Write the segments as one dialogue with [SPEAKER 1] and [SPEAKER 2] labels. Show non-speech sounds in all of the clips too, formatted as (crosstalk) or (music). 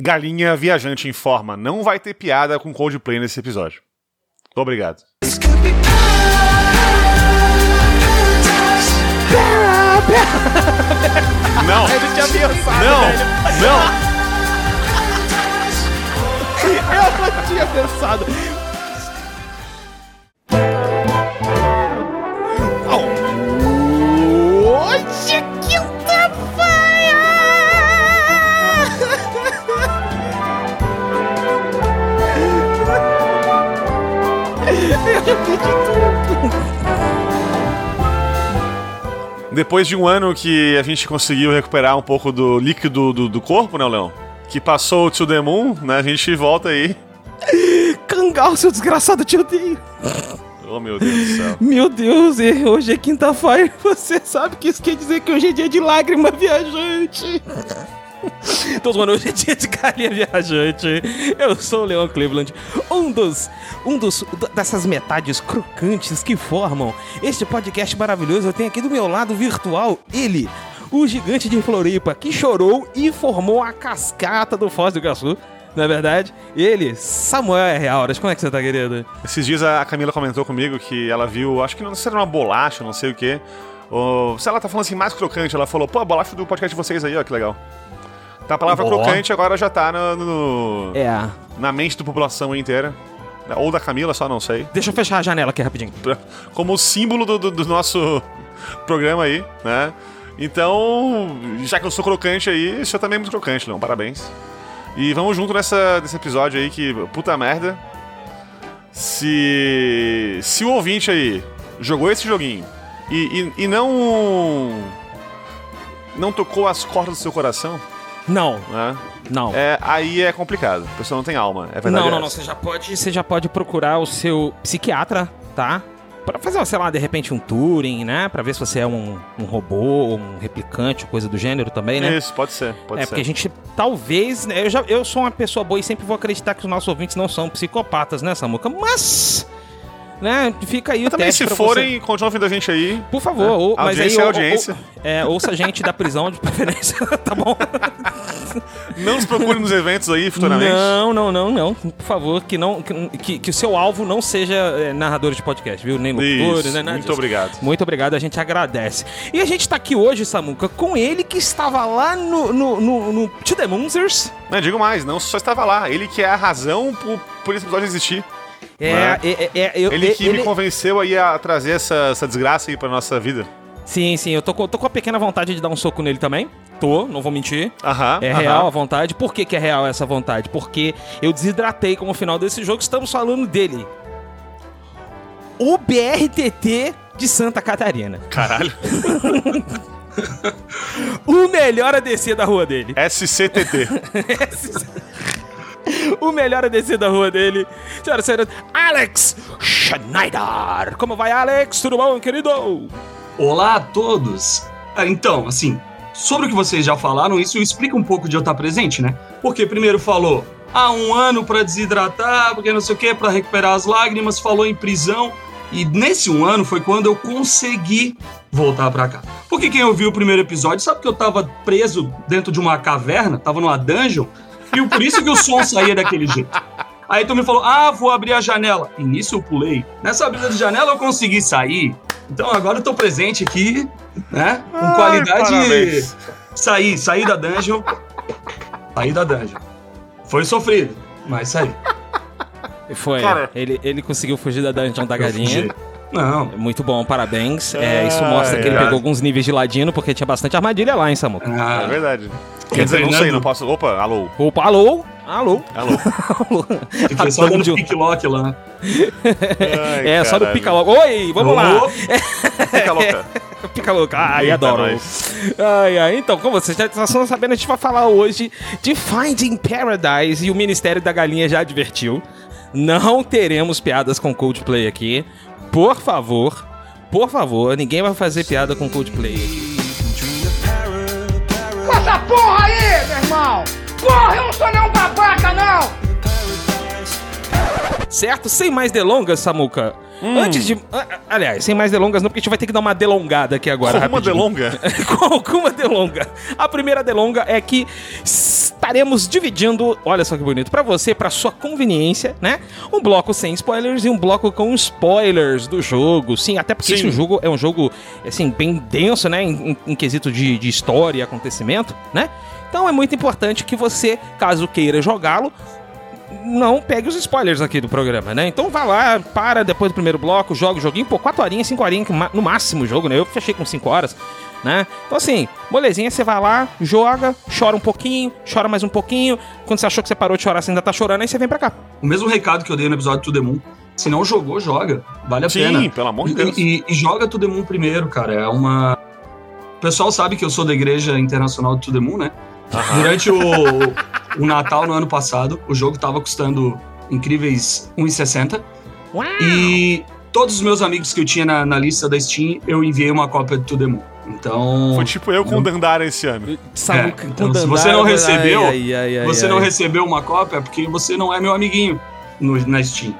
[SPEAKER 1] Galinha Viajante informa: não vai ter piada com Coldplay nesse episódio. Obrigado. Não!
[SPEAKER 2] Ele tinha pensado,
[SPEAKER 1] Não!
[SPEAKER 2] velho.
[SPEAKER 1] Não! (laughs)
[SPEAKER 2] Eu não tinha pensado.
[SPEAKER 1] Depois de um ano que a gente conseguiu recuperar um pouco do líquido do, do corpo, né, Leão? Que passou o To The Moon, né? A gente volta aí. (laughs)
[SPEAKER 2] Cangal, seu desgraçado, te odeio.
[SPEAKER 1] Oh, meu Deus do céu. (laughs)
[SPEAKER 2] Meu Deus, e hoje é quinta-feira. (laughs) Você sabe que isso quer dizer que hoje é dia de lágrima viajante. (laughs) Tô zoando, hoje é dia de galinha viajante. Eu sou o Leon Cleveland, um dos, um dos dessas metades crocantes que formam este podcast maravilhoso. Eu tenho aqui do meu lado virtual ele, o gigante de Floripa, que chorou e formou a cascata do Foz do Iguaçu. Não é verdade? Ele, Samuel R. Auras, como é que você tá, querido?
[SPEAKER 1] Esses dias a Camila comentou comigo que ela viu, acho que não sei se era uma bolacha, não sei o quê. Ou, se ela tá falando assim, mais crocante, ela falou, pô, a bolacha do podcast de vocês aí, ó, que legal. Então a palavra
[SPEAKER 2] Boa.
[SPEAKER 1] crocante agora já tá no, no-
[SPEAKER 2] É.
[SPEAKER 1] na mente da população inteira. Ou da Camila, só não sei.
[SPEAKER 2] Deixa eu fechar a janela aqui rapidinho. (laughs)
[SPEAKER 1] Como símbolo do, do- do nosso programa aí, né? Então, já que eu sou crocante aí, você também é muito crocante, Leão. Parabéns. E vamos junto nessa, nesse episódio aí que, puta merda. Se. Se o ouvinte aí jogou esse joguinho e, e, e não. Não tocou as cordas do seu coração,
[SPEAKER 2] Não,
[SPEAKER 1] né?
[SPEAKER 2] não.
[SPEAKER 1] É, aí é complicado. A pessoa não tem alma. É verdade.
[SPEAKER 2] Não, não,
[SPEAKER 1] é
[SPEAKER 2] não.
[SPEAKER 1] essa.
[SPEAKER 2] Você já pode, você já pode procurar o seu psiquiatra, tá? Pra fazer, sei lá, de repente um Turing, né? Pra ver se você é um, um robô, um replicante, coisa do gênero também, né?
[SPEAKER 1] Isso, pode ser. Pode
[SPEAKER 2] é,
[SPEAKER 1] ser.
[SPEAKER 2] porque a gente, talvez, né, eu, já, eu sou uma pessoa boa e sempre vou acreditar que os nossos ouvintes não são psicopatas, né, Samuca? Mas, né, fica aí o
[SPEAKER 1] Mas também,
[SPEAKER 2] teste
[SPEAKER 1] se forem, continuam ouvindo a gente aí.
[SPEAKER 2] você. Por favor, ou, mas aí...
[SPEAKER 1] Audiência é
[SPEAKER 2] ou-
[SPEAKER 1] audiência.
[SPEAKER 2] ou- é, ouça a gente da prisão de preferência, (laughs) tá bom? (laughs)
[SPEAKER 1] Não nos procure nos eventos aí futuramente.
[SPEAKER 2] Não, não, não, não. Por favor, que, não, que, que, o seu alvo não seja é, narradores de podcast, viu? Nem locutores, né? nada
[SPEAKER 1] muito
[SPEAKER 2] disso.
[SPEAKER 1] obrigado.
[SPEAKER 2] Muito obrigado, a gente agradece. E a gente tá aqui hoje, Samuca, com ele que estava lá no, no, no, no To The Moonsers.
[SPEAKER 1] Não, digo mais, não só estava lá. Ele que é a razão por, por esse episódio existir.
[SPEAKER 2] É,
[SPEAKER 1] Né?
[SPEAKER 2] é, é, é, eu,
[SPEAKER 1] Ele que
[SPEAKER 2] ele-
[SPEAKER 1] me convenceu aí a trazer essa, essa desgraça aí pra nossa vida.
[SPEAKER 2] Sim, sim, eu tô, com- tô com a pequena vontade de dar um soco nele também. Tô, não vou mentir.
[SPEAKER 1] Aham.
[SPEAKER 2] É
[SPEAKER 1] aham.
[SPEAKER 2] real a vontade. Por que, que é real essa vontade? Porque eu desidratei com o final desse jogo. Estamos falando dele. O BRTT de Santa Catarina.
[SPEAKER 1] Caralho. (laughs)
[SPEAKER 2] O melhor ADC da rua dele.
[SPEAKER 1] SCTT. (laughs) (laughs)
[SPEAKER 2] O melhor ADC da rua dele. Senhoras e senhores, Alex Schneider. Como vai, Alex? Tudo bom, querido?
[SPEAKER 3] Olá a todos! Ah, Então, assim, sobre o que vocês já falaram, isso explica um pouco de eu estar presente, né? Porque primeiro falou, ah, um ano pra desidratar, porque não sei o que, pra recuperar as lágrimas, falou em prisão, e nesse um ano foi quando eu consegui voltar pra cá. Porque quem ouviu o primeiro episódio sabe que eu tava preso dentro de uma caverna, tava numa dungeon, e por isso que o som saía daquele jeito. Aí tu me falou, ah, vou abrir a janela. E nisso eu pulei. Nessa abrida de janela eu consegui sair. Então agora eu tô presente aqui, né? Com
[SPEAKER 1] Ai,
[SPEAKER 3] qualidade.
[SPEAKER 1] parabéns.
[SPEAKER 3] Saí, saí da dungeon. Saí da dungeon. Foi sofrido, mas saí.
[SPEAKER 2] Foi.
[SPEAKER 1] Cara.
[SPEAKER 2] Ele, ele conseguiu fugir da dungeon da
[SPEAKER 3] Eu
[SPEAKER 2] galinha.
[SPEAKER 3] fugi. Não,
[SPEAKER 2] Muito bom, parabéns. É, isso mostra que ele pegou alguns níveis de ladino, porque tinha bastante armadilha lá, hein, Samuca?
[SPEAKER 1] É
[SPEAKER 3] ah,
[SPEAKER 1] verdade. Quer dizer, não sei, não posso. Opa, alô.
[SPEAKER 2] Opa, alô? Alô?
[SPEAKER 1] Alô. (laughs)
[SPEAKER 2] alô.
[SPEAKER 3] fiquei só dando pick-lock lá.
[SPEAKER 1] Ai,
[SPEAKER 2] É, só do
[SPEAKER 1] caralho.
[SPEAKER 2] pica logo. Oi, vamos lá.
[SPEAKER 3] Ô,
[SPEAKER 1] Fica louca.
[SPEAKER 2] Pica louco. Ai,
[SPEAKER 1] Eita,
[SPEAKER 2] adoro. Ai, ai. Então, como vocês já estão sabendo, a gente vai falar hoje de Finding Paradise e o Ministério da Galinha já advertiu. Não teremos piadas com Coldplay aqui. Por favor, por favor, ninguém vai fazer piada com Coldplay aqui.
[SPEAKER 4] Essa porra aí, meu irmão! Porra, eu não sou nenhum babaca, não!
[SPEAKER 2] Certo? Sem mais delongas, Samuca. Antes de. Aliás, sem mais delongas, não, porque a gente vai ter que dar uma delongada aqui agora.
[SPEAKER 1] Uma
[SPEAKER 2] rapidinho.
[SPEAKER 1] delonga? (laughs)
[SPEAKER 2] Com alguma delonga. A primeira delonga é que estaremos dividindo, olha só que bonito, pra você, pra sua conveniência, né? Um bloco sem spoilers e um bloco com spoilers do jogo. Sim, até porque
[SPEAKER 1] Sim.
[SPEAKER 2] esse jogo é um jogo, assim, bem denso, né? Em, em- em quesito de, de história e acontecimento, né? Então é muito importante que você, caso queira jogá-lo, não pegue os spoilers aqui do programa, né? Então vá lá, para depois do primeiro bloco, joga o joguinho, pô, 4 horinhas, 5 horinhas no máximo o jogo, né? Eu fechei com 5 horas, né? Então assim, molezinha, você vai lá, joga, chora um pouquinho, chora mais um pouquinho. Quando você achou que você parou de chorar, você ainda tá chorando, aí você vem pra cá.
[SPEAKER 3] O mesmo recado que eu dei no episódio To The Moon. Se não jogou, joga. Vale a
[SPEAKER 1] Sim,
[SPEAKER 3] pena.
[SPEAKER 1] pelo amor de
[SPEAKER 3] E-
[SPEAKER 1] Deus.
[SPEAKER 3] E, e joga To The Moon primeiro, cara. É uma. O pessoal sabe que eu sou da Igreja Internacional de To The Moon, né? Durante o, o Natal no ano passado, o jogo tava custando incríveis 1,60.
[SPEAKER 2] Uau!
[SPEAKER 3] E todos os meus amigos que eu tinha na, na lista da Steam, eu enviei uma cópia de To The Moon. Então.
[SPEAKER 1] Foi tipo eu com o Dandara esse ano.
[SPEAKER 3] É,
[SPEAKER 2] com
[SPEAKER 3] então, se
[SPEAKER 2] Dandara,
[SPEAKER 3] você não recebeu,
[SPEAKER 2] ai, ai, ai,
[SPEAKER 3] você
[SPEAKER 2] ai,
[SPEAKER 3] não
[SPEAKER 2] ai.
[SPEAKER 3] recebeu uma cópia é porque você não é meu amiguinho no- na Steam.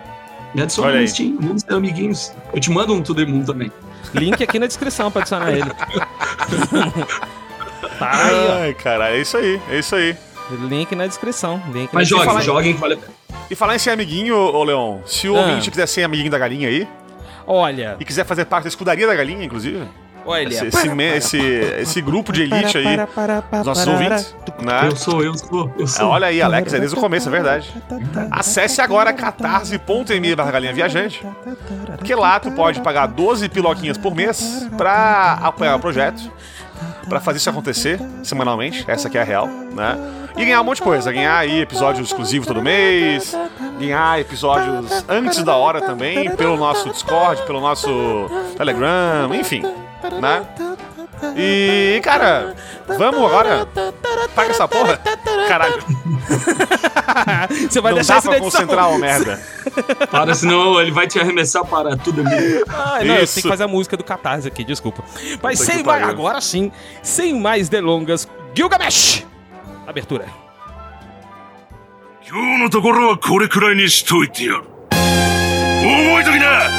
[SPEAKER 3] Me adiciona na. Steam, vamos ser amiguinhos. Eu te mando um To The Moon também.
[SPEAKER 2] Link aqui na descrição pra adicionar ele. (laughs) tá aí,
[SPEAKER 1] Ai, cara, é isso aí, é isso aí.
[SPEAKER 2] Link na descrição. Link
[SPEAKER 3] Mas joguem,
[SPEAKER 1] falar-
[SPEAKER 3] joguem que vale.
[SPEAKER 1] E falar em ser amiguinho, ô Leon, se o
[SPEAKER 2] Ah.
[SPEAKER 1] ouvinte quiser ser amiguinho da galinha aí,
[SPEAKER 2] Olha,
[SPEAKER 1] e quiser fazer parte da escudaria da galinha, inclusive,
[SPEAKER 2] olha.
[SPEAKER 1] esse, esse, me- esse, esse grupo de elite aí, os nossos ouvintes, né?
[SPEAKER 3] Eu sou, eu sou, eu sou.
[SPEAKER 1] Olha aí, Alex, é desde o começo, é verdade. Acesse agora catarse.me barra galinha viajante, porque lá tu pode pagar 12 piloquinhas por mês pra apoiar o projeto, pra fazer isso acontecer semanalmente, essa aqui é a real, né? E ganhar um monte de coisa, ganhar aí episódios exclusivos todo mês, ganhar episódios antes da hora também, pelo nosso Discord, pelo nosso Telegram, enfim, né? E, cara, vamos agora. Paga essa porra. Caralho,
[SPEAKER 2] Você vai
[SPEAKER 1] não
[SPEAKER 2] deixar
[SPEAKER 1] dá
[SPEAKER 2] isso
[SPEAKER 1] pra
[SPEAKER 2] na edição.
[SPEAKER 1] concentrar, ô merda.
[SPEAKER 3] Para, senão ele vai te arremessar para tudo mesmo.
[SPEAKER 2] Ai, não, eu
[SPEAKER 1] Isso.
[SPEAKER 2] tenho que fazer a música do Catarse aqui, desculpa. Mas
[SPEAKER 1] Puta
[SPEAKER 2] sem
[SPEAKER 1] que
[SPEAKER 2] mais,
[SPEAKER 1] pariu.
[SPEAKER 2] agora sim, sem mais delongas, Gilgamesh! Abertura.
[SPEAKER 4] 今日のところはこれくらいにしといてやる覚えときな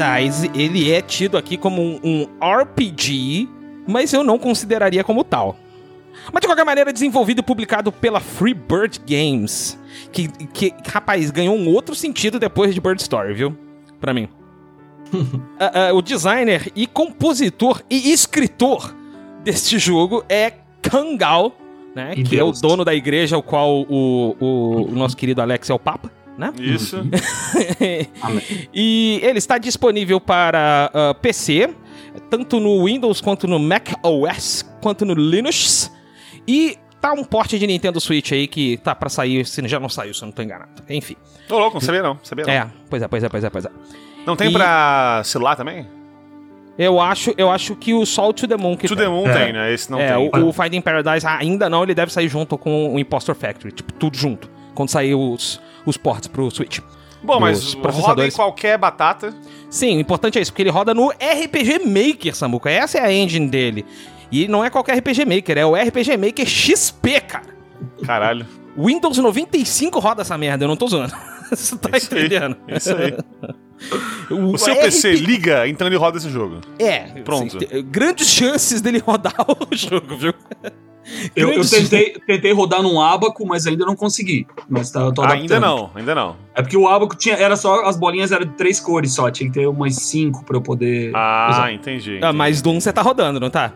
[SPEAKER 2] Paradise, ele é tido aqui como um, um RPG, mas eu não consideraria como tal. Mas de qualquer maneira, desenvolvido e publicado pela Freebird Games, que, que, rapaz, ganhou um outro sentido depois de Bird Story, viu? Pra mim. (laughs) Ah, ah, o designer e compositor e escritor deste jogo é Kangal, né?
[SPEAKER 3] E
[SPEAKER 2] que é o
[SPEAKER 3] Deus.
[SPEAKER 2] dono da igreja, o qual o, o, o nosso querido Alex é o Papa, né?
[SPEAKER 1] Isso. (laughs)
[SPEAKER 2] E ele está disponível para ah, PC, tanto no Windows quanto no Mac OS, quanto no Linux. E tá um porte de Nintendo Switch aí que tá pra sair, se já não saiu, se eu não tô enganado. Enfim.
[SPEAKER 1] Tô louco, não sabia não, sabia não.
[SPEAKER 2] É, pois é, pois é, pois é, pois é.
[SPEAKER 1] Não tem
[SPEAKER 2] E-
[SPEAKER 1] pra celular também?
[SPEAKER 2] Eu acho, eu acho que o Sol to the Moon que
[SPEAKER 1] To
[SPEAKER 2] tem.
[SPEAKER 1] the Moon
[SPEAKER 3] É.
[SPEAKER 1] tem, né? Esse não
[SPEAKER 2] é,
[SPEAKER 1] tem.
[SPEAKER 2] o, o Finding Paradise ainda não, ele deve sair junto com o Impostor Factory, tipo, tudo junto. Quando sair os, os ports pro Switch.
[SPEAKER 1] Bom, mas roda em qualquer batata.
[SPEAKER 2] Sim, o importante é isso, porque ele roda no RPG Maker, Samuca. Essa é a engine dele. E não é qualquer RPG Maker, é o RPG Maker XP, cara.
[SPEAKER 1] Caralho.
[SPEAKER 2] Windows 95 roda essa merda, eu não tô zoando. (laughs) Você tá
[SPEAKER 1] Isso aí,
[SPEAKER 2] entendendo?
[SPEAKER 1] isso aí. (laughs)
[SPEAKER 2] O,
[SPEAKER 1] O seu
[SPEAKER 2] RP
[SPEAKER 1] PC liga, então ele roda esse jogo.
[SPEAKER 2] É,
[SPEAKER 1] Pronto.
[SPEAKER 2] assim, grandes chances dele (laughs) rodar o jogo, viu?
[SPEAKER 3] Eu, eu tentei, tentei rodar num abaco, mas ainda não consegui. Mas tá, eu tô
[SPEAKER 1] Ainda
[SPEAKER 3] adaptando.
[SPEAKER 1] não, ainda não.
[SPEAKER 3] É porque o abaco tinha, era só, as bolinhas eram de três cores só, tinha que ter umas cinco pra eu poder
[SPEAKER 1] Ah,
[SPEAKER 3] usar.
[SPEAKER 1] entendi.
[SPEAKER 2] Ah, mas Doom você tá rodando, não tá?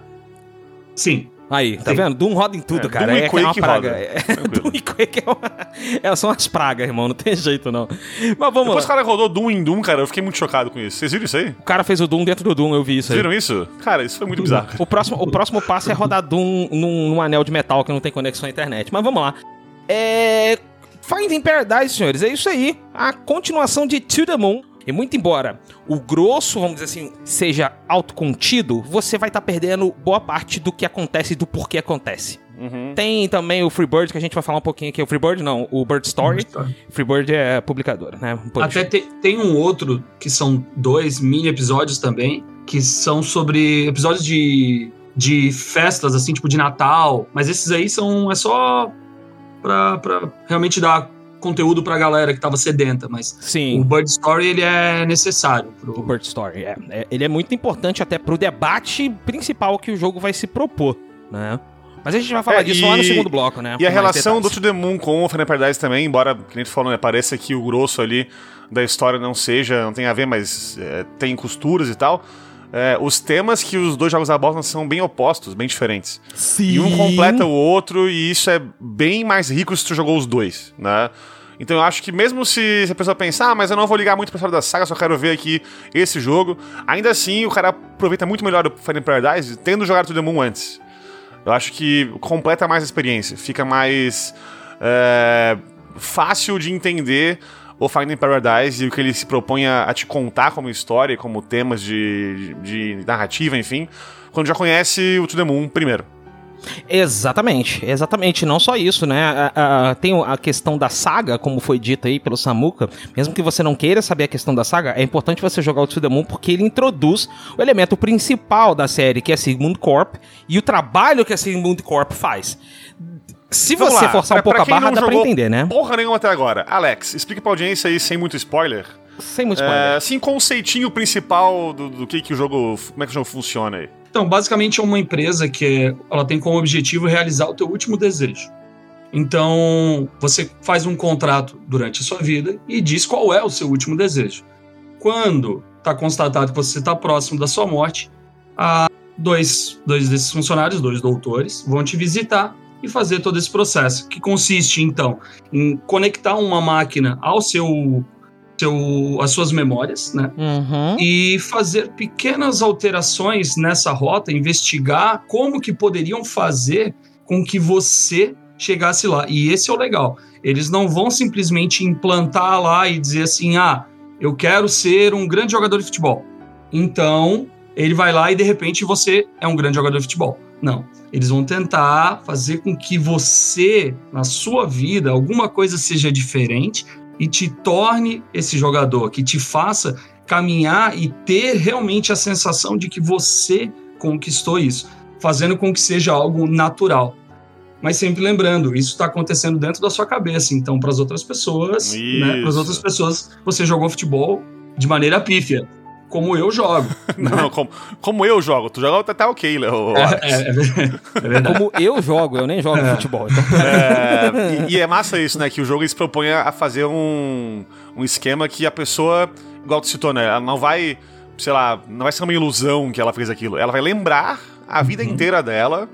[SPEAKER 3] Sim.
[SPEAKER 2] Aí, tá
[SPEAKER 3] Sim.
[SPEAKER 2] vendo? Doom roda em tudo,
[SPEAKER 1] É,
[SPEAKER 2] cara.
[SPEAKER 1] Doom e
[SPEAKER 2] é, que é uma
[SPEAKER 1] Quake
[SPEAKER 2] praga.
[SPEAKER 1] roda.
[SPEAKER 2] É. (laughs) Doom e Quake é uma... é, são as pragas, irmão. Não tem jeito, não. Mas vamos
[SPEAKER 1] Depois o
[SPEAKER 2] lá.
[SPEAKER 1] cara rodou Doom em Doom, cara, eu fiquei muito chocado com isso. Vocês viram isso aí?
[SPEAKER 2] O cara fez o Doom dentro do Doom, eu vi isso
[SPEAKER 1] Vocês
[SPEAKER 2] aí.
[SPEAKER 1] viram isso? Cara, isso foi muito bizarro.
[SPEAKER 2] O próximo, o próximo passo é rodar Doom num, num anel de metal que não tem conexão à internet. Mas vamos lá. É. Finding Paradise, senhores, é isso aí. A continuação de To the Moon. E muito embora o grosso, vamos dizer assim, seja autocontido, você vai estar perdendo boa parte do que acontece e do porquê acontece.
[SPEAKER 1] Uhum.
[SPEAKER 2] Tem também o Freebird, que a gente vai falar um pouquinho aqui. O Freebird não, o Bird Story. Freebird é publicadora, né?
[SPEAKER 3] Até te- tem um outro que são dois mini episódios também, que são sobre episódios de, de festas, assim, tipo de Natal. Mas esses aí são. É só pra, pra realmente dar conteúdo pra galera que tava sedenta. Mas
[SPEAKER 2] Sim.
[SPEAKER 3] o Bird Story ele é necessário. Pro,
[SPEAKER 2] O Bird Story, é. É, Ele é muito importante até pro debate principal que o jogo vai se propor, né? Mas a gente vai falar
[SPEAKER 1] É,
[SPEAKER 2] disso lá no
[SPEAKER 1] e-
[SPEAKER 2] segundo bloco, né?
[SPEAKER 1] E a relação do. To The Moon com o Final Paradise também, embora, que nem tu falou, né, pareça que o grosso ali da história não seja, não tem a ver, mas é, tem costuras e tal. é, os temas que os dois jogos abordam são bem opostos, bem diferentes.
[SPEAKER 2] Sim.
[SPEAKER 1] E um completa o outro, e isso é bem mais rico se tu jogou os dois, né? Então eu acho que mesmo se, a pessoa pensar, ah, mas eu não vou ligar muito pra história da saga, só quero ver aqui esse jogo, ainda assim o cara aproveita muito melhor o Final Paradise tendo jogado To The Moon antes. Eu acho que completa mais a experiência, fica mais é, fácil de entender o Finding Paradise e o que ele se propõe a, a te contar como história, como temas de, de, de narrativa, enfim, quando já conhece o To The Moon primeiro.
[SPEAKER 2] Exatamente, exatamente. Não só isso, né? A- a- tem a questão da saga, como foi dito aí pelo Samuka. Mesmo que você não queira saber a questão da saga, é importante você jogar o To The Moon porque ele introduz o elemento principal da série, que é a Sigmund Corp, e o trabalho que a Sigmund Corp faz. Se
[SPEAKER 1] Vamos
[SPEAKER 2] você
[SPEAKER 1] lá,
[SPEAKER 2] forçar um
[SPEAKER 1] pra-
[SPEAKER 2] pouco
[SPEAKER 1] pra
[SPEAKER 2] a barra,
[SPEAKER 1] não
[SPEAKER 2] dá pra entender, né?
[SPEAKER 1] Porra nenhuma até agora. Alex, explica pra audiência aí sem muito spoiler.
[SPEAKER 2] Sem muito spoiler.
[SPEAKER 1] É, assim, conceitinho principal do, do que, que o jogo. Como é que o jogo funciona aí.
[SPEAKER 3] Então, basicamente é uma empresa que ela tem como objetivo realizar o teu último desejo. Então, você faz um contrato durante a sua vida e diz qual é o seu último desejo. Quando está constatado que você está próximo da sua morte, a dois, dois desses funcionários, dois doutores, vão te visitar e fazer todo esse processo, que consiste, então, em conectar uma máquina ao seu, seu às suas memórias, né?
[SPEAKER 2] Uhum.
[SPEAKER 3] e fazer pequenas alterações nessa rota, investigar como que poderiam fazer com que você chegasse lá. E esse é o legal. Eles não vão simplesmente implantar lá e dizer assim: "Ah, eu quero ser um grande jogador de futebol". Então, ele vai lá e de repente você é um grande jogador de futebol. Não. Eles vão tentar fazer com que você, na sua vida, alguma coisa seja diferente e te torne esse jogador, que te faça caminhar e ter realmente a sensação de que você conquistou isso, fazendo com que seja algo natural. Mas sempre lembrando, isso está acontecendo dentro da sua cabeça. Então, para as outras pessoas, né, para as outras pessoas, você jogou futebol de maneira pífia, como eu jogo. (laughs)
[SPEAKER 1] Não, como, como eu jogo. Tu joga tá, tá ok, Léo.
[SPEAKER 3] É, é, é é verdade.
[SPEAKER 2] Como eu jogo, eu nem jogo futebol. Então...
[SPEAKER 1] É, e, e é massa isso, né? Que o jogo se propõe a fazer um, um esquema que a pessoa, igual tu citou, né? Ela não vai, sei lá, não vai ser uma ilusão que ela fez aquilo. Ela vai lembrar a vida
[SPEAKER 2] Uhum.
[SPEAKER 1] inteira dela,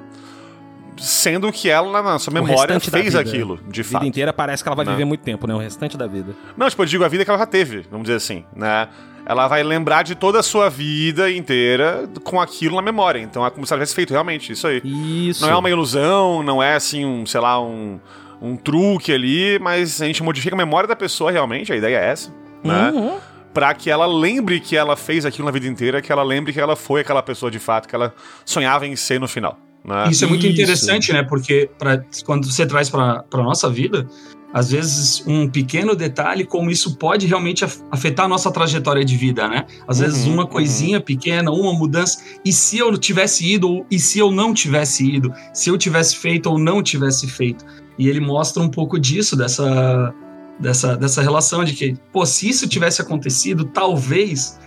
[SPEAKER 1] sendo que ela, na sua memória, fez aquilo, de
[SPEAKER 2] A vida
[SPEAKER 1] fato.
[SPEAKER 2] inteira parece que ela vai
[SPEAKER 1] Não.
[SPEAKER 2] viver muito tempo, né? O restante da vida.
[SPEAKER 1] Não, tipo, eu digo a vida que ela já teve, vamos dizer assim, né? Ela vai lembrar de toda a sua vida inteira com aquilo na memória. Então é como se ela tivesse feito realmente isso aí.
[SPEAKER 2] Isso.
[SPEAKER 1] Não é uma ilusão, não é assim, um, sei lá, um, um truque ali, mas a gente modifica a memória da pessoa realmente, a ideia é essa, né?
[SPEAKER 2] Uhum.
[SPEAKER 1] Pra que ela lembre que ela fez aquilo na vida inteira, que ela lembre que ela foi aquela pessoa de fato, que ela sonhava em ser no final. Né?
[SPEAKER 3] Isso é muito
[SPEAKER 2] Isso.
[SPEAKER 3] interessante, né? Porque pra, quando você traz para a nossa vida, às vezes um pequeno detalhe, como isso pode realmente af- afetar a nossa trajetória de vida, né? Às vezes
[SPEAKER 1] Uhum,
[SPEAKER 3] uma coisinha pequena, uma mudança, e se eu tivesse ido, ou- e se eu não tivesse ido, se eu tivesse feito ou não tivesse feito. E ele mostra um pouco disso, dessa, dessa, dessa relação de que, pô, se isso tivesse acontecido, talvez,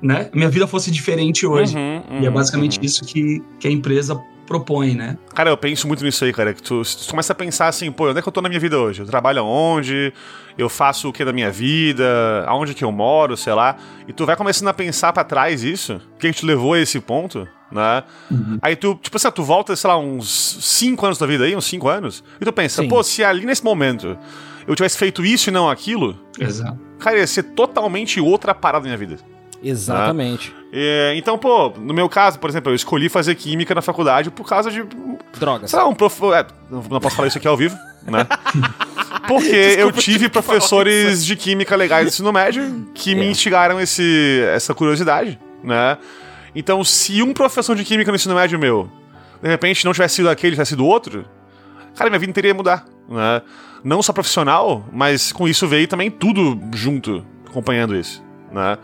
[SPEAKER 3] né, minha vida fosse diferente hoje.
[SPEAKER 1] Uhum,
[SPEAKER 3] E é
[SPEAKER 1] uhum,
[SPEAKER 3] basicamente
[SPEAKER 1] uhum.
[SPEAKER 3] isso que, que a empresa propõe, né?
[SPEAKER 1] Cara, eu penso muito nisso aí, cara. Que tu, tu começa a pensar assim, pô, onde é que eu tô na minha vida hoje? Eu trabalho onde? Eu faço o que da minha vida? Aonde que eu moro, sei lá. E tu vai começando a pensar pra trás isso. O que, que te levou a esse ponto, né? Aí tu, tipo assim, tu volta, sei lá, uns 5 anos da vida aí, uns 5 anos, e tu pensa,
[SPEAKER 2] Sim.
[SPEAKER 1] pô, se ali nesse momento eu tivesse feito isso e não aquilo,
[SPEAKER 3] Exato.
[SPEAKER 1] cara, ia ser totalmente outra parada na minha vida.
[SPEAKER 2] Exatamente.
[SPEAKER 1] É, então, pô, no meu caso, por exemplo, eu escolhi fazer química na faculdade por causa de
[SPEAKER 2] Drogas.
[SPEAKER 1] Sei lá, um prof... é, não posso falar isso aqui ao vivo, né? (laughs) Porque eu tive professores de química legais do ensino médio que me
[SPEAKER 2] É.
[SPEAKER 1] instigaram esse, essa curiosidade, né? Então, se um professor de química no ensino médio meu, de repente, não tivesse sido aquele, tivesse sido outro, cara, minha vida inteira ia mudar, né? Não só profissional, mas com isso veio também tudo junto, acompanhando isso, né?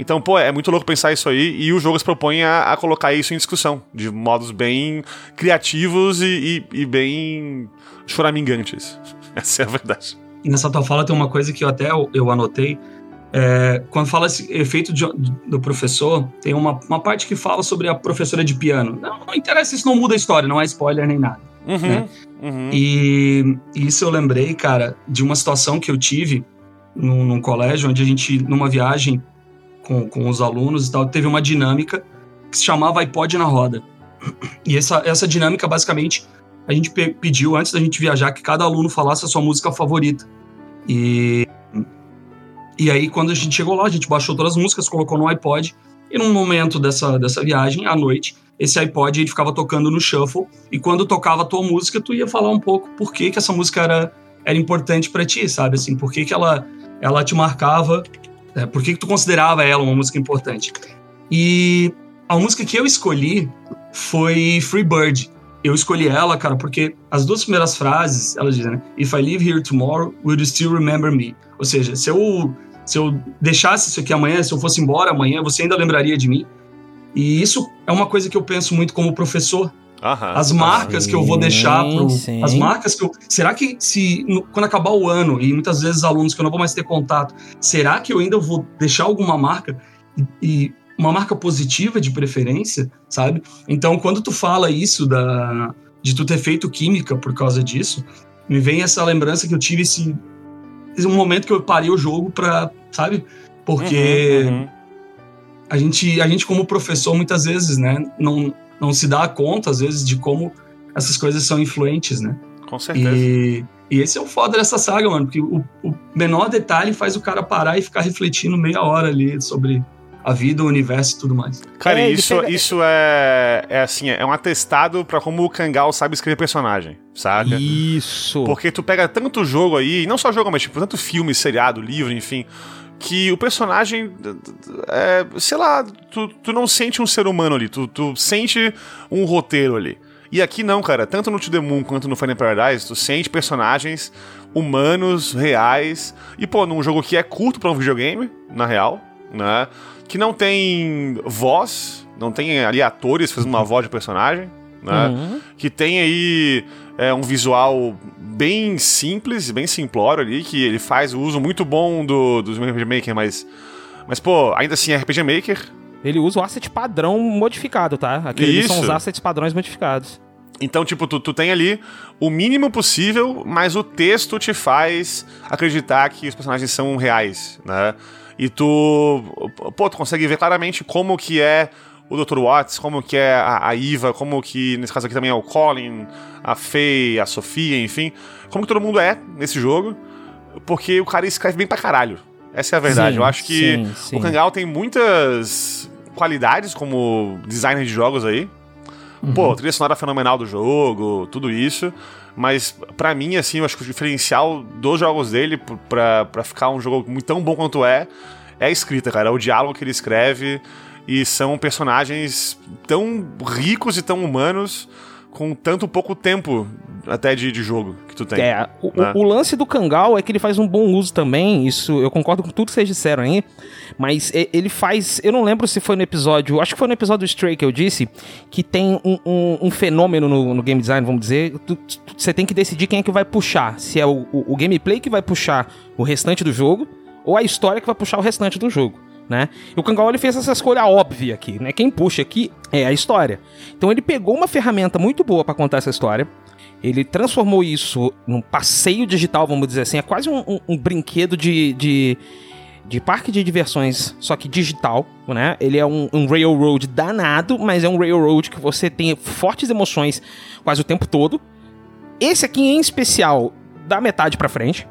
[SPEAKER 1] Então, pô, é muito louco pensar isso aí e o jogo se propõe a, a colocar isso em discussão, de modos bem criativos e, e- e bem choramingantes. (laughs) Essa é a verdade.
[SPEAKER 3] E nessa tua fala tem uma coisa que eu até eu, eu anotei. É, quando fala esse efeito de- do professor, tem uma, uma parte que fala sobre a professora de piano. Não, não interessa, isso não muda a história, não é spoiler nem nada.
[SPEAKER 1] Uhum,
[SPEAKER 3] Né?
[SPEAKER 1] uhum.
[SPEAKER 3] E isso eu lembrei, cara, de uma situação que eu tive num, num colégio, onde a gente, numa viagem com, com os alunos e tal, teve uma dinâmica que se chamava iPod na roda. E essa, essa dinâmica, basicamente, a gente pe- pediu antes da gente viajar que cada aluno falasse a sua música favorita. E, e aí, quando a gente chegou lá, a gente baixou todas as músicas, colocou no iPod, e num momento dessa, dessa viagem, à noite, esse iPod ele ficava tocando no shuffle, e quando tocava a tua música, tu ia falar um pouco por que, que essa música era, era importante pra ti, sabe? Assim, por que, que ela, ela te marcava, é, por que, que tu considerava ela uma música importante. E a música que eu escolhi foi Free Bird. Eu escolhi ela, cara, porque as duas primeiras frases, elas dizem, né? If I live here tomorrow, will you still remember me? Ou seja, se eu, se eu deixasse isso aqui amanhã, se eu fosse embora amanhã, você ainda lembraria de mim? E isso é uma coisa que eu penso muito como professor.
[SPEAKER 1] Aham.
[SPEAKER 3] As marcas que eu vou deixar pro.
[SPEAKER 2] sim.
[SPEAKER 3] As marcas que eu. Será que se. no- quando acabar o ano, e muitas vezes alunos que eu não vou mais ter contato, será que eu ainda vou deixar alguma marca? E, e uma marca positiva de preferência, sabe? Então, quando tu fala isso da, de tu ter feito química por causa disso, me vem essa lembrança que eu tive esse, esse um momento que eu parei o jogo pra, sabe? Porque
[SPEAKER 1] Uhum, uhum.
[SPEAKER 3] a gente, a gente como professor, muitas vezes, né, não, não se dá conta, às vezes, de como essas coisas são influentes, né?
[SPEAKER 1] Com certeza.
[SPEAKER 3] E, e esse é o foda dessa saga, mano, porque o, o menor detalhe faz o cara parar e ficar refletindo meia hora ali sobre a vida, o universo e tudo mais.
[SPEAKER 1] Cara,
[SPEAKER 2] É,
[SPEAKER 1] isso, isso é, é assim, é um atestado pra como o Kangal sabe escrever personagem, saca?
[SPEAKER 2] Isso.
[SPEAKER 1] Porque tu pega tanto jogo aí, não só jogo, mas tipo, tanto filme, seriado, livro, enfim, que o personagem, é, sei lá, tu, tu não sente um ser humano ali, tu, tu sente um roteiro ali. E aqui não, cara, tanto no To The Moon quanto no Final Paradise, tu sente personagens humanos, reais, e pô, num jogo que é curto pra um videogame, na real, né, que não tem voz, não tem ali atores fazendo uma voz de personagem, né,
[SPEAKER 2] Uhum.
[SPEAKER 1] que tem aí é, um visual bem simples, bem simplório ali, que ele faz o uso muito bom do, dos RPG Maker, mas, mas pô, ainda assim é RPG Maker.
[SPEAKER 2] Ele usa o asset padrão modificado, tá? Aqueles são os assets padrões modificados.
[SPEAKER 1] Então, tipo, tu, tu tem ali o mínimo possível, mas o texto te faz acreditar que os personagens são reais, né? E tu, pô, tu consegue ver claramente como que é o Dr. Watts, como que é a, a Iva, como que, nesse caso aqui também é o Colin, a Faye, a Sofia, enfim. Como que todo mundo é nesse jogo, porque o cara escreve bem pra caralho. Essa é a verdade.
[SPEAKER 2] Sim,
[SPEAKER 1] Eu acho que
[SPEAKER 2] sim, sim.
[SPEAKER 1] o Kangal tem muitas qualidades como designer de jogos aí. Pô, trilha sonora fenomenal do jogo, tudo isso. Mas pra mim, assim, eu acho que o diferencial dos jogos dele, p- pra, pra ficar um jogo tão bom quanto é, é a escrita, cara. É o diálogo que ele escreve. E são personagens tão ricos e tão humanos, com tanto pouco tempo até de, de jogo que tu tem.
[SPEAKER 2] É, o,
[SPEAKER 1] né?
[SPEAKER 2] o- o lance do Kangal é que ele faz um bom uso também, isso eu concordo com tudo que vocês disseram aí, mas ele faz, eu não lembro se foi no episódio, acho que foi no episódio do Stray que eu disse, que tem um, um- um fenômeno no, no game design, vamos dizer, você tem que decidir quem é que vai puxar, se é o, o- o gameplay que vai puxar o restante do jogo, ou a história que vai puxar o restante do jogo. Né? E o Kangal ele fez essa escolha óbvia aqui, né? Quem puxa aqui é a história. Então ele pegou uma ferramenta muito boa pra contar essa história, ele transformou isso num passeio digital, vamos dizer assim. É quase um, um- um brinquedo de, de, de parque de diversões, só que digital, né? Ele é um, um railroad danado, mas é um railroad que você tem fortes emoções quase o tempo todo. Esse aqui em especial, da metade pra frente,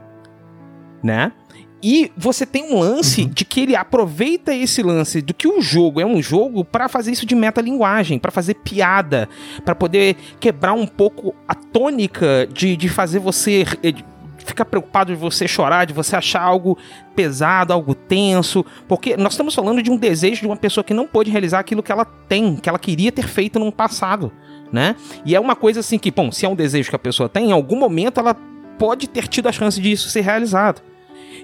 [SPEAKER 2] né? E você tem um lance de que ele aproveita esse lance do que o jogo é um jogo pra fazer isso de metalinguagem, pra fazer piada, pra poder quebrar um pouco a tônica de, de fazer você eh, de ficar preocupado de você chorar, de você achar algo pesado, algo tenso, porque nós estamos falando de um desejo de uma pessoa que não pôde realizar aquilo que ela tem, que ela queria ter feito no passado, né? E é uma coisa assim que, bom, se é um desejo que a pessoa tem, em algum momento ela pode ter tido a chance disso ser realizado.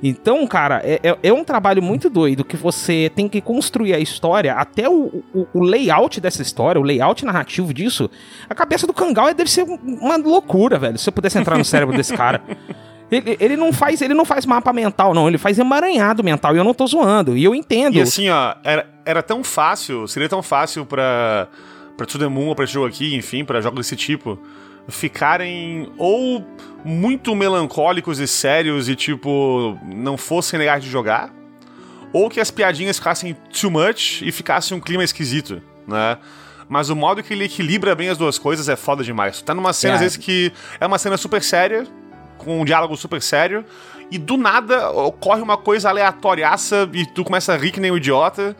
[SPEAKER 2] Então, cara, é, é- é um trabalho muito doido que você tem que construir a história, até o, o- o layout dessa história, o layout narrativo disso. A cabeça do Kangal deve ser um- uma loucura, velho. Se eu pudesse entrar no cérebro desse cara. (laughs) Ele, ele não faz, ele não faz mapa mental, não. Ele faz emaranhado mental. E eu não tô zoando. E eu entendo.
[SPEAKER 1] E assim, ó, era, era tão fácil, seria tão fácil pra, pra To The Moon ou pra esse jogo aqui, enfim, pra jogos desse tipo, ficarem ou muito melancólicos e sérios e, tipo, não fossem legais de jogar, ou que as piadinhas ficassem too much e ficasse um clima esquisito, né? Mas o modo que ele equilibra bem as duas coisas é foda demais. Tá numa cena,
[SPEAKER 2] É.
[SPEAKER 1] às vezes, que é uma cena super séria, com um diálogo super sério, e do nada ocorre uma coisa aleatoriaça e tu começa a rir que nem um idiota,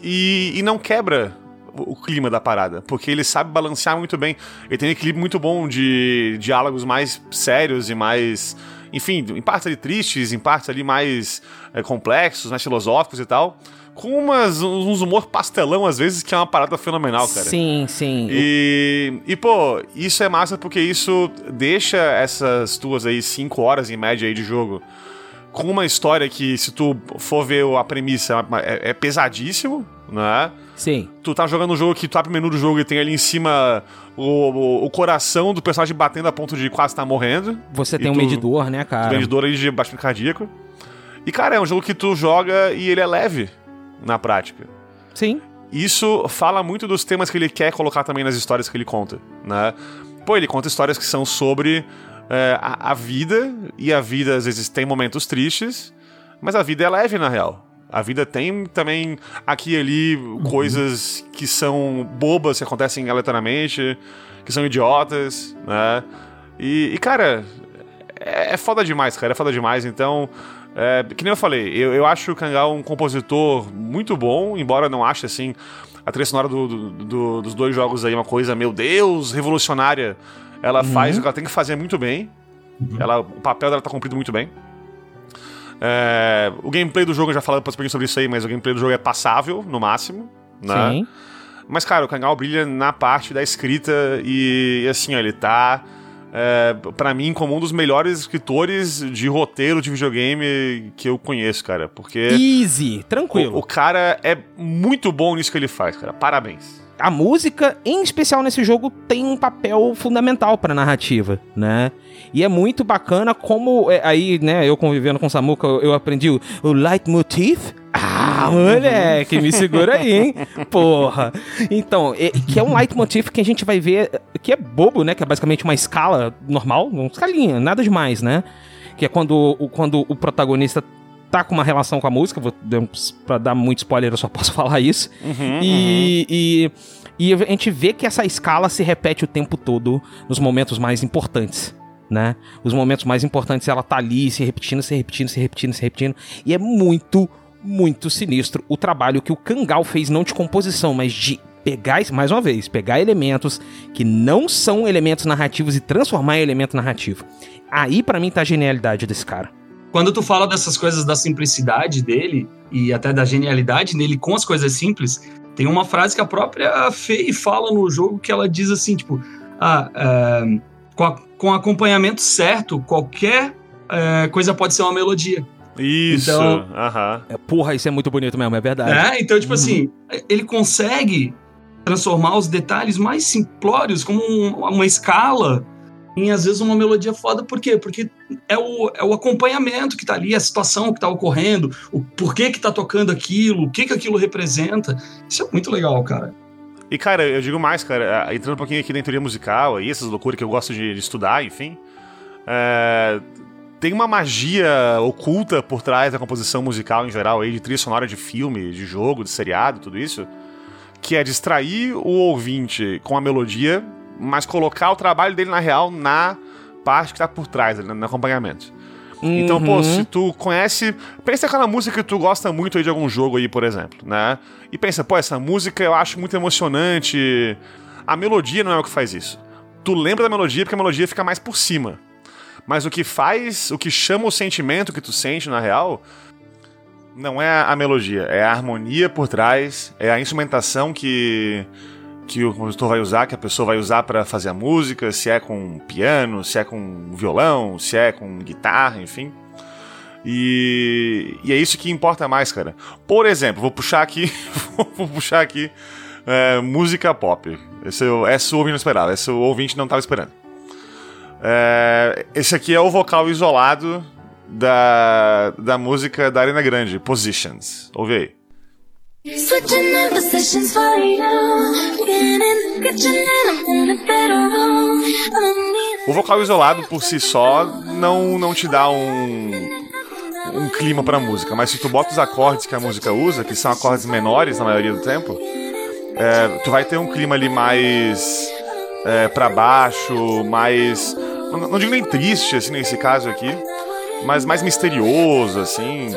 [SPEAKER 1] e, e não quebra o, clima da parada, porque ele sabe balancear muito bem. Ele tem um equilíbrio muito bom de diálogos mais sérios e mais. Enfim, em partes ali tristes, em partes ali mais é, complexos, mais filosóficos e tal. Com umas, uns humor pastelão, às vezes, que é uma parada fenomenal, cara.
[SPEAKER 2] Sim, sim.
[SPEAKER 1] E, e, pô, isso é massa porque isso deixa essas tuas aí cinco horas em média aí de jogo com uma história que, se tu for ver a premissa, é, é pesadíssimo, né?
[SPEAKER 2] Sim.
[SPEAKER 1] Tu tá jogando um jogo que tu abre o menu do jogo e tem ali em cima o, o, o coração do personagem batendo a ponto de quase estar morrendo.
[SPEAKER 2] Você tem um
[SPEAKER 1] tu-
[SPEAKER 2] medidor, né, cara?
[SPEAKER 1] Medidor aí de baixo cardíaco. E, cara, é um jogo que tu joga e ele é leve na prática.
[SPEAKER 2] Sim.
[SPEAKER 1] Isso fala muito dos temas que ele quer colocar também nas histórias que ele conta, né? Pô, ele conta histórias que são sobre é, a, a vida, e a vida às vezes tem momentos tristes, mas a vida é leve na real. A vida tem também aqui e ali coisas que são bobas, que acontecem aleatoriamente, que são idiotas, né? E, e, cara, é, é foda demais, cara, é foda demais. Então, é, que nem eu falei, eu, eu acho o Kangal um compositor muito bom, embora não ache assim a trilha sonora do- do- do- dos dois jogos aí uma coisa, meu Deus, revolucionária. Ela faz o que ela tem que fazer muito bem. Ela, o papel dela tá cumprido muito bem. É, o gameplay do jogo, eu já falei um sobre isso aí, mas o gameplay do jogo é passável, no máximo. Né?
[SPEAKER 2] Sim.
[SPEAKER 1] Mas, cara, o Kangal brilha na parte da escrita e, assim, ó, ele tá, é, para mim, como um dos melhores escritores de roteiro de videogame que eu conheço, cara. Porque
[SPEAKER 2] Easy, tranquilo.
[SPEAKER 1] o, o cara é muito bom nisso que ele faz, cara. Parabéns.
[SPEAKER 2] A música, em especial nesse jogo, tem um papel fundamental pra narrativa, né? E é muito bacana como é, aí, né, eu convivendo com o Samuka, eu, eu aprendi o, o leitmotiv. Ah, moleque, me segura aí, hein? (laughs) Porra. Então, é- que é um leitmotiv que a gente vai ver, que é bobo, né? Que é basicamente uma escala normal, uma escalinha, nada demais, né? Que é quando, o- quando o protagonista tá com uma relação com a música, vou, pra dar muito spoiler, eu só posso (laughs) falar isso. E, e, e a gente vê que essa escala se repete o tempo todo nos momentos mais importantes. Né? Os momentos mais importantes ela tá ali se repetindo, se repetindo, se repetindo, se repetindo. E é muito, muito sinistro o trabalho que o Kangal fez, não de composição, mas de pegar, mais uma vez, pegar elementos que não são elementos narrativos e transformar em elemento narrativo. Aí, pra mim, tá a genialidade desse cara.
[SPEAKER 3] Quando tu fala dessas coisas da simplicidade dele e até da genialidade nele com as coisas simples, tem uma frase que a própria Faye fala no jogo que ela diz assim, tipo, ah, ah, com, a, com acompanhamento certo, qualquer é, coisa pode ser uma melodia.
[SPEAKER 1] Isso,
[SPEAKER 3] Então-
[SPEAKER 1] aham.
[SPEAKER 2] É, porra, isso é muito bonito mesmo, é verdade.
[SPEAKER 3] É, então, tipo assim, ele consegue transformar os detalhes mais simplórios, como um- uma escala, em às vezes uma melodia foda. Por quê? Porque é o, é o acompanhamento que tá ali, a situação que tá ocorrendo, o porquê que tá tocando aquilo, o que que aquilo representa. Isso é muito legal, cara.
[SPEAKER 1] E, cara, eu digo mais, cara, entrando um pouquinho aqui na teoria musical aí, essas loucuras que eu gosto de, de estudar, enfim. é, tem uma magia oculta por trás da composição musical em geral aí, de trilha sonora de filme, de jogo, de seriado, tudo isso, que é distrair o ouvinte com a melodia, mas colocar o trabalho dele na real na parte que tá por trás, ali, no acompanhamento. Então, pô,
[SPEAKER 2] Uhum.
[SPEAKER 1] se tu conhece. Pensa aquela música que tu gosta muito aí de algum jogo aí, por exemplo, né? E pensa, pô, essa música eu acho muito emocionante. A melodia não é o que faz isso. Tu lembra da melodia porque a melodia fica mais por cima. Mas o que faz, o que chama o sentimento que tu sente na real, não é a melodia, é a harmonia por trás, é a instrumentação que que o compositor vai usar, que a pessoa vai usar pra fazer a música, se é com piano, se é com violão, se é com guitarra, enfim. E, e é isso que importa mais, cara. Por exemplo, vou puxar aqui, (laughs) vou puxar aqui é, música pop. Esse, essa o ouvinte não esperava, esse o ouvinte não estava esperando. É, esse aqui é o vocal isolado da, da música da Arena Grande, Positions. Ouve aí.
[SPEAKER 5] Switching up positions for you. Getting in the kitchen and I'm in a
[SPEAKER 1] O vocal isolado por si só não, não te dá um, um clima pra música, mas se tu bota os acordes que a música usa, que são acordes menores na maioria do tempo, é, tu vai ter um clima ali mais é, para baixo, mais. Não, não digo nem triste, assim, nesse caso aqui, mas mais misterioso, assim.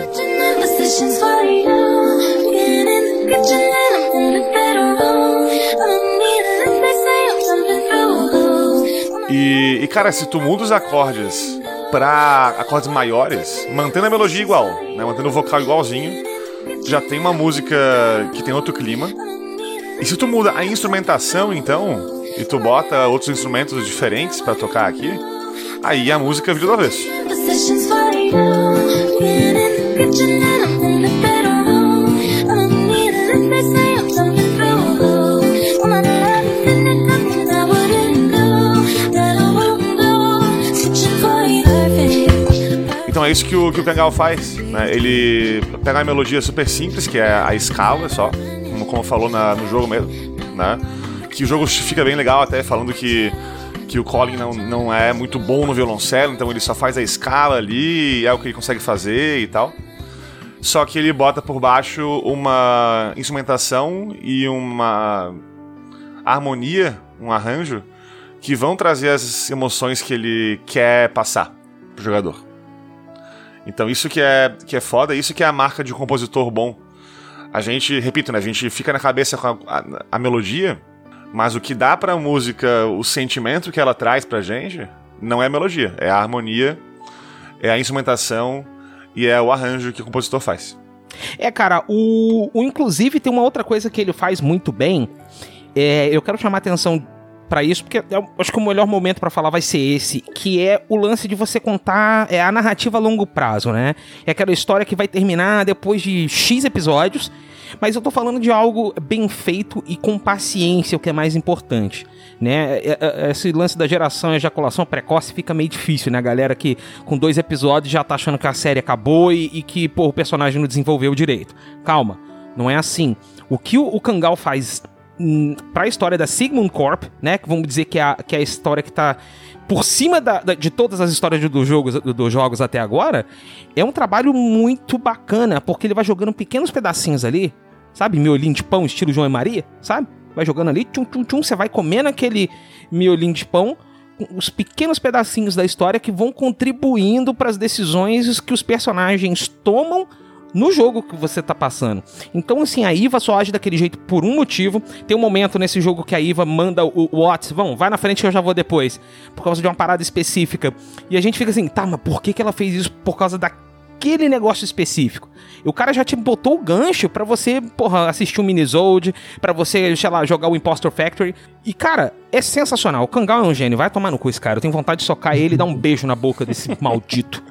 [SPEAKER 1] E, e, cara, se tu muda os acordes pra acordes maiores, mantendo a melodia igual, né, mantendo o vocal igualzinho, já tem uma música que tem outro clima. E se tu muda a instrumentação, então, e tu bota outros instrumentos diferentes pra tocar aqui, aí a música vira do avesso. Então é isso que o, que o Kangal faz. né? Ele pega uma melodia super simples, que é a escala só, como, como falou na- no jogo mesmo, né? Que o jogo fica bem legal até falando que, que o Colin não, não é muito bom no violoncelo, então ele só faz a escala ali, é o que ele consegue fazer e tal. Só que ele bota por baixo uma instrumentação e uma harmonia, um arranjo, que vão trazer as emoções que ele quer passar pro jogador. Então isso que é, que é foda, isso que é a marca de um compositor bom. A gente, repito, né, a gente fica na cabeça com a, a- a melodia, mas o que dá pra música, o sentimento que ela traz pra gente, não é a melodia, é a harmonia, é a instrumentação e é o arranjo que o compositor faz.
[SPEAKER 2] É, cara, o, o inclusive tem uma outra coisa que ele faz muito bem. É, eu quero chamar atenção pra isso, porque eu acho que o melhor momento pra falar vai ser esse, que é o lance de você contar é a narrativa a longo prazo, né? É aquela história que vai terminar depois de X episódios, mas eu tô falando de algo bem feito e com paciência, o que é mais importante, né? É- é- Esse lance da geração ejaculação precoce fica meio difícil, né? A galera que com dois episódios já tá achando que a série acabou e, e que, pô, o personagem não desenvolveu direito. Calma, não é assim. O que o, o Kangal faz hum, pra história da Sigmund Corp, né? Que vamos dizer que é a, que é a história que tá por cima da- da- de todas as histórias dos jogos, do- jogos até agora, é um trabalho muito bacana, porque ele vai jogando pequenos pedacinhos ali, sabe? Miolinho de pão, estilo João e Maria, sabe? Vai jogando ali, tchum, tchum, tchum, você vai comendo aquele miolinho de pão, os pequenos pedacinhos da história que vão contribuindo para as decisões que os personagens tomam no jogo que você tá passando. Então, assim, a Iva só age daquele jeito por um motivo. Tem um momento nesse jogo que a Iva manda o Watts, vão, vai na frente que eu já vou depois. Por causa de uma parada específica. E a gente fica assim, tá, mas por que, que ela fez isso? Por causa da aquele negócio específico. E o cara já te botou o gancho pra você, porra, assistir um Minisode, pra você, sei lá, jogar o Impostor Factory. E, cara, é sensacional. O Kangal é um gênio. Vai tomar no cu esse cara. Eu tenho vontade de socar ele e dar um beijo na boca desse (laughs) maldito.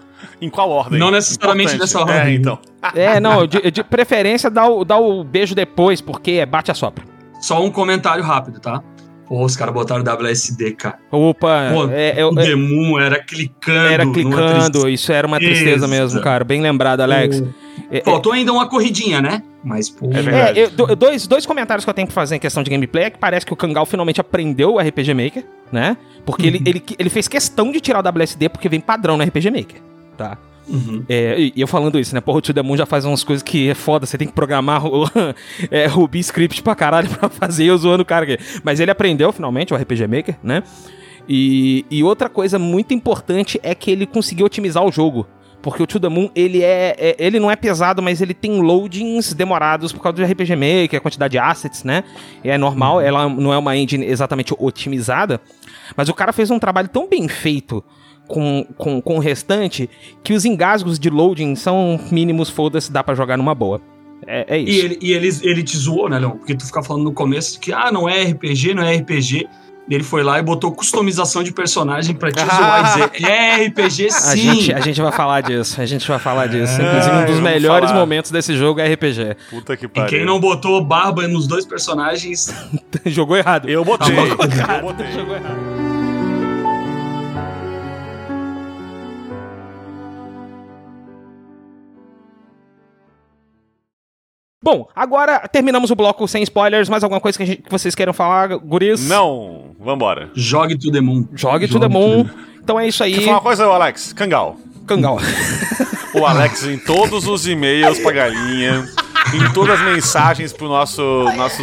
[SPEAKER 1] Em qual ordem?
[SPEAKER 3] Não necessariamente
[SPEAKER 1] Importante.
[SPEAKER 3] dessa ordem.
[SPEAKER 1] É, então. (laughs)
[SPEAKER 2] É, não, de, de preferência dá o, dá o beijo depois, porque é bate a sopra.
[SPEAKER 3] Só um comentário rápido, tá? Pô, os caras botaram WSD, cara.
[SPEAKER 2] Opa,
[SPEAKER 3] Pô,
[SPEAKER 2] é, é,
[SPEAKER 3] o
[SPEAKER 2] é-
[SPEAKER 3] Demon era clicando.
[SPEAKER 2] era clicando,
[SPEAKER 3] tristeza.
[SPEAKER 2] isso era uma tristeza mesmo, cara. Bem lembrado, Alex. É, é-
[SPEAKER 3] Faltou ainda uma corridinha, né? Mas, pô.
[SPEAKER 1] É verdade.
[SPEAKER 2] É, eu- do- dois, dois comentários que eu tenho pra fazer em questão de gameplay é que parece que o Kangal finalmente aprendeu o RPG Maker, né? Porque ele, ele, ele fez questão de tirar o WSD porque vem padrão no RPG Maker, tá?
[SPEAKER 3] Uhum.
[SPEAKER 2] É, e eu falando isso, né? Porra, o To The Moon já faz umas coisas que é foda, você tem que programar o, (laughs) é, Ruby Script pra caralho (laughs) pra fazer eu zoando o cara aqui. Mas ele aprendeu finalmente o RPG Maker, né? E, e outra coisa muito importante é que ele conseguiu otimizar o jogo. Porque o To The Moon, ele é, é- Ele não é pesado, mas ele tem loadings demorados por causa do RPG Maker, a quantidade de assets, né? É normal, ela não é uma engine exatamente otimizada. Mas o cara fez um trabalho tão bem feito com, com, com o restante que os engasgos de loading são mínimos, foda-se, dá pra jogar numa boa. É, é
[SPEAKER 3] E,
[SPEAKER 2] isso.
[SPEAKER 3] ele, e ele, ele te zoou, né, Leon? Porque tu fica falando no começo que, ah, não é RPG, não é RPG. E ele foi lá e botou customização de personagem pra te (laughs) zoar e dizer, é RPG
[SPEAKER 2] A
[SPEAKER 3] sim.
[SPEAKER 2] gente, a gente vai falar disso, a gente vai falar disso. Inclusive, um dos melhores
[SPEAKER 1] falar.
[SPEAKER 2] momentos desse jogo é RPG.
[SPEAKER 1] Puta que
[SPEAKER 3] E
[SPEAKER 1] pariu.
[SPEAKER 3] quem não botou barba nos dois personagens, (laughs)
[SPEAKER 2] Jogou errado.
[SPEAKER 1] Eu botei.
[SPEAKER 3] Tá bom.
[SPEAKER 1] eu botei.
[SPEAKER 2] Jogou errado. Bom, agora terminamos o bloco sem spoilers. Mais alguma coisa que, a gente- que vocês queiram falar, guris?
[SPEAKER 1] Não, vambora.
[SPEAKER 3] jogue to the moon.
[SPEAKER 2] Jogue to the moon. Então é isso aí.
[SPEAKER 1] Quer falar uma coisa, Alex? Kangal.
[SPEAKER 2] Kangal.
[SPEAKER 1] O Alex em todos os e-mails pra galinha, em todas as mensagens pro nosso. nossos.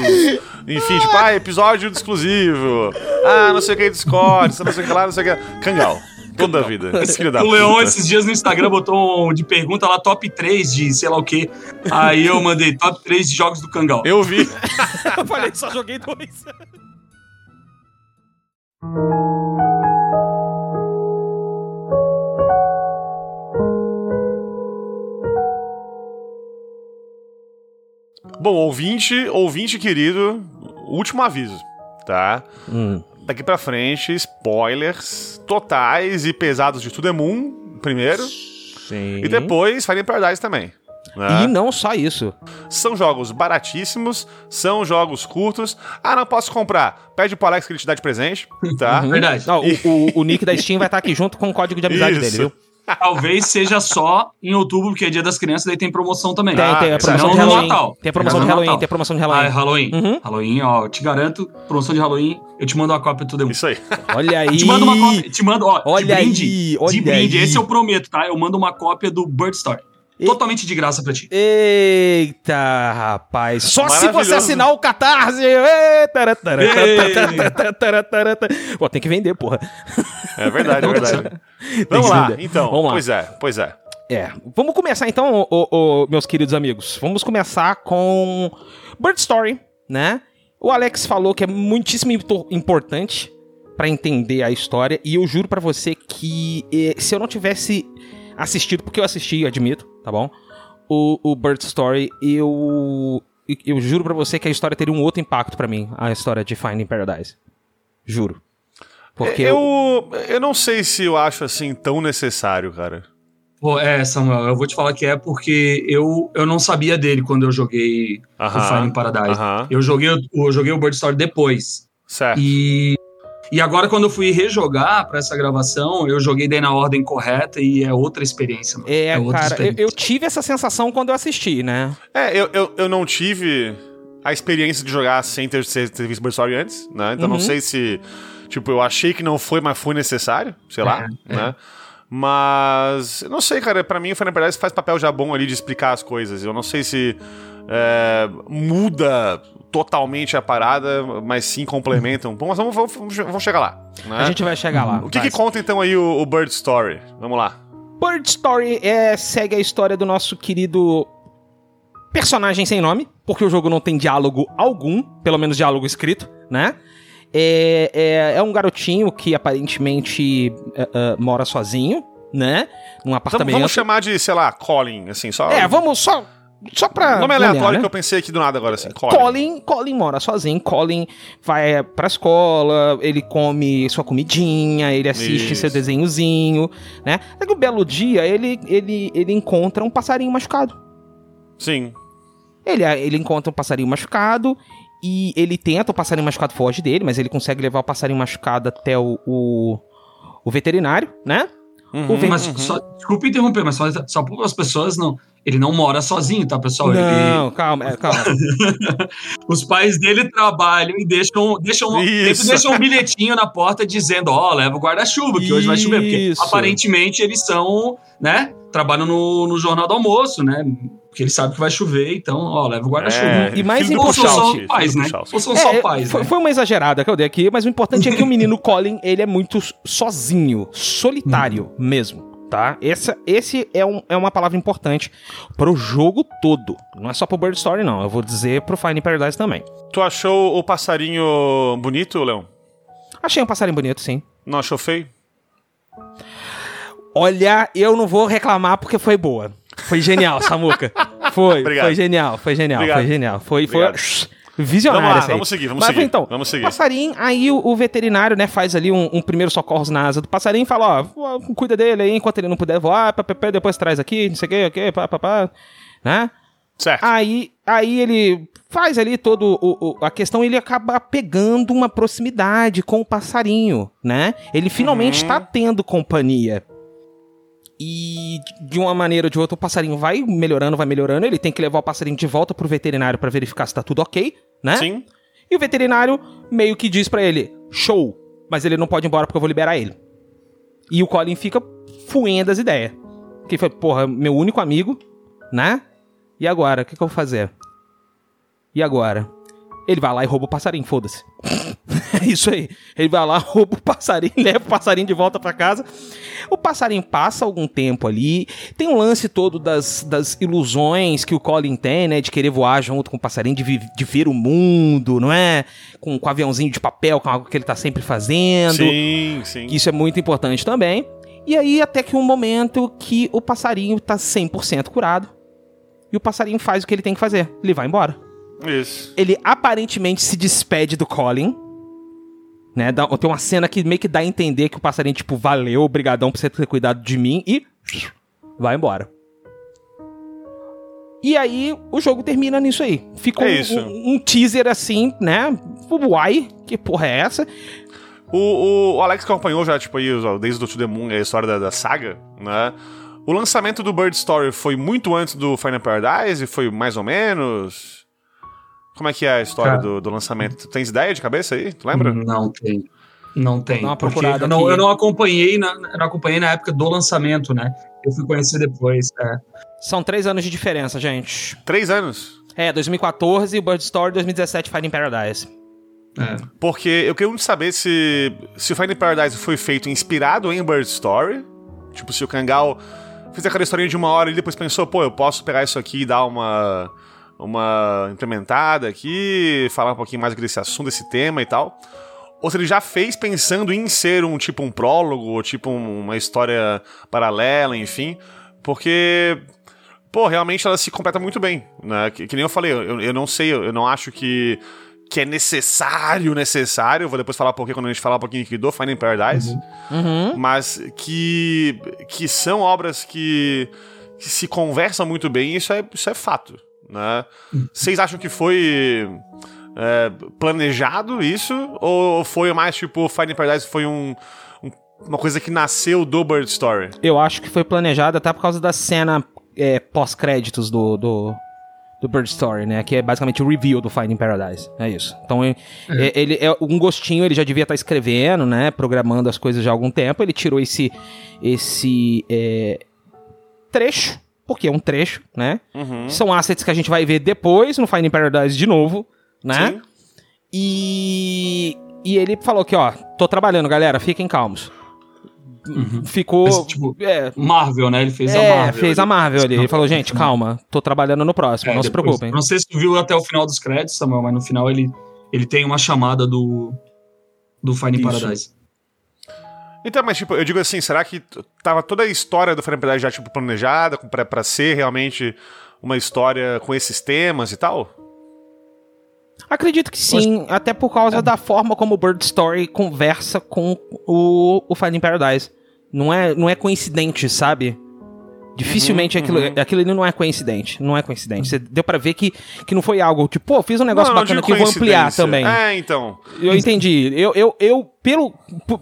[SPEAKER 1] Enfim, tipo, ah, episódio exclusivo. Ah, não sei o que, Discord, não sei o que lá, não sei o que. Kangal. Toda a vida. Esse filho (laughs) da
[SPEAKER 3] O Leon,
[SPEAKER 1] puta.
[SPEAKER 3] esses dias no Instagram, botou um de pergunta lá, top 3 de sei lá o quê. Aí eu mandei top 3 de jogos do Kangal.
[SPEAKER 1] Eu vi.
[SPEAKER 2] Eu (laughs) falei, só joguei dois.
[SPEAKER 1] Bom, ouvinte, ouvinte querido, último aviso, tá?
[SPEAKER 2] Hum.
[SPEAKER 1] Daqui pra frente, spoilers totais e pesados de To The Moon, primeiro.
[SPEAKER 2] Sim.
[SPEAKER 1] E depois Fire Paradise também. né?
[SPEAKER 2] E não só isso.
[SPEAKER 1] São jogos baratíssimos, são jogos curtos. Ah, não posso comprar. Pede pro Alex que ele te dá de presente, tá?
[SPEAKER 3] Verdade.
[SPEAKER 2] Não, o, o- o nick da Steam vai estar aqui junto com o código de amizade
[SPEAKER 1] Isso.
[SPEAKER 2] dele, viu?
[SPEAKER 3] Talvez seja só em outubro, porque é dia das crianças, daí tem promoção também.
[SPEAKER 2] Tem,
[SPEAKER 1] Ah,
[SPEAKER 2] tem a
[SPEAKER 1] esse
[SPEAKER 2] promoção
[SPEAKER 3] não
[SPEAKER 2] de
[SPEAKER 3] no
[SPEAKER 2] Halloween.
[SPEAKER 3] Natal.
[SPEAKER 2] Tem a promoção de
[SPEAKER 3] no
[SPEAKER 2] Halloween,
[SPEAKER 3] Natal.
[SPEAKER 2] tem a promoção de
[SPEAKER 3] Ah, é
[SPEAKER 2] Halloween.
[SPEAKER 3] Halloween.
[SPEAKER 2] Uhum.
[SPEAKER 3] Halloween, ó, eu te garanto, promoção de Halloween, eu te mando uma cópia do Demon.
[SPEAKER 1] Isso aí.
[SPEAKER 2] Olha aí.
[SPEAKER 3] Te mando uma cópia, te mando, ó,
[SPEAKER 2] Olha
[SPEAKER 3] de brinde,
[SPEAKER 2] aí, olha
[SPEAKER 3] de brinde,
[SPEAKER 2] aí.
[SPEAKER 3] esse eu prometo, tá? Eu mando uma cópia do Bird Story.
[SPEAKER 2] E-
[SPEAKER 3] Totalmente de graça pra ti.
[SPEAKER 2] Eita, rapaz. Só se você assinar o Catarse. Ê, tara, tara,
[SPEAKER 3] Ei.
[SPEAKER 2] tara, tara, tara, tara, tara. Pô, tem que vender, porra.
[SPEAKER 1] É verdade, é verdade. Vamos lá,
[SPEAKER 2] vender.
[SPEAKER 1] então.
[SPEAKER 2] Vamos lá.
[SPEAKER 1] Pois é, pois é.
[SPEAKER 2] É, vamos começar então, meus queridos amigos. Vamos começar com Bird Story, né? O Alex falou que é muitíssimo impo- importante pra entender a história e eu juro pra você que eh, se eu não tivesse assistido, porque eu assisti, eu admito, tá bom? O, o Bird Story, eu eu juro pra você que a história teria um outro impacto pra mim, a história de Finding Paradise. Juro. Porque
[SPEAKER 1] eu, eu não sei se eu acho assim tão necessário, cara.
[SPEAKER 3] Pô, é, Samuel, eu vou te falar que é porque eu, eu não sabia dele quando eu joguei o
[SPEAKER 1] Aham,
[SPEAKER 3] Finding Paradise.
[SPEAKER 1] aham.
[SPEAKER 3] Eu joguei, o- eu joguei o Bird Story depois.
[SPEAKER 1] Certo.
[SPEAKER 3] E, e agora, quando eu fui rejogar pra essa gravação, eu joguei daí na ordem correta e é outra experiência, mano.
[SPEAKER 2] é,
[SPEAKER 3] outra
[SPEAKER 2] cara, eu,
[SPEAKER 3] experiência.
[SPEAKER 2] eu tive essa sensação quando eu assisti, né?
[SPEAKER 1] É, eu, eu, eu não tive a experiência de jogar sem ter, ter, ter visto Bird Story antes, né? Então não
[SPEAKER 2] Uhum.
[SPEAKER 1] sei se. Tipo, eu achei que não foi, mas foi necessário, sei lá,
[SPEAKER 3] É,
[SPEAKER 1] né? Mas. Eu não sei, cara. Pra mim, o Final Paradise faz papel já bom ali de explicar as coisas. Eu não sei se. é, muda totalmente a parada, mas sim complementam. Bom, mas vamos, vamos, vamos, chegar lá. Né?
[SPEAKER 2] A gente vai chegar lá.
[SPEAKER 1] O que, que conta então aí o, o Bird Story? Vamos lá.
[SPEAKER 2] Bird Story é, segue a história do nosso querido personagem sem nome, porque o jogo não tem diálogo algum, pelo menos diálogo escrito, né? É, é, é um garotinho que aparentemente é, é, mora sozinho, né? Num
[SPEAKER 1] Então,
[SPEAKER 2] apartamento.
[SPEAKER 1] vamos chamar de, sei lá, Colin, assim, só.
[SPEAKER 2] É, vamos só. Só pra.
[SPEAKER 1] Nome
[SPEAKER 2] olhar,
[SPEAKER 1] aleatório
[SPEAKER 2] né?
[SPEAKER 1] que eu pensei aqui do nada agora, assim. Colin.
[SPEAKER 2] Colin, Colin mora sozinho, Colin vai pra escola, ele come sua comidinha, ele assiste
[SPEAKER 1] Isso.
[SPEAKER 2] seu desenhozinho, né? Que um belo dia ele, ele, ele encontra um passarinho machucado.
[SPEAKER 1] Sim.
[SPEAKER 2] Ele, ele encontra um passarinho machucado e ele tenta, o passarinho machucado foge dele, mas ele consegue levar o passarinho machucado até o, o, o veterinário, né?
[SPEAKER 1] Uhum,
[SPEAKER 3] Mas só, desculpa interromper, mas só, só para as pessoas não. Ele não mora sozinho, tá, pessoal? Ele-
[SPEAKER 2] Não, calma, é, calma. (laughs)
[SPEAKER 3] os pais dele trabalham e deixam, deixam,
[SPEAKER 1] Isso.
[SPEAKER 3] deixam um bilhetinho na porta dizendo: Ó, leva o guarda-chuva, que hoje vai chover. Porque
[SPEAKER 2] Isso.
[SPEAKER 3] aparentemente eles são, né? Trabalham no, no jornal do almoço, né? Porque eles sabem que vai chover, então, ó, leva o guarda-chuva.
[SPEAKER 1] É,
[SPEAKER 2] E mais
[SPEAKER 1] do
[SPEAKER 3] Ou são só pais, né? Ou são só
[SPEAKER 2] É,
[SPEAKER 3] pais,
[SPEAKER 2] foi,
[SPEAKER 3] né?
[SPEAKER 2] foi uma exagerada que eu dei aqui, mas o importante é que o menino (laughs) Colin, ele é muito sozinho, solitário mesmo, tá? Essa, esse é, um- é uma palavra importante pro jogo todo. Não é só pro Bird Story, não. Eu vou dizer pro Fine Paradise também.
[SPEAKER 1] Tu achou o passarinho bonito, Leão?
[SPEAKER 2] Achei um passarinho bonito, sim.
[SPEAKER 1] Não achou feio?
[SPEAKER 2] Olha, eu não vou reclamar porque foi boa. Foi genial, Samuca. (laughs) Foi,
[SPEAKER 1] Obrigado.
[SPEAKER 2] foi genial, foi genial,
[SPEAKER 1] Obrigado.
[SPEAKER 2] foi genial. Foi, foi
[SPEAKER 1] Obrigado.
[SPEAKER 2] Visionário
[SPEAKER 1] Vamos lá, vamos seguir, vamos
[SPEAKER 2] Mas,
[SPEAKER 1] seguir,
[SPEAKER 2] Então,
[SPEAKER 1] vamos seguir.
[SPEAKER 2] passarinho, aí o, o veterinário, né, faz ali um, um primeiro socorros na asa do passarinho e fala, ó, cuida dele aí enquanto ele não puder voar, pá, pá, pá, depois traz aqui, não sei o que, ok, pá, pá, pá, né?
[SPEAKER 1] Certo.
[SPEAKER 2] Aí, aí ele faz ali todo o, o- a questão, ele acaba pegando uma proximidade com o passarinho, né? Ele finalmente está tendo companhia. E de uma maneira ou de outra o passarinho vai melhorando, vai melhorando, ele tem que levar o passarinho de volta pro veterinário pra verificar se tá tudo OK, né?
[SPEAKER 1] Sim.
[SPEAKER 2] E o veterinário meio que diz pra ele: "Show, mas ele não pode ir embora porque eu vou liberar ele". E o Colin fica fuendo as ideias. Que foi, porra, meu único amigo, né? E agora, o que, que eu vou fazer? E agora? Ele vai lá e rouba o passarinho, foda-se. (laughs) é (laughs) isso aí. Ele vai lá, (laughs) rouba o passarinho, leva o passarinho de volta pra casa. O passarinho passa algum tempo ali. Tem um lance todo das, das ilusões que o Colin tem, né? De querer voar junto com o passarinho, de, de ver o mundo, não é? Com, com aviãozinho de papel, com algo que ele tá sempre fazendo.
[SPEAKER 1] Sim, sim.
[SPEAKER 2] Isso é muito importante também. E aí, até que um momento que o passarinho tá 100% curado. E o passarinho faz o que ele tem que fazer. Ele vai embora.
[SPEAKER 1] Isso.
[SPEAKER 2] Ele aparentemente se despede do Colin. Né? Dá- tem uma cena que meio que dá a entender que o passarinho, tipo, valeu, obrigadão por você ter cuidado de mim. E vai embora. E aí, o jogo termina nisso aí. Ficou
[SPEAKER 1] É
[SPEAKER 2] um-
[SPEAKER 1] isso.
[SPEAKER 2] Um, um teaser assim, né? Uai, que porra é essa?
[SPEAKER 1] O, o, Alex que acompanhou já, tipo, aí, desde o To The Moon, a história da, da saga, né? O lançamento do Bird Story foi muito antes do Final Paradise? Foi mais ou menos? Como é que é a história
[SPEAKER 3] Cara.
[SPEAKER 1] do, do lançamento? Tu tens ideia de cabeça aí? Tu lembra?
[SPEAKER 3] Não tem. Não tem.
[SPEAKER 2] Dá uma procurada
[SPEAKER 3] eu não, eu não acompanhei na, eu não acompanhei na época do lançamento, né? Eu fui conhecer depois. é.
[SPEAKER 2] São três anos de diferença, gente.
[SPEAKER 1] Três anos?
[SPEAKER 2] É, 2014 e Bird Story, 2017 Finding Paradise.
[SPEAKER 3] É.
[SPEAKER 1] Porque eu queria muito saber se, se o Finding Paradise foi feito inspirado em Bird Story. Tipo, se o Kangal fez aquela historinha de uma hora e depois pensou, pô, eu posso pegar isso aqui e dar uma, uma implementada aqui, falar um pouquinho mais desse assunto, desse tema e tal. Ou se ele já fez pensando em ser um tipo um prólogo, ou tipo um- uma história paralela, enfim. Porque, pô, realmente ela se completa muito bem, né? Que, que nem eu falei, eu, eu não sei, eu, eu não acho que, que é necessário, necessário. Eu vou depois falar um pouquinho quando a gente falar um pouquinho aqui do Finding Paradise.
[SPEAKER 2] Uhum.
[SPEAKER 1] Mas que, que são obras que, que se conversam muito bem, isso é, isso é fato, né? Vocês acham que foi é, planejado isso? Ou foi mais tipo, Finding Paradise foi um, um- uma coisa que nasceu do Bird Story?
[SPEAKER 2] Eu acho que foi planejado até por causa da cena é, pós-créditos do, do, do Bird Story, né? Que é basicamente o review do Finding Paradise. É isso. Então, é- é- ele é um gostinho, ele já devia estar escrevendo, né? Programando as coisas já há algum tempo. Ele tirou esse, esse é, trecho, porque é um trecho, né?
[SPEAKER 1] Uhum.
[SPEAKER 2] São assets que a gente vai ver depois no Finding Paradise de novo, né?
[SPEAKER 1] Sim.
[SPEAKER 2] E, e ele falou que, ó, tô trabalhando, galera, fiquem calmos. Ficou.
[SPEAKER 3] Mas, tipo,
[SPEAKER 2] é,
[SPEAKER 3] Marvel, né? Ele fez a
[SPEAKER 2] é,
[SPEAKER 3] Marvel.
[SPEAKER 2] fez a Marvel ali. Ele falou, gente, calma, tô trabalhando no próximo,
[SPEAKER 3] É,
[SPEAKER 2] não se
[SPEAKER 3] depois-
[SPEAKER 2] preocupem.
[SPEAKER 3] Não sei se tu viu até o final dos créditos, Samuel, mas no final ele, ele tem uma chamada do, do Finding
[SPEAKER 2] Isso.
[SPEAKER 3] Paradise.
[SPEAKER 1] Então, mas tipo, eu digo assim, será que tava toda a história do Final Fantasy já tipo planejada pra ser realmente uma história com esses temas e tal?
[SPEAKER 2] Acredito que sim, até por causa da forma como o Bird Story conversa com o, o Finding Paradise. Não é, não é coincidente, sabe? Dificilmente aquilo, aquilo ali não é coincidente. Não é coincidente. Você deu pra ver que, que não foi algo tipo, pô, fiz um negócio
[SPEAKER 1] Não,
[SPEAKER 2] bacana aqui, eu vou ampliar também.
[SPEAKER 1] É, então.
[SPEAKER 2] Eu entendi. Eu, eu, eu pelo,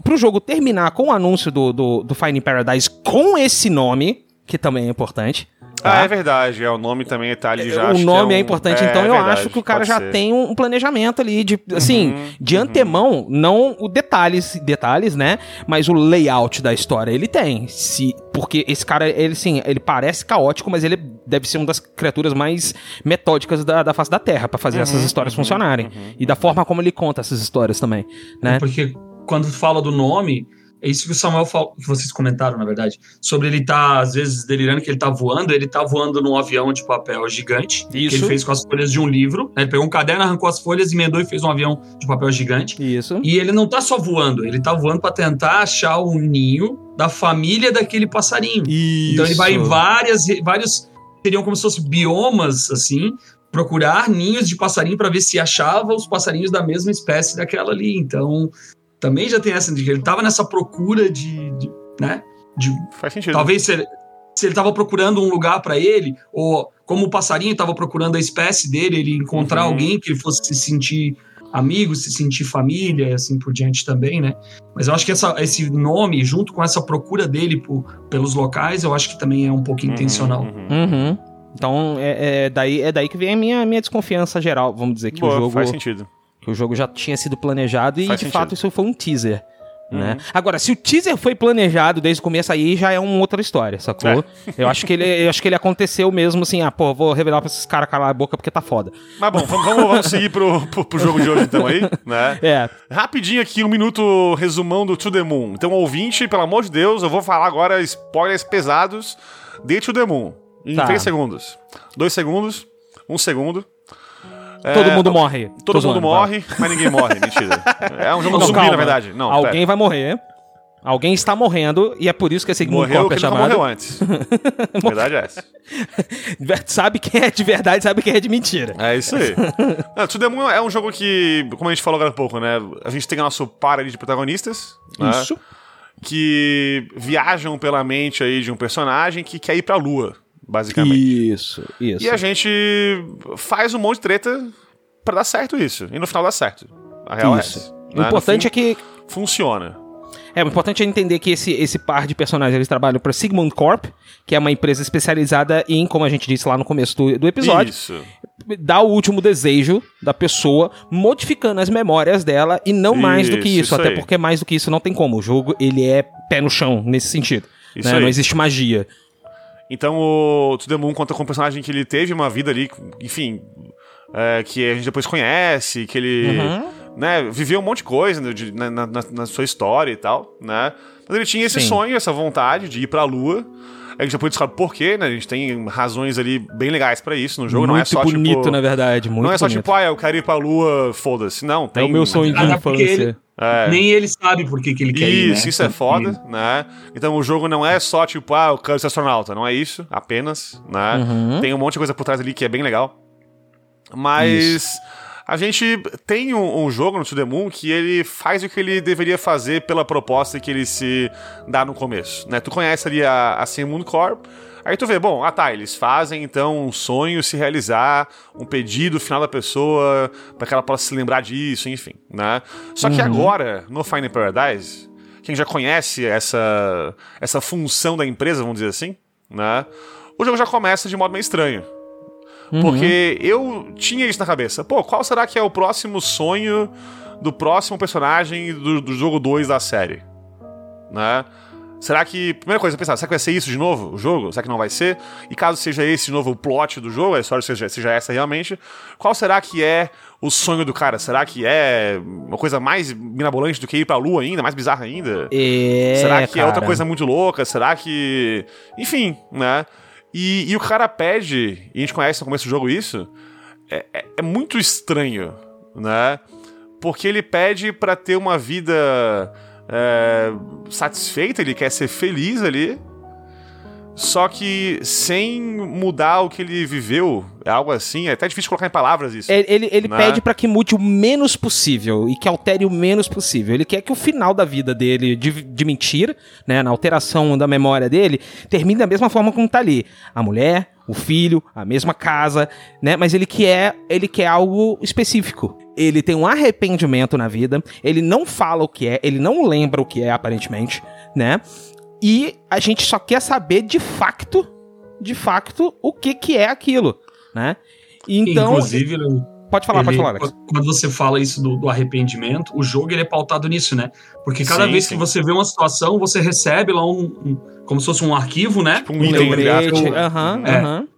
[SPEAKER 2] pro jogo terminar com o anúncio do, do, do Finding Paradise com esse nome, que também é importante.
[SPEAKER 1] Ah,
[SPEAKER 2] tá?
[SPEAKER 1] é verdade. É, o nome também tá ali já.
[SPEAKER 2] o nome é,
[SPEAKER 1] um-
[SPEAKER 2] importante,
[SPEAKER 1] é,
[SPEAKER 2] então
[SPEAKER 1] é
[SPEAKER 2] eu
[SPEAKER 1] verdade,
[SPEAKER 2] acho que o cara
[SPEAKER 1] pode
[SPEAKER 2] já
[SPEAKER 1] ser. Uhum,
[SPEAKER 2] tem um planejamento ali de, assim, de antemão, não o detalhes, detalhes, né? Mas o layout da história ele tem. Se porque esse cara, ele sim, ele parece caótico, mas ele deve ser uma das criaturas mais metódicas da, da face da Terra pra fazer
[SPEAKER 1] Uhum,
[SPEAKER 2] essas histórias funcionarem e da forma como ele conta essas histórias também, né?
[SPEAKER 3] Porque quando fala do nome, é isso que o Samuel falou, que vocês comentaram, na verdade, sobre ele tá, às vezes, delirando que ele tá voando, ele tá voando num avião de papel gigante, que
[SPEAKER 2] Isso.
[SPEAKER 3] ele fez com as folhas de um livro, né? Ele pegou um caderno, arrancou as folhas, emendou e fez um avião de papel gigante.
[SPEAKER 2] Isso.
[SPEAKER 3] E ele não tá só voando, ele tá voando para tentar achar o ninho da família daquele passarinho. Então ele vai em várias, vários seriam como se fossem biomas assim, procurar ninhos de passarinho para ver se achava os passarinhos da mesma espécie daquela ali. Então também já tem essa de que ele tava nessa procura de, de, né, de
[SPEAKER 1] Faz sentido.
[SPEAKER 3] talvez se ele, se ele tava procurando um lugar para ele ou como o passarinho tava procurando a espécie dele, ele encontrar
[SPEAKER 1] Uhum.
[SPEAKER 3] alguém que ele fosse se sentir amigo, se sentir família e assim por diante também, né? Mas eu acho que essa, esse nome, junto com essa procura dele por, pelos locais, eu acho que também é um pouquinho
[SPEAKER 1] Uhum,
[SPEAKER 3] intencional.
[SPEAKER 1] uhum.
[SPEAKER 2] Uhum. Então é, é daí, é daí que vem a minha, minha desconfiança geral, vamos dizer que
[SPEAKER 1] Boa,
[SPEAKER 2] o jogo
[SPEAKER 1] faz sentido.
[SPEAKER 2] Que o jogo já tinha sido planejado e
[SPEAKER 1] Faz
[SPEAKER 2] de
[SPEAKER 1] sentido.
[SPEAKER 2] fato isso foi um teaser. Né?
[SPEAKER 1] Uhum.
[SPEAKER 2] Agora, se o teaser foi planejado desde o começo aí, já é uma outra história, sacou?
[SPEAKER 1] É.
[SPEAKER 2] Eu acho que ele, eu acho que ele aconteceu mesmo assim, ah, pô, vou revelar pra esses caras calar a boca porque tá foda.
[SPEAKER 1] Mas bom, vamos, vamos, vamos seguir pro, pro, pro jogo de hoje então aí, né?
[SPEAKER 2] É,
[SPEAKER 1] Rapidinho aqui, um minuto resumão do To The Moon. Então, ouvinte, pelo amor de Deus, eu vou falar agora spoilers pesados de To The Moon. Em
[SPEAKER 2] Tá.
[SPEAKER 1] 3 segundos. 2 segundos. 1 um segundo.
[SPEAKER 2] Todo mundo morre.
[SPEAKER 1] É, Todo mundo morre, mas ninguém morre. (laughs) Mentira. É um jogo
[SPEAKER 2] Não,
[SPEAKER 1] zumbi,
[SPEAKER 2] calma.
[SPEAKER 1] na verdade. Não,
[SPEAKER 2] Alguém
[SPEAKER 1] pera.
[SPEAKER 2] vai morrer. Alguém está morrendo e é por isso que esse
[SPEAKER 1] morreu
[SPEAKER 2] Corp é
[SPEAKER 1] que
[SPEAKER 2] chamado.
[SPEAKER 1] morreu antes. (laughs) Verdade é essa.
[SPEAKER 2] Sabe quem é de verdade, sabe quem é de mentira.
[SPEAKER 1] É isso aí. (laughs) Não, To The Moon é um jogo que, como a gente falou agora há pouco, né? A gente tem o nosso par ali de protagonistas. né?
[SPEAKER 2] Isso.
[SPEAKER 1] Que viajam pela mente aí de um personagem que quer ir pra lua, basicamente.
[SPEAKER 2] Isso, isso.
[SPEAKER 1] E a gente faz um monte de treta pra dar certo isso. E no final dá certo. A real
[SPEAKER 2] Isso.
[SPEAKER 1] é essa.
[SPEAKER 2] O importante é que
[SPEAKER 1] Funciona.
[SPEAKER 2] É, o importante é entender que esse, esse par de personagens eles trabalham para Sigmund Corp, que é uma empresa especializada em, como a gente disse lá no começo do, do episódio,
[SPEAKER 1] Isso.
[SPEAKER 2] dar o último desejo da pessoa, modificando as memórias dela e não mais do que
[SPEAKER 1] Isso,
[SPEAKER 2] isso,
[SPEAKER 1] isso
[SPEAKER 2] até
[SPEAKER 1] aí.
[SPEAKER 2] porque mais do que isso não tem como. O jogo ele é pé no chão nesse sentido.
[SPEAKER 1] Isso
[SPEAKER 2] né? Não existe magia.
[SPEAKER 1] Então o To The Moon conta com um personagem que ele teve uma vida ali, enfim, é, que a gente depois conhece, que ele
[SPEAKER 2] Uhum.
[SPEAKER 1] né, viveu um monte de coisa né, de- na, na- na sua história e tal, né? Mas ele tinha esse
[SPEAKER 2] Sim.
[SPEAKER 1] sonho, essa vontade de ir pra Lua. A gente depois descobre por quê, né? A gente tem razões ali bem legais pra isso no jogo.
[SPEAKER 2] muito
[SPEAKER 1] não é só
[SPEAKER 2] bonito,
[SPEAKER 1] tipo,
[SPEAKER 2] na verdade. Muito
[SPEAKER 1] não é só
[SPEAKER 2] bonito.
[SPEAKER 1] tipo, ah, eu quero ir pra Lua, foda-se. Não,
[SPEAKER 2] é
[SPEAKER 1] tem
[SPEAKER 2] o meu sonho de infância.
[SPEAKER 1] É.
[SPEAKER 3] Nem ele sabe por que, que ele quer ir,
[SPEAKER 1] Isso,
[SPEAKER 3] né?
[SPEAKER 1] isso é foda, né? Então o jogo não é só tipo, ah, eu quero ser astronauta, não é isso, apenas, né?
[SPEAKER 2] Uhum.
[SPEAKER 1] Tem um monte de coisa por trás ali que é bem legal. Mas a gente tem um, um jogo no To The Moon que ele faz o que ele deveria fazer pela proposta que ele se dá no começo, né? Tu conhece ali a, a Sigmund Corp, aí tu vê, bom, ah tá, eles fazem então um sonho se realizar, um pedido final da pessoa, para que ela possa se lembrar disso, enfim, né? Só que agora, no Final Paradise, quem já conhece essa, essa função da empresa, vamos dizer assim, né? O jogo já começa de modo meio estranho. Porque eu tinha isso na cabeça. Pô, qual será que é o próximo sonho do próximo personagem do, do jogo 2 da série? Né? Será que. Primeira coisa, pensar, será que vai ser isso de novo, o jogo? Será que não vai ser? E caso seja esse de novo o plot do jogo, a história seja, seja essa realmente, qual será que é o sonho do cara? Será que é uma coisa mais mirabolante do que ir pra lua ainda, mais bizarra ainda?
[SPEAKER 2] É,
[SPEAKER 1] Será que é outra
[SPEAKER 2] cara.
[SPEAKER 1] coisa muito louca? Será que. Enfim, né? E, e o cara pede, e a gente conhece no começo do jogo isso, é, é- é muito estranho, né? Porque ele pede pra ter uma vida é, satisfeita, ele quer ser feliz ali. Só que sem mudar o que ele viveu, é algo assim, é até difícil colocar em palavras isso.
[SPEAKER 2] Ele, ele, ele
[SPEAKER 1] Né?
[SPEAKER 2] pede pra que mude o menos possível e que altere o menos possível. Ele quer que o final da vida dele, de, de mentira, né, na alteração da memória dele, termine da mesma forma como tá ali. A mulher, o filho, a mesma casa, né? Mas ele quer, ele quer algo específico. Ele tem um arrependimento na vida, ele não fala o que é, ele não lembra o que é, aparentemente, né? E a gente só quer saber de facto, de facto, o que que é aquilo, né? Então,
[SPEAKER 3] Inclusive,
[SPEAKER 2] pode falar, pode
[SPEAKER 3] ele-
[SPEAKER 2] falar, Alex.
[SPEAKER 3] Quando você fala isso do, do arrependimento, o jogo ele é pautado nisso, né? Porque cada
[SPEAKER 1] Sim,
[SPEAKER 3] vez
[SPEAKER 1] sim.
[SPEAKER 3] que você vê uma situação, você recebe lá um, um- como se fosse um arquivo, né?
[SPEAKER 1] Tipo um item, entre
[SPEAKER 2] lembrete, aham,
[SPEAKER 3] É.
[SPEAKER 2] aham.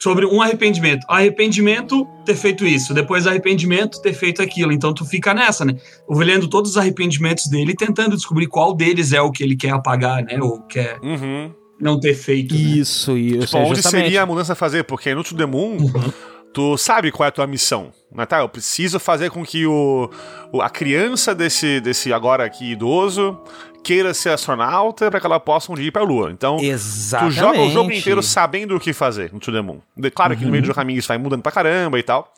[SPEAKER 3] Sobre um arrependimento. Arrependimento ter feito isso, depois arrependimento ter feito aquilo. Então tu fica nessa, né? Olhando todos os arrependimentos dele e tentando descobrir qual deles é o que ele quer apagar, né? Ou quer
[SPEAKER 1] Uhum.
[SPEAKER 3] não ter feito. né?
[SPEAKER 2] Isso, isso.
[SPEAKER 1] Tipo,
[SPEAKER 2] é
[SPEAKER 1] onde
[SPEAKER 2] justamente.
[SPEAKER 1] seria a mudança a fazer? Porque no To The Moon,
[SPEAKER 3] Uhum.
[SPEAKER 1] tu sabe qual é a tua missão. Né? Tá, eu preciso fazer com que o, o- a criança desse, desse agora aqui idoso queira ser astronauta para que ela possa um dia ir pra Lua. Então,
[SPEAKER 2] Exatamente.
[SPEAKER 1] tu joga o jogo inteiro sabendo o que fazer no To The Moon. Claro que no
[SPEAKER 2] Uhum.
[SPEAKER 1] meio do caminho isso vai mudando pra caramba e tal.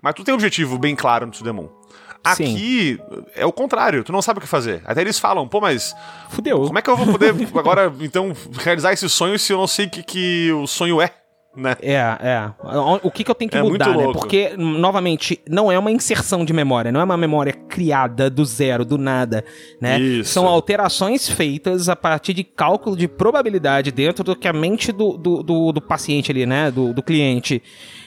[SPEAKER 1] Mas tu tem um objetivo bem claro no To The Moon.
[SPEAKER 2] Sim.
[SPEAKER 1] Aqui é o contrário, tu não sabe o que fazer. Até eles falam, pô, mas
[SPEAKER 2] Fudeu.
[SPEAKER 1] como é que eu vou poder agora, então, realizar esse sonho se eu não sei o que, que o sonho é, né?
[SPEAKER 2] É, é. O que, que eu tenho que
[SPEAKER 1] É
[SPEAKER 2] mudar, né? Porque, novamente, não é uma inserção de memória, não é uma memória criada do zero, do nada, né?
[SPEAKER 1] Isso.
[SPEAKER 2] São alterações feitas a partir de cálculo de probabilidade dentro do que a mente do, do, do, do paciente ali, né? Do, do cliente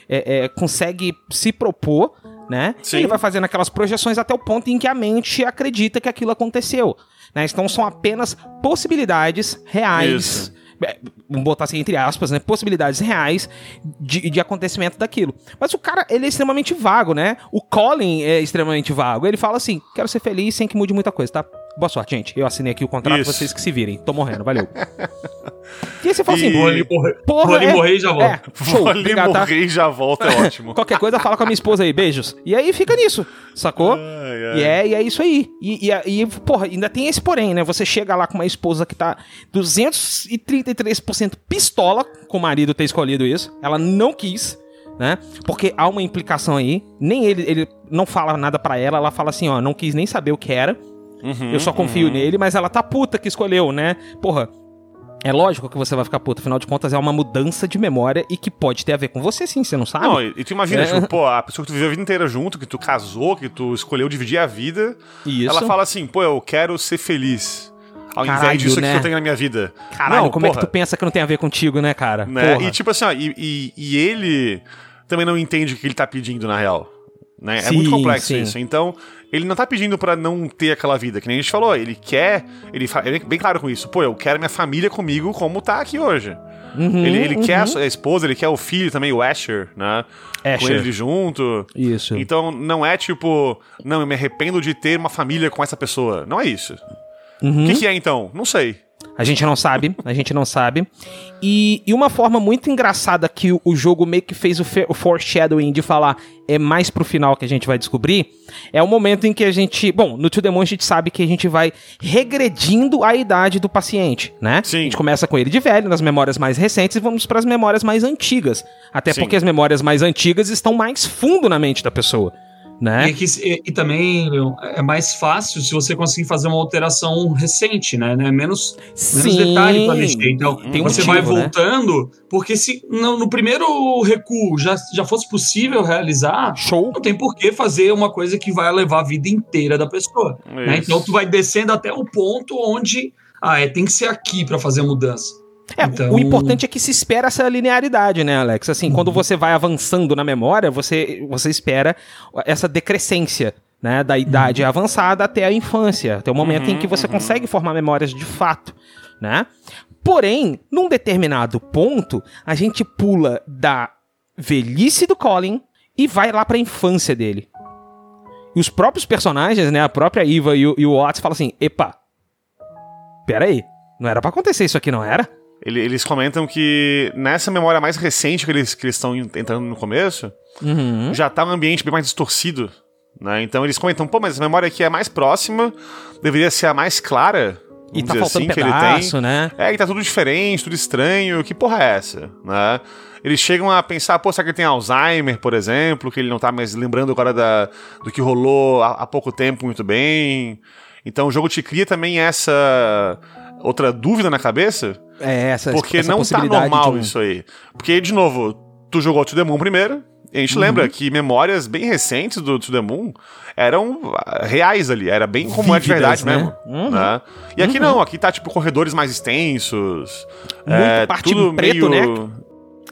[SPEAKER 2] é, é, consegue se propor, né?
[SPEAKER 1] Sim.
[SPEAKER 2] Ele vai fazendo aquelas projeções até o ponto em que a mente acredita que aquilo aconteceu. Né? Então são apenas possibilidades reais.
[SPEAKER 1] Isso.
[SPEAKER 2] É, Vamos botar assim entre aspas, né? Possibilidades reais de, de acontecimento daquilo. Mas o cara, ele é extremamente vago, né? O Colin é extremamente vago. Ele fala assim: quero ser feliz sem que mude muita coisa, tá? Boa sorte, gente. Eu assinei aqui o contrato,
[SPEAKER 1] Isso.
[SPEAKER 2] vocês que se virem. Tô morrendo, valeu. (laughs) e aí você fala
[SPEAKER 1] E-
[SPEAKER 2] assim:
[SPEAKER 3] Vou ali morrer,
[SPEAKER 2] porra,
[SPEAKER 3] vou ali
[SPEAKER 2] é-
[SPEAKER 3] morrer e já volto.
[SPEAKER 2] É, show,
[SPEAKER 1] Vou ali
[SPEAKER 2] obrigado, tá?
[SPEAKER 1] morrer e já volta, é ótimo. (laughs)
[SPEAKER 2] Qualquer coisa, fala com a minha esposa aí, beijos. E aí fica nisso, sacou?
[SPEAKER 1] Ai, ai.
[SPEAKER 2] E é, e é isso aí. E, e, e, porra, ainda tem esse porém, né? Você chega lá com uma esposa que tá 233% pistola com o marido ter escolhido isso. Ela não quis, né? Porque há uma implicação aí. Nem ele, ele não fala nada pra ela. Ela fala assim, ó, não quis nem saber o que era.
[SPEAKER 1] Uhum,
[SPEAKER 2] Eu só confio nele, mas ela tá puta que escolheu, né? Porra. É lógico que você vai ficar puta, afinal de contas é uma mudança de memória e que pode ter a ver com você sim, você não sabe?
[SPEAKER 1] Não, e, e tu imagina,
[SPEAKER 2] É.
[SPEAKER 1] tipo, pô, a pessoa que tu viveu a vida inteira junto, que tu casou, que tu escolheu dividir a vida,
[SPEAKER 2] Isso.
[SPEAKER 1] ela fala assim, pô, eu quero ser feliz. Ao
[SPEAKER 2] Caralho,
[SPEAKER 1] invés disso
[SPEAKER 2] né?
[SPEAKER 1] que eu tenho na minha vida.
[SPEAKER 2] Caralho,
[SPEAKER 1] Não,
[SPEAKER 2] como é que
[SPEAKER 1] porra,
[SPEAKER 2] tu pensa que não tem a ver contigo, né, cara?
[SPEAKER 1] né?
[SPEAKER 2] Porra.
[SPEAKER 1] E tipo assim, ó, e, e- e ele também não entende o que ele tá pedindo, na real. Né? é
[SPEAKER 2] Sim,
[SPEAKER 1] muito complexo
[SPEAKER 2] sim.
[SPEAKER 1] isso. Então, ele não tá pedindo pra não ter aquela vida, que nem a gente falou. Ele quer. Ele é bem claro com isso. Pô, eu quero minha família comigo como tá aqui hoje.
[SPEAKER 2] Uhum,
[SPEAKER 1] ele ele quer a, esposa, ele quer o filho também, o Asher, né? Com
[SPEAKER 2] Asher.
[SPEAKER 1] ele junto.
[SPEAKER 2] Isso.
[SPEAKER 1] Então não é tipo, não, eu me arrependo de ter uma família com essa pessoa. Não é isso.
[SPEAKER 2] Uhum.
[SPEAKER 1] O que, que é então? Não sei.
[SPEAKER 2] A gente não sabe, a gente não sabe. E, e uma forma muito engraçada que o, o jogo meio que fez o, o foreshadowing de falar é mais pro final que a gente vai descobrir, é o momento em que a gente... Bom, no Tio Demon a gente sabe que a gente vai regredindo a idade do paciente, né?
[SPEAKER 1] Sim.
[SPEAKER 2] A gente começa com ele de velho, nas memórias mais recentes, e vamos para as memórias mais antigas. Até
[SPEAKER 1] Sim.
[SPEAKER 2] porque as memórias mais antigas estão mais fundo na mente da pessoa, né?
[SPEAKER 3] E, que- e- e também, é mais fácil se você conseguir fazer uma alteração recente, né? né? Menos, menos detalhe pra mexer. Então,
[SPEAKER 2] tem
[SPEAKER 3] você
[SPEAKER 2] motivo,
[SPEAKER 3] vai
[SPEAKER 2] né?
[SPEAKER 3] voltando, porque se no, no primeiro recuo já, já fosse possível realizar,
[SPEAKER 2] Show.
[SPEAKER 3] não tem por que fazer uma coisa que vai levar a vida inteira da pessoa. né? Então, tu vai descendo até o ponto onde, ah, é, tem que ser aqui pra fazer a mudança.
[SPEAKER 2] É,
[SPEAKER 3] Então-
[SPEAKER 2] o importante é que se espera essa linearidade, né, Alex? Assim, quando você vai avançando na memória, você, você espera essa decrescência, né, da idade avançada até a infância, até o momento em que você consegue formar memórias de fato, né? Porém, num determinado ponto, a gente pula da velhice do Colin e vai lá pra infância dele. E os próprios personagens, né, a própria Eva e o, e o Watts falam assim, epa, pera aí, não era pra acontecer isso aqui, não era?
[SPEAKER 1] Ele- eles comentam que nessa memória mais recente que eles que estão entrando no começo,
[SPEAKER 2] Uhum.
[SPEAKER 1] já tá um ambiente bem mais distorcido Né? Então eles comentam, pô, mas a memória aqui é mais próxima, deveria ser a mais clara.
[SPEAKER 2] E tá
[SPEAKER 1] dizer
[SPEAKER 2] faltando
[SPEAKER 1] assim, que ele
[SPEAKER 2] pedaço,
[SPEAKER 1] tem.
[SPEAKER 2] né?
[SPEAKER 1] É, e tá tudo diferente, tudo estranho, que porra é essa? Né? Eles chegam a pensar, pô, será que ele tem Alzheimer, por exemplo, que ele não tá mais lembrando agora da, do que rolou há, há pouco tempo muito bem. Então o jogo te cria também essa outra dúvida na cabeça,
[SPEAKER 2] É, essa
[SPEAKER 1] porque
[SPEAKER 2] essa
[SPEAKER 1] não tá normal
[SPEAKER 2] um-
[SPEAKER 1] isso aí. Porque, de novo, tu jogou To The Moon primeiro, e a
[SPEAKER 2] Uhum.
[SPEAKER 1] gente lembra que memórias bem recentes do To The Moon eram ah, reais ali, era bem como é de
[SPEAKER 2] Vívidas,
[SPEAKER 1] verdade
[SPEAKER 2] né?
[SPEAKER 1] mesmo.
[SPEAKER 2] Uhum.
[SPEAKER 1] né? E aqui não, aqui tá tipo corredores mais extensos.
[SPEAKER 2] Muito
[SPEAKER 1] é,
[SPEAKER 2] parte
[SPEAKER 1] tudo
[SPEAKER 2] preto,
[SPEAKER 1] meio...
[SPEAKER 2] né?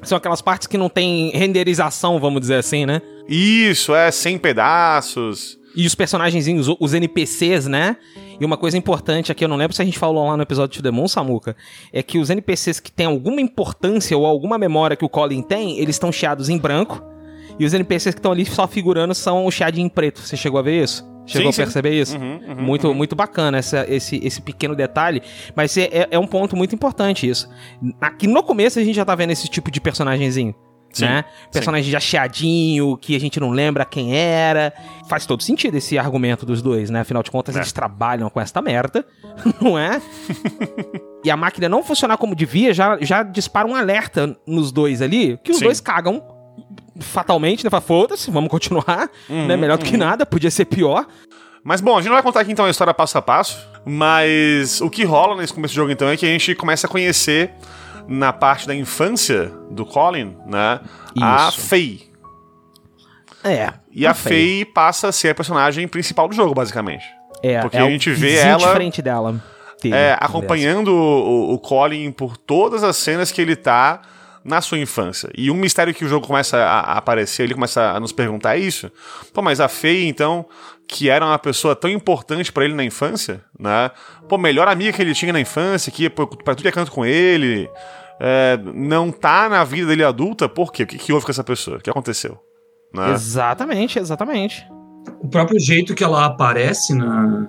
[SPEAKER 2] São aquelas partes que não tem renderização, vamos dizer assim, né?
[SPEAKER 1] Isso, é, sem pedaços.
[SPEAKER 2] E os personagenzinhos, os NPCs, né? E uma coisa importante aqui, eu não lembro se a gente falou lá no episódio de Demon Samuka, é que os NPCs que têm alguma importância ou alguma memória que o Colin tem, eles estão chiados em branco. E os NPCs que estão ali só figurando são o chiadinho em preto. Você chegou a ver isso? Chegou
[SPEAKER 1] Sim,
[SPEAKER 2] a
[SPEAKER 1] sim.
[SPEAKER 2] perceber isso?
[SPEAKER 1] Uhum, uhum,
[SPEAKER 2] muito, muito bacana essa- esse, esse pequeno detalhe. Mas é, é- é um ponto muito importante isso. Aqui no começo a gente já tá vendo esse tipo de personagemzinho.
[SPEAKER 1] Sim,
[SPEAKER 2] né? Personagem já chiadinho, que a gente não lembra quem era. Faz todo sentido esse argumento dos dois, né? Afinal de contas,
[SPEAKER 1] É.
[SPEAKER 2] eles trabalham com esta merda, (laughs) não é? e a máquina não funcionar como devia, já, já dispara um alerta nos dois ali, que os
[SPEAKER 1] Sim.
[SPEAKER 2] dois cagam fatalmente, né? Fala, Foda-se, vamos continuar,
[SPEAKER 1] Uhum,
[SPEAKER 2] né? Melhor do que nada, podia ser pior.
[SPEAKER 1] Mas bom, a gente não vai contar aqui então a história passo a passo, mas o que rola nesse começo do jogo então é que a gente começa a conhecer na parte da infância do Colin, né, a
[SPEAKER 2] Isso.
[SPEAKER 1] Faye.
[SPEAKER 2] É.
[SPEAKER 1] E a Faye passa a ser a personagem principal do jogo, basicamente.
[SPEAKER 2] É,
[SPEAKER 1] porque
[SPEAKER 2] é
[SPEAKER 1] a gente vê ela-
[SPEAKER 2] de frente dela.
[SPEAKER 1] É, acompanhando o, o Colin por todas as cenas que ele tá na sua infância. E um mistério que o jogo começa a, a aparecer, ele começa a nos perguntar é isso. Pô, mas a Faye, então, que era uma pessoa tão importante pra ele na infância, né? Pô, melhor amiga que ele tinha na infância, que ia pra pra tudo que é canto com ele, é, não tá na vida dele adulta, por quê? O que, que houve com essa pessoa? O que aconteceu? Né?
[SPEAKER 2] Exatamente, exatamente.
[SPEAKER 3] O próprio jeito que ela aparece na,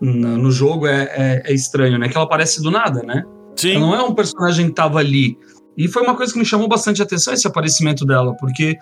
[SPEAKER 3] na- no jogo é, é- é estranho, né? Que ela aparece do nada, né?
[SPEAKER 1] Sim.
[SPEAKER 3] Ela não é um personagem que tava ali. E foi uma coisa que me chamou bastante atenção esse aparecimento dela, porque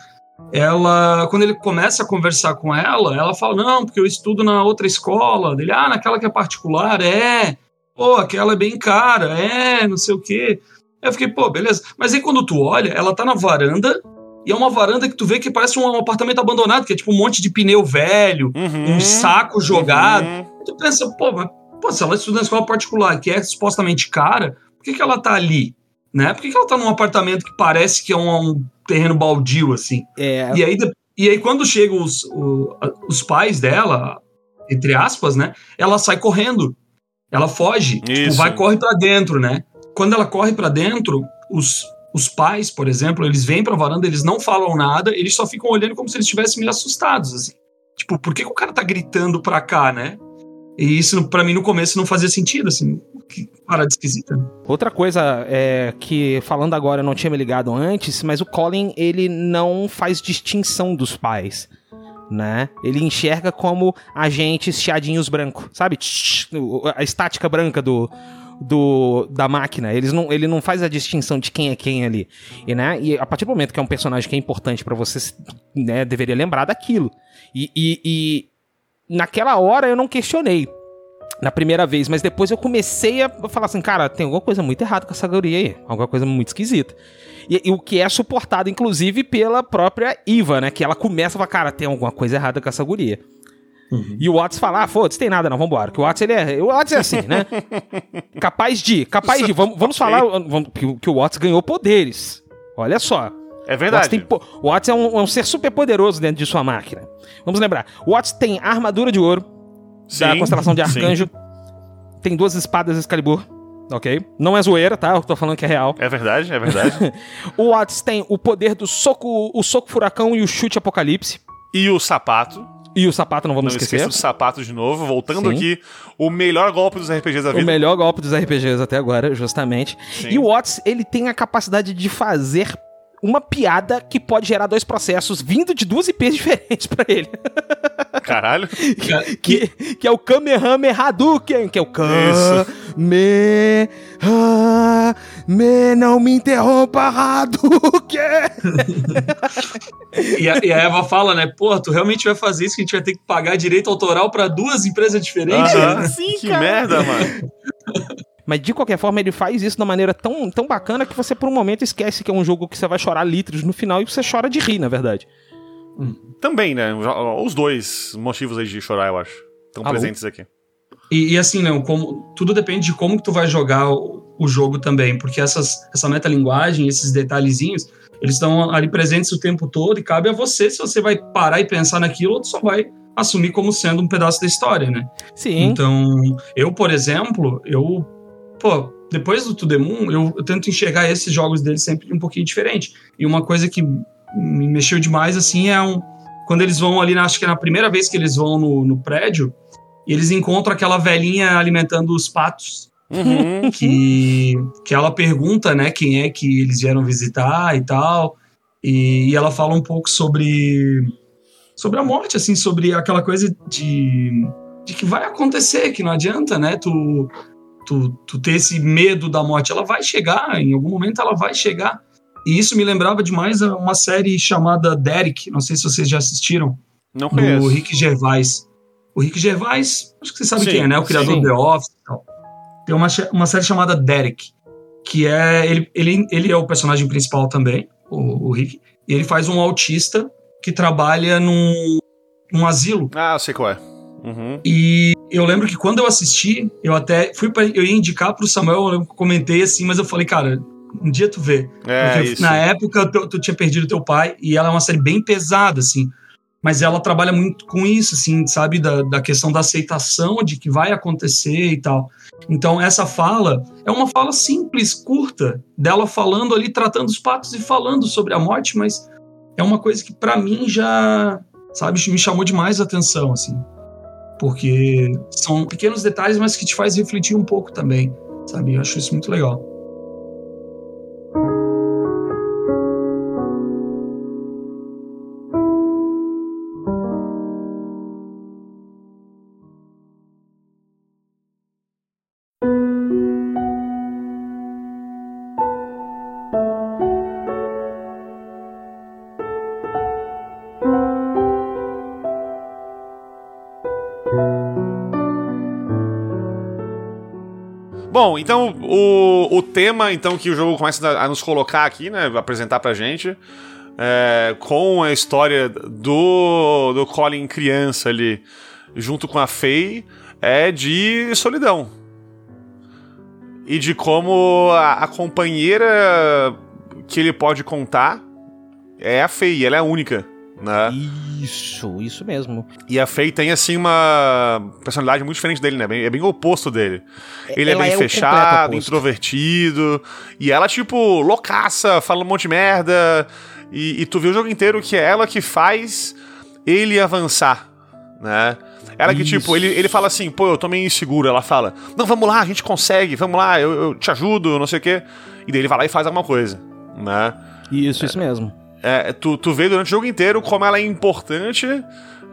[SPEAKER 3] ela, quando ele começa a conversar com ela, ela fala: Não, porque eu estudo na outra escola. Dele, ah, naquela que é particular, é. Pô, aquela é bem cara, é, não sei o quê. Eu fiquei, pô, beleza. Mas aí quando tu olha, ela tá na varanda, e é uma varanda que tu vê que parece um apartamento abandonado, que é tipo um monte de pneu velho,
[SPEAKER 1] Uhum.
[SPEAKER 3] um saco jogado.
[SPEAKER 1] Uhum.
[SPEAKER 3] Tu pensa, pô, mas, pô, se ela estuda na escola particular, que é supostamente cara, por que, que ela tá ali? Né? Por que, que ela tá num apartamento que parece que é um, um terreno baldio, assim?
[SPEAKER 2] É,
[SPEAKER 3] E aí, e aí quando chegam os, o- os pais dela, entre aspas, né? Ela sai correndo. Ela foge. Tipo,
[SPEAKER 1] Isso.
[SPEAKER 3] vai, corre pra dentro, né? Quando ela corre pra dentro, os, os pais, por exemplo, eles vêm pra varanda, eles não falam nada, eles só ficam olhando como se eles estivessem meio assustados, assim. Tipo, por que, que o cara tá gritando pra cá, né? E isso, pra mim, no começo não fazia sentido, assim. Que parada esquisita.
[SPEAKER 2] Outra coisa é que, falando agora, eu não tinha me ligado antes, mas o Colin, ele não faz distinção dos pais, né? Ele enxerga como agentes chiadinhos branco, sabe? A estática branca do, do da máquina. Eles não, ele não faz a distinção de quem é quem ali. E, né? e a partir do momento que é um personagem que é importante pra você, né, deveria lembrar daquilo. E, e- e naquela hora eu não questionei na primeira vez, mas depois eu comecei a falar assim, cara, tem alguma coisa muito errada com essa guria aí, alguma coisa muito esquisita. E, e o que é suportado, inclusive, pela própria Iva, né? Que ela começa a falar, cara, tem alguma coisa errada com essa guria. E o Watts fala, ah, foda-se, tem nada não, vambora. Que o Watts, ele é, o Watts é assim, né? (laughs) capaz de, capaz de, vamos, vamos falar vamos- que, o- que o Watts ganhou poderes. Olha só.
[SPEAKER 1] É
[SPEAKER 2] O Watts,
[SPEAKER 1] verdade.
[SPEAKER 2] tem o Watts é, um, é um ser super poderoso dentro de sua máquina. Vamos lembrar, o Watts tem armadura de ouro, da
[SPEAKER 1] Sim,
[SPEAKER 2] constelação de
[SPEAKER 1] sim.
[SPEAKER 2] Arcanjo. Tem duas espadas Excalibur. Ok? Não é zoeira, tá? Eu tô falando que é real.
[SPEAKER 1] É verdade, é verdade. (laughs)
[SPEAKER 2] O Watts tem o poder do soco, o soco furacão e o chute apocalipse.
[SPEAKER 1] e o sapato.
[SPEAKER 2] E o sapato, não vamos
[SPEAKER 1] Não
[SPEAKER 2] esquecer.
[SPEAKER 1] esqueça do sapato de novo. Voltando
[SPEAKER 2] Sim.
[SPEAKER 1] aqui, o melhor golpe dos RPGs da
[SPEAKER 2] O
[SPEAKER 1] vida.
[SPEAKER 2] melhor golpe dos RPGs até agora, justamente.
[SPEAKER 1] Sim.
[SPEAKER 2] E o Watts, ele tem a capacidade de fazer uma piada que pode gerar dois processos vindo de duas IPs (laughs) diferentes pra ele.
[SPEAKER 1] Caralho.
[SPEAKER 2] que, que é o Kamehameha Hadouken, que é o
[SPEAKER 1] Isso.
[SPEAKER 2] Kamehameha Me, não me interrompa, Hadouken! (laughs)
[SPEAKER 3] E a, e a Eva fala, né? Pô, tu realmente vai fazer isso que a gente vai ter que pagar direito autoral pra duas empresas diferentes?
[SPEAKER 1] Aham.
[SPEAKER 2] Sim,
[SPEAKER 1] que
[SPEAKER 2] cara.
[SPEAKER 1] merda, mano.
[SPEAKER 2] Mas de qualquer forma, ele faz isso de uma maneira tão, tão bacana que você por um momento esquece que é um jogo que você vai chorar litros no final e você chora de rir, na verdade.
[SPEAKER 1] Também, né? Os dois motivos aí de chorar, eu acho. Estão
[SPEAKER 2] Alô?
[SPEAKER 1] presentes aqui.
[SPEAKER 3] E, e assim, Leon, como, tudo depende de como que tu vai jogar o, o jogo também, porque essas, essa metalinguagem, esses detalhezinhos, eles estão ali presentes o tempo todo e cabe a você se você vai parar e pensar naquilo ou tu só vai assumir como sendo um pedaço da história, né?
[SPEAKER 2] Sim.
[SPEAKER 3] Então, eu, por exemplo, eu, pô, depois do To The Moon, eu, eu tento enxergar esses jogos dele sempre um pouquinho diferente. E uma coisa que me mexeu demais, assim, é um, quando eles vão ali, acho que é na primeira vez que eles vão no, no prédio, e eles encontram aquela velhinha alimentando os patos,
[SPEAKER 1] Uhum.
[SPEAKER 3] que, que ela pergunta, né, quem é que eles vieram visitar e tal, e, e ela fala um pouco sobre sobre a morte, assim, sobre aquela coisa de, de que vai acontecer, que não adianta, né, tu, tu, tu ter esse medo da morte, ela vai chegar, em algum momento ela vai chegar, e isso me lembrava demais uma série chamada Derek, não sei se vocês já assistiram,
[SPEAKER 1] Não
[SPEAKER 3] do
[SPEAKER 1] conheço.
[SPEAKER 3] Rick Gervais. O Rick Gervais, acho que você sabe
[SPEAKER 1] Sim,
[SPEAKER 3] quem é, né? O criador
[SPEAKER 2] sim.
[SPEAKER 3] do The Office e tal. Tem uma, uma série chamada Derek, que é. Ele, ele, ele é o personagem principal também, o, o Rick, e ele faz um autista que trabalha num, num asilo.
[SPEAKER 1] Ah, eu sei qual é. Uhum.
[SPEAKER 3] E eu lembro que quando eu assisti, eu até fui pra, eu ia indicar pro Samuel, eu lembro que eu comentei assim, mas eu falei, cara, um dia tu vê.
[SPEAKER 1] É,
[SPEAKER 3] Porque na época tu, tu tinha perdido teu pai e ela é uma série bem pesada, assim. Mas ela trabalha muito com isso, assim, sabe? Da, da questão da aceitação de que vai acontecer e tal. Então, essa fala é uma fala simples, curta, dela falando ali, tratando os patos e falando sobre a morte, mas é uma coisa que pra mim já, sabe, me chamou demais a atenção, assim. Porque são pequenos detalhes, mas que te faz refletir um pouco também, sabe? Eu acho isso muito legal.
[SPEAKER 1] Bom, então o, o tema então que o jogo começa a, nos colocar aqui, né, apresentar pra gente, é, com a história do, do Colin criança ali, junto com a Faye, é de solidão. E de como a, a companheira que ele pode contar é a Faye, ela é a única, né?
[SPEAKER 2] Isso, isso mesmo.
[SPEAKER 1] E a Faye tem, assim, uma personalidade muito diferente dele, né? Bem- É bem o oposto dele. Ele
[SPEAKER 2] Ela
[SPEAKER 1] é bem
[SPEAKER 2] é
[SPEAKER 1] fechado, introvertido. E ela, tipo, loucaça, fala um monte de merda. E, e tu vê o jogo inteiro que é ela que faz ele avançar, né? Ela que, tipo, ele, ele fala assim, pô, eu tô meio inseguro. Ela fala, não, vamos lá, a gente consegue, vamos lá, eu, eu te ajudo, não sei o quê. E daí ele vai lá e faz alguma coisa, né?
[SPEAKER 2] Isso, isso mesmo.
[SPEAKER 1] É, tu, tu vê durante o jogo inteiro como ela é importante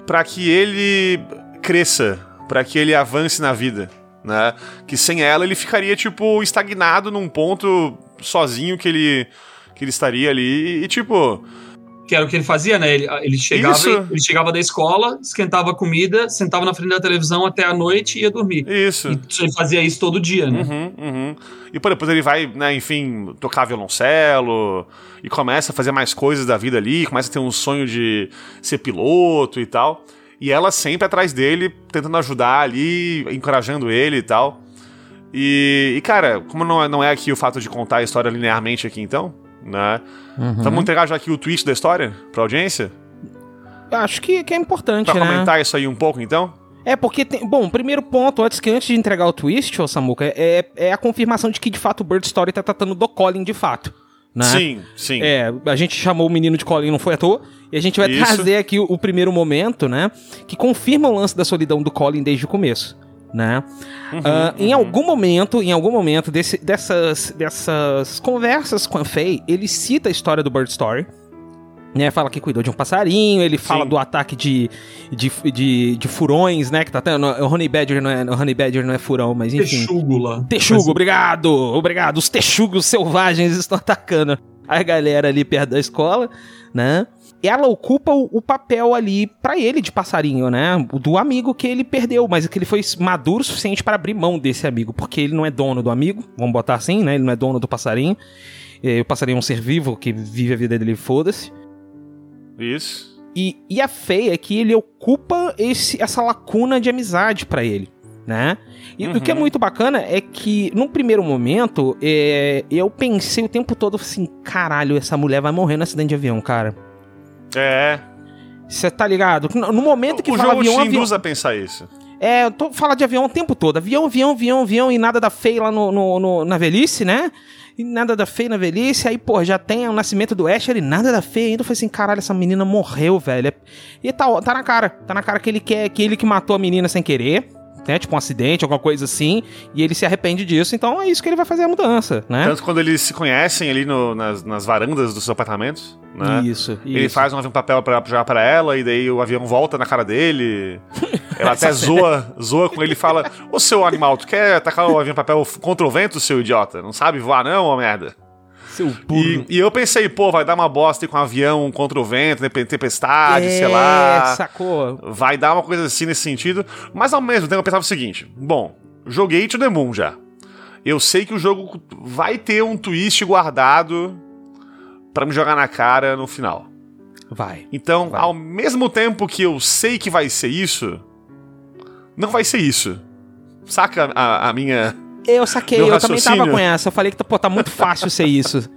[SPEAKER 1] pra que ele cresça, pra que ele avance na vida, né? Que sem ela ele ficaria tipo estagnado num ponto sozinho que ele que ele estaria ali e tipo,
[SPEAKER 3] Que era o que ele fazia, né? Ele, ele, chegava,
[SPEAKER 1] Isso.
[SPEAKER 3] ele chegava da escola, esquentava a comida, sentava na frente da televisão até a noite e ia dormir.
[SPEAKER 1] isso.
[SPEAKER 3] E ele fazia isso todo dia, né?
[SPEAKER 1] Uhum, uhum. E pô, depois ele vai, né, enfim, tocar violoncelo e começa a fazer mais coisas da vida ali, começa a ter um sonho de ser piloto e tal. E ela sempre atrás dele, tentando ajudar ali, encorajando ele e tal. E, e, cara, como não é, não é aqui o fato de contar a história linearmente aqui então, né?
[SPEAKER 2] Uhum.
[SPEAKER 1] Vamos entregar já aqui o twist da história pra audiência?
[SPEAKER 2] Acho que, que é importante,
[SPEAKER 1] Pra
[SPEAKER 2] né?
[SPEAKER 1] comentar isso aí um pouco então?
[SPEAKER 2] É, porque tem. Bom, primeiro ponto, antes que antes de entregar o twist, ô Samuca, é, é a confirmação de que de fato o Bird Story tá tratando do Colin de fato. Né?
[SPEAKER 1] Sim, sim.
[SPEAKER 2] É, a gente chamou o menino de Colin, não foi à toa. E a gente vai
[SPEAKER 1] Isso.
[SPEAKER 2] trazer aqui o, o primeiro momento, né? Que confirma o lance da solidão do Colin desde o começo. Né?
[SPEAKER 1] Uhum,
[SPEAKER 2] Ah, Em algum momento, em algum momento desse- dessas, dessas conversas com a Faye, ele cita a história do Bird Story. né? Fala que cuidou de um passarinho, ele fala
[SPEAKER 1] Sim.
[SPEAKER 2] do ataque de, de, de, de furões, né? Que tá tendo. O Honey Badger não é, o Honey Badger não é furão, mas enfim.
[SPEAKER 3] Texugo lá.
[SPEAKER 2] Texugo, obrigado! Obrigado. Os texugos selvagens (laughs) estão atacando a galera ali perto da escola, né? Ela ocupa o, o papel ali pra ele de passarinho, né? Do amigo que ele perdeu, mas que ele foi maduro o suficiente para abrir mão desse amigo, porque ele não é dono do amigo, vamos botar assim, né? Ele não é dono do passarinho. E o passarinho é um ser vivo que vive a vida dele, foda-se.
[SPEAKER 1] Isso.
[SPEAKER 2] E, e a feia é que ele ocupa esse, essa lacuna de amizade pra ele, né? E o que é
[SPEAKER 1] Uhum.
[SPEAKER 2] muito bacana é que, num primeiro momento, é, eu pensei o tempo todo assim: caralho, essa mulher vai morrer no acidente de avião, cara.
[SPEAKER 1] É.
[SPEAKER 2] Você tá ligado? No momento que
[SPEAKER 1] o
[SPEAKER 2] fala
[SPEAKER 1] jogo
[SPEAKER 2] avião,
[SPEAKER 1] te
[SPEAKER 2] avião.
[SPEAKER 1] induz a pensar isso.
[SPEAKER 2] É, eu tô falando de avião o tempo todo. Avião, avião, avião, avião, e nada da feia lá no, no- no- na velhice, né? E nada da feia na velhice. Aí, pô, já tem o nascimento do Asher e nada da feia ainda. Eu falei assim, caralho, essa menina morreu, velho. E tá, tá na cara. Tá na cara que ele quer, que ele que matou a menina sem querer. Né, tipo um acidente, alguma coisa assim, e ele se arrepende disso, então é isso que ele vai fazer a mudança, né?
[SPEAKER 1] Tanto quando eles se conhecem ali no- nas, nas varandas dos seus apartamentos, né?
[SPEAKER 2] Isso,
[SPEAKER 1] Ele
[SPEAKER 2] isso.
[SPEAKER 1] faz um papel pra, já pra ela, e daí o avião volta na cara dele. Ela até (laughs) zoa, zoa com ele e fala: Ô seu animal, tu quer atacar o avião papel contra o vento, seu idiota? Não sabe voar, não, ô merda?
[SPEAKER 2] Seu burro.
[SPEAKER 1] E, e eu pensei, pô, vai dar uma bosta com um avião contra o vento, né, tempestade, sei
[SPEAKER 2] É,
[SPEAKER 1] lá.
[SPEAKER 2] sacou?
[SPEAKER 1] Vai dar uma coisa assim nesse sentido. Mas ao mesmo tempo eu pensava o seguinte: bom, joguei To The Moon já. Eu sei que o jogo vai ter um twist guardado pra me jogar na cara no final.
[SPEAKER 2] Vai.
[SPEAKER 1] Então,
[SPEAKER 2] Vai.
[SPEAKER 1] ao mesmo tempo que eu sei que vai ser isso, não vai ser isso. Saca a, a minha.
[SPEAKER 2] Eu saquei,
[SPEAKER 1] Meu
[SPEAKER 2] eu também tava
[SPEAKER 1] raciocínio.
[SPEAKER 2] com essa. Eu falei que, pô, tá muito fácil ser isso.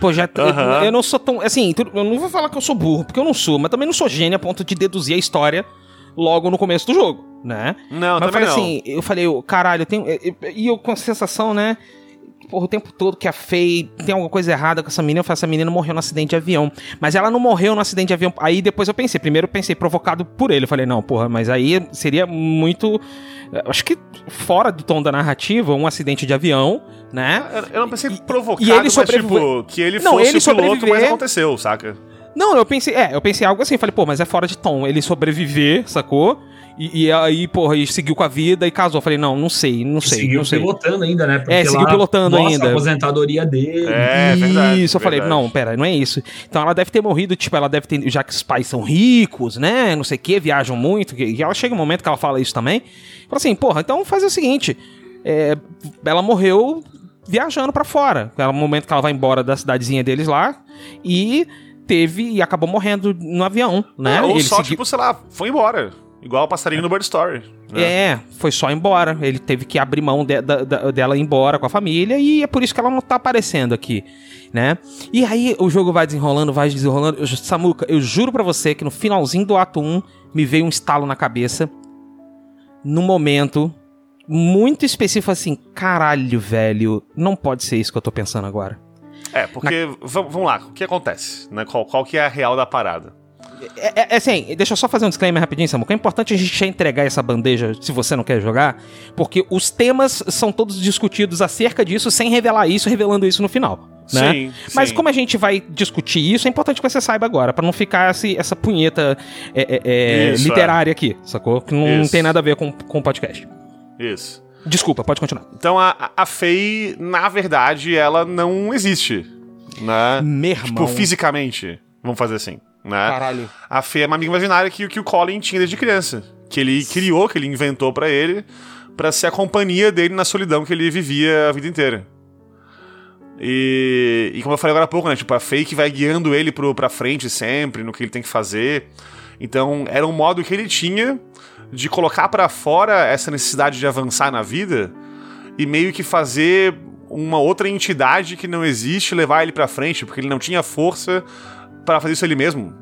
[SPEAKER 2] Pô, já. Eu, eu não sou tão. Assim, eu não vou falar que eu sou burro, porque eu não sou, mas também não sou gênio a ponto de deduzir a história logo no começo do jogo, né?
[SPEAKER 1] Não,
[SPEAKER 2] mas eu
[SPEAKER 1] também
[SPEAKER 2] falei
[SPEAKER 1] não.
[SPEAKER 2] assim, eu falei, eu, caralho, eu tenho. eu- eu- E eu com a sensação, né? Porra, o tempo todo que a Faye tem alguma coisa errada com essa menina, eu falei, essa menina morreu no acidente de avião. Mas ela não morreu no acidente de avião. Aí depois eu pensei, primeiro eu pensei provocado por ele. Eu falei, não, porra, mas aí seria muito. eu Acho que fora do tom da narrativa, um acidente de avião, né?
[SPEAKER 1] Eu- Eu não pensei provocado,
[SPEAKER 2] e ele
[SPEAKER 1] mas
[SPEAKER 2] sobrevive-
[SPEAKER 1] tipo, que ele
[SPEAKER 2] Não,
[SPEAKER 1] fosse
[SPEAKER 2] ele
[SPEAKER 1] o piloto, mas
[SPEAKER 2] sobreviver-
[SPEAKER 1] aconteceu, saca?
[SPEAKER 2] Não, eu pensei, é, eu pensei algo assim, falei, pô, mas é fora de tom. Ele sobreviver, sacou? E, e aí, porra, e seguiu com a vida e casou. Falei, não, não sei, não sei,
[SPEAKER 6] seguiu
[SPEAKER 2] não sei.
[SPEAKER 6] pilotando ainda, né? Porque
[SPEAKER 2] É, seguiu
[SPEAKER 6] lá
[SPEAKER 2] pilotando
[SPEAKER 6] mostra
[SPEAKER 2] ainda.
[SPEAKER 6] a aposentadoria dele.
[SPEAKER 1] É, verdade.
[SPEAKER 2] Isso, eu falei,
[SPEAKER 1] verdade.
[SPEAKER 2] não, pera, não é isso. Então ela deve ter morrido, tipo, ela deve ter, já que os pais são ricos, né, não sei o que, viajam muito, que- e ela chega um momento que ela fala isso também. Fala assim, porra, então faz o seguinte, é, ela morreu viajando pra fora. É o momento que ela vai embora da cidadezinha deles lá, e teve, e acabou morrendo no avião, né.
[SPEAKER 1] É, ou
[SPEAKER 2] Ele
[SPEAKER 1] só,
[SPEAKER 2] seguiu-
[SPEAKER 1] tipo, sei lá, foi embora. Igual o passarinho no Bird Story. né?
[SPEAKER 2] É, foi só embora. Ele teve que abrir mão de- dela ir embora com a família e é por isso que ela não tá aparecendo aqui, né? E aí o jogo vai desenrolando, vai desenrolando. Eu, Samuca, eu juro pra você que no finalzinho do ato 1 me veio um estalo na cabeça. Num momento muito específico assim, caralho, velho, não pode ser isso que eu tô pensando agora.
[SPEAKER 1] É, porque, v- vamos lá, o que acontece? Né? Qual, qual que é a real da parada?
[SPEAKER 2] É, é- é assim, deixa eu só fazer um disclaimer rapidinho, Samuca. É importante a gente já entregar essa bandeja se você não quer jogar, porque os temas são todos discutidos acerca disso sem revelar isso, revelando isso no final. Né?
[SPEAKER 1] Sim,
[SPEAKER 2] Mas
[SPEAKER 1] sim.
[SPEAKER 2] como a gente vai discutir isso, é importante que você saiba agora, pra não ficar esse- essa punheta é, é, é,
[SPEAKER 1] Isso,
[SPEAKER 2] literária aqui, sacou? Que não
[SPEAKER 1] Isso.
[SPEAKER 2] tem nada a ver com, o podcast.
[SPEAKER 1] Isso.
[SPEAKER 2] Desculpa, pode continuar.
[SPEAKER 1] Então a, a- Faye, na verdade, ela não existe. Né?
[SPEAKER 2] Meu
[SPEAKER 1] Tipo, fisicamente. Vamos fazer assim. Né?
[SPEAKER 2] Caralho.
[SPEAKER 1] A Faye é uma amiga imaginária que, que o Colin tinha desde criança. Que ele criou, que ele inventou pra ele, pra ser a companhia dele na solidão que ele vivia a vida inteira. E, e como eu falei agora há pouco, né? Tipo, a que vai guiando ele pro, pra frente sempre, no que ele tem que fazer. Então, era um modo que ele tinha de colocar pra fora essa necessidade de avançar na vida e meio que fazer uma outra entidade que não existe levar ele pra frente, porque ele não tinha força pra fazer isso ele mesmo.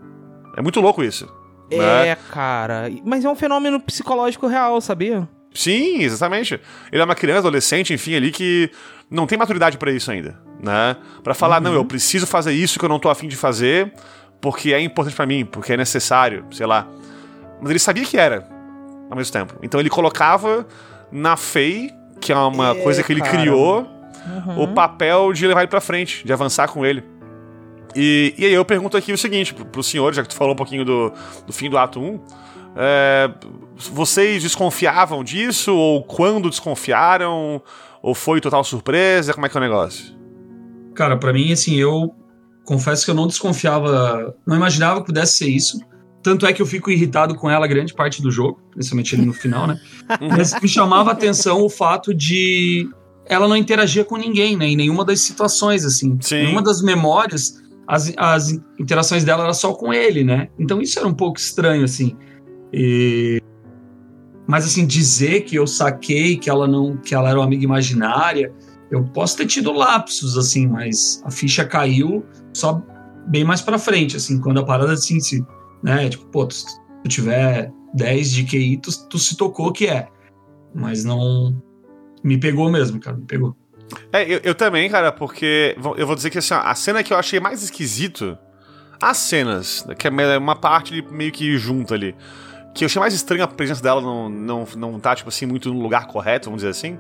[SPEAKER 1] É muito louco isso. né?
[SPEAKER 2] É, cara. Mas é um fenômeno psicológico real, sabia?
[SPEAKER 1] Sim, exatamente. Ele é uma criança, adolescente, enfim, ali que não tem maturidade pra isso ainda, né? Pra falar, não, eu preciso fazer isso que eu não tô afim de fazer, porque é importante pra mim, porque é necessário, sei lá. Mas ele sabia que era, ao mesmo tempo. Então ele colocava na Faye, que é uma
[SPEAKER 2] É,
[SPEAKER 1] coisa que ele
[SPEAKER 2] cara.
[SPEAKER 1] criou, o papel de levar ele pra frente, de avançar com ele. E, e aí eu pergunto aqui o seguinte pro, pro senhor, já que tu falou um pouquinho do, do fim do ato 1. é, vocês desconfiavam disso? Ou quando desconfiaram? Ou foi total surpresa? Como é que é o negócio?
[SPEAKER 3] Cara, pra mim, assim, eu confesso que eu não desconfiava, não imaginava que pudesse ser isso. Tanto é que eu fico irritado com ela grande parte do jogo, principalmente ali no final, né? Mas me chamava a atenção o fato de ela não interagia com ninguém, né? Em nenhuma das situações, assim.
[SPEAKER 1] Sim.
[SPEAKER 3] Em nenhuma das memórias, as, as interações dela era só com ele, né? Então isso era um pouco estranho, assim. E... Mas, assim, dizer que eu saquei que ela não que ela era uma amiga imaginária, eu posso ter tido lapsos, assim, mas a ficha caiu só bem mais pra frente, assim, quando a parada, assim, se, né? Tipo, pô, se tu tiver 10 de QI, tu, tu se tocou que é. Mas não. Me pegou mesmo, cara, me pegou.
[SPEAKER 1] É, eu, eu também, cara, porque eu vou dizer que assim, a cena que eu achei mais esquisito. As cenas, que é uma parte meio que junta ali. Que eu achei mais estranho a presença dela não, não, não tá, tipo assim, muito no lugar correto, vamos dizer assim.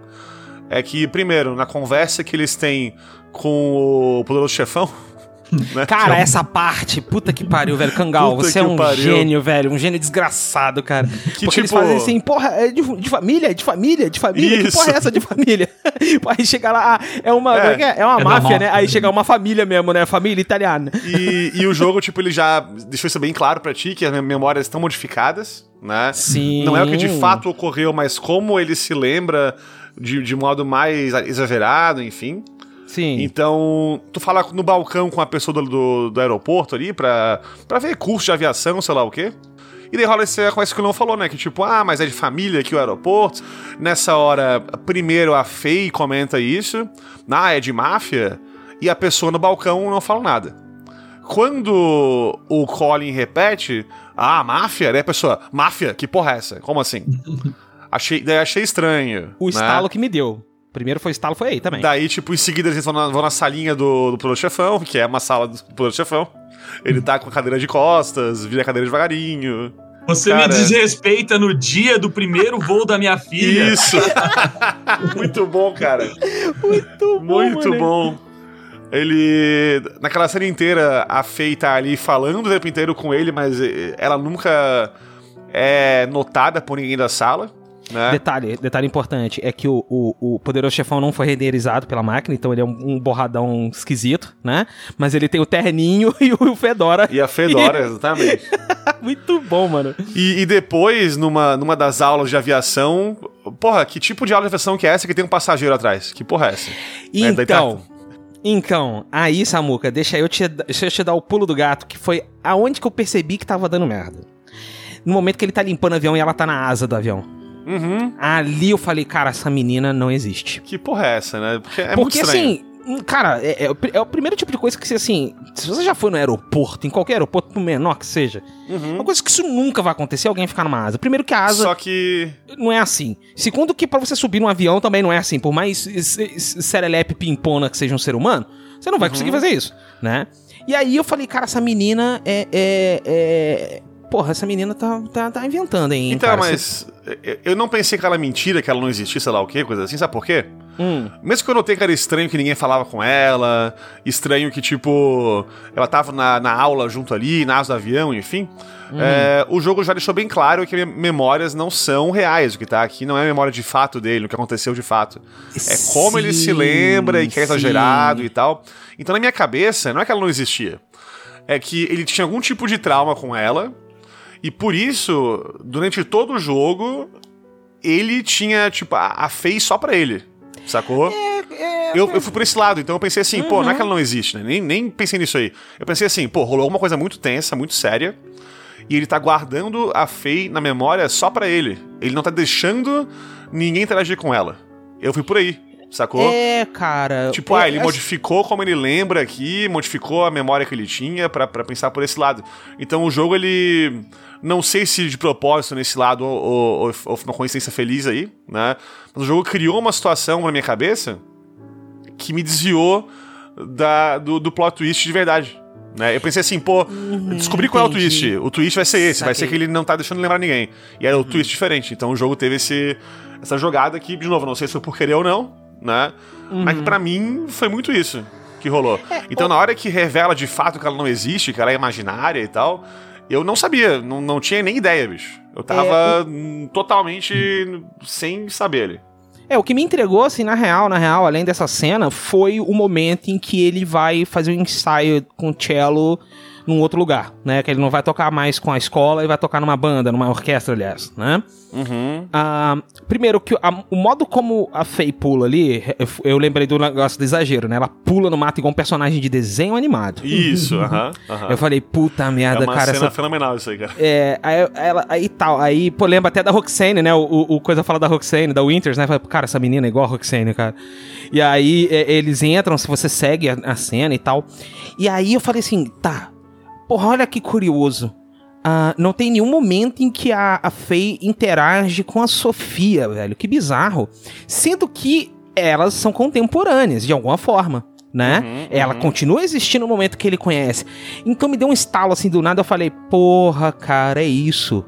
[SPEAKER 1] É que, primeiro, na conversa que eles têm com o poderoso chefão. (laughs) né,
[SPEAKER 2] Cara,
[SPEAKER 1] que é um-
[SPEAKER 2] essa parte, puta que pariu, velho. Kangal,
[SPEAKER 1] Puta
[SPEAKER 2] você é
[SPEAKER 1] que
[SPEAKER 2] um
[SPEAKER 1] pariu.
[SPEAKER 2] gênio, velho. Um gênio desgraçado, cara.
[SPEAKER 1] Que
[SPEAKER 2] Porque eles
[SPEAKER 1] tipo-
[SPEAKER 2] fazem assim, porra, é de, de família, de família, de família. Que
[SPEAKER 1] Isso.
[SPEAKER 2] porra é essa de família? (laughs) Aí chega lá, ah, é uma,
[SPEAKER 1] É.
[SPEAKER 2] é, que é? É uma
[SPEAKER 3] É
[SPEAKER 2] máfia, né? Aí chega uma família mesmo, né? Família italiana.
[SPEAKER 1] E, e o jogo, tipo, ele já deixou isso bem claro pra ti, que as mem- memórias estão modificadas, né?
[SPEAKER 2] Sim.
[SPEAKER 1] Não é o que de fato ocorreu, mas como ele se lembra de, de modo mais exagerado, enfim.
[SPEAKER 2] Sim.
[SPEAKER 1] Então, tu fala no balcão com a pessoa do, do, do aeroporto ali pra, pra ver curso de aviação, sei lá o quê. E daí rola essa coisa que o Leon falou, né? Que tipo, ah, mas é de família aqui o aeroporto. Nessa hora, primeiro a Faye comenta isso. Ah, é de máfia. E a pessoa no balcão não fala nada. Quando o Colin repete, ah, máfia, daí a pessoa, máfia? Que porra é essa? Como assim? (laughs) achei, daí achei estranho.
[SPEAKER 2] O
[SPEAKER 1] né?
[SPEAKER 2] estalo que me deu. Primeiro foi estalo, foi aí também.
[SPEAKER 1] Daí, tipo, em seguida eles vão na, vão na salinha do, do Poderoso Chefão, que é uma sala do Poderoso Chefão. Ele tá com a cadeira de costas, vira a cadeira devagarinho.
[SPEAKER 3] Você
[SPEAKER 1] Cara.
[SPEAKER 3] me desrespeita no dia do primeiro voo da minha filha.
[SPEAKER 1] Isso! (laughs) Muito bom, cara.
[SPEAKER 2] Muito bom,
[SPEAKER 1] Muito
[SPEAKER 2] mano.
[SPEAKER 1] bom. Ele. Naquela cena inteira, a Faye tá ali falando o tempo inteiro com ele, mas ela nunca é notada por ninguém da sala. Né?
[SPEAKER 2] Detalhe, detalhe importante, é que o, o, o Poderoso Chefão não foi renderizado pela máquina, então ele é um, um borradão esquisito, né? Mas ele tem o terninho (laughs) e o Fedora.
[SPEAKER 1] E a Fedora, exatamente. (laughs)
[SPEAKER 2] Muito bom, mano.
[SPEAKER 1] E, e depois, numa, numa das aulas de aviação, porra, que tipo de aula de aviação que é essa que tem um passageiro atrás? Que porra é essa? É,
[SPEAKER 2] Então, então, aí, Samuca, deixa eu, te, deixa eu te dar o pulo do gato, que foi aonde que eu percebi que tava dando merda. No momento que ele tá limpando o avião e ela tá na asa do avião.
[SPEAKER 1] Uhum.
[SPEAKER 2] Ali eu falei, cara, essa menina não existe.
[SPEAKER 1] Que porra é essa, né? Porque é
[SPEAKER 2] Porque assim, hum, cara, é, é é o primeiro tipo de coisa que, se, assim, se você já foi no aeroporto, em qualquer aeroporto, por menor que seja, uma coisa que isso nunca vai acontecer, alguém ficar numa asa. Primeiro que a asa
[SPEAKER 1] Uhum. Só que.
[SPEAKER 2] não é assim. Segundo que pra você subir num avião também não é assim. Por mais se- se- serelepe pimpona que seja um ser humano, você não vai conseguir fazer isso, né? E aí eu falei, cara, essa menina é... é, é- Porra, essa menina tá, tá, tá inventando, hein?
[SPEAKER 1] Então,
[SPEAKER 2] cara?
[SPEAKER 1] mas. eu- Eu não pensei que ela mentira, que ela não existia, sei lá o quê, coisa assim, sabe por quê?
[SPEAKER 2] Você- Hum,
[SPEAKER 1] Mesmo que eu notei que era estranho que ninguém falava com ela, estranho que, tipo, ela tava na, na aula junto ali, na asa do avião, enfim. é, o jogo já deixou bem claro que mem- memórias não são reais. O que tá aqui não é memória de fato dele, o que aconteceu de fato. É como ele se lembra e que é
[SPEAKER 2] sim.
[SPEAKER 1] exagerado e tal. Então, na minha cabeça, não é que ela não existia. É que ele tinha algum tipo de trauma com ela. E por isso, durante todo o jogo, ele tinha, tipo, a, a Faye só pra ele. Sacou? eu, eu fui por esse lado, então eu pensei assim, pô, não é que ela não existe, né? Nem, nem pensei nisso aí. Eu pensei assim, pô, rolou alguma coisa muito tensa, muito séria. E ele tá guardando a Faye na memória só pra ele. Ele não tá deixando ninguém interagir com ela. Eu fui por aí, sacou?
[SPEAKER 2] É, cara...
[SPEAKER 1] Tipo,
[SPEAKER 2] é,
[SPEAKER 1] ah, ele
[SPEAKER 2] é-
[SPEAKER 1] modificou como ele lembra aqui, modificou a memória que ele tinha pra pensar por esse lado. Então o jogo, ele. Não sei se de propósito nesse lado ou, ou, ou- uma coincidência feliz aí, né? Mas o jogo criou uma situação na minha cabeça que me desviou da, do, do plot twist de verdade. Né? Eu pensei assim, pô, descobri qual é o
[SPEAKER 2] entendi.
[SPEAKER 1] twist. O twist vai ser esse, vai ser
[SPEAKER 2] Saquei.
[SPEAKER 1] que ele não tá deixando lembrar ninguém. E era o twist diferente. Então o jogo teve esse, essa jogada que, de novo, não sei se foi por querer ou não, né? Mas que pra mim foi muito isso. que rolou. então, na hora que revela de fato que ela não existe, que ela é imaginária e tal, eu não sabia, não, não tinha nem ideia, bicho. Eu tava hum, totalmente sem saber ali.
[SPEAKER 2] É, o que me entregou, assim, na real, na real, além dessa cena, foi o momento em que ele vai fazer um ensaio com o cello num outro lugar, né? Que ele não vai tocar mais com a escola, ele vai tocar numa banda, numa orquestra, aliás, né?
[SPEAKER 1] Uhum.
[SPEAKER 2] Ah, primeiro, que a- o modo como a Faye pula ali, eu, eu lembrei do negócio do exagero, né? Ela pula no mato igual um personagem de desenho animado.
[SPEAKER 1] Isso, aham. aham.
[SPEAKER 2] Eu falei, puta
[SPEAKER 1] É
[SPEAKER 2] merda,
[SPEAKER 1] uma
[SPEAKER 2] cara,
[SPEAKER 1] cena
[SPEAKER 2] essa
[SPEAKER 1] fenomenal isso aí, cara.
[SPEAKER 2] é, aí, ela, aí tal, aí, pô, lembra até da Roxane, né? O, o- o coisa fala da Roxane, da Winters, né? Fala, cara, essa menina é igual a Roxane, cara. E aí é, eles entram, se você segue a, a cena e tal. E aí eu falei assim, tá, porra, olha que curioso. Ah, não tem nenhum momento em que a, a Faye interage com a Sofia, velho. Que bizarro. Sendo que elas são contemporâneas, de alguma forma. Né?
[SPEAKER 1] Uhum,
[SPEAKER 2] Ela
[SPEAKER 1] uhum.
[SPEAKER 2] continua existindo no momento que ele conhece. Então me deu um estalo assim do nada. Eu falei, porra, cara, é isso.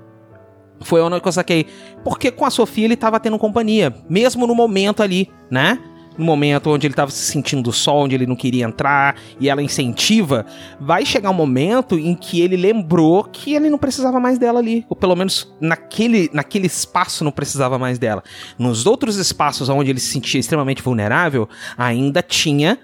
[SPEAKER 2] Foi onde que eu saquei. Porque com a Sofia ele tava tendo companhia. Mesmo no momento ali, né? No momento onde ele tava se sentindo do sol, onde ele não queria entrar, e ela incentiva, vai chegar um momento em que ele lembrou que ele não precisava mais dela ali. Ou pelo menos naquele, naquele espaço não precisava mais dela. Nos outros espaços onde ele se sentia extremamente vulnerável, ainda tinha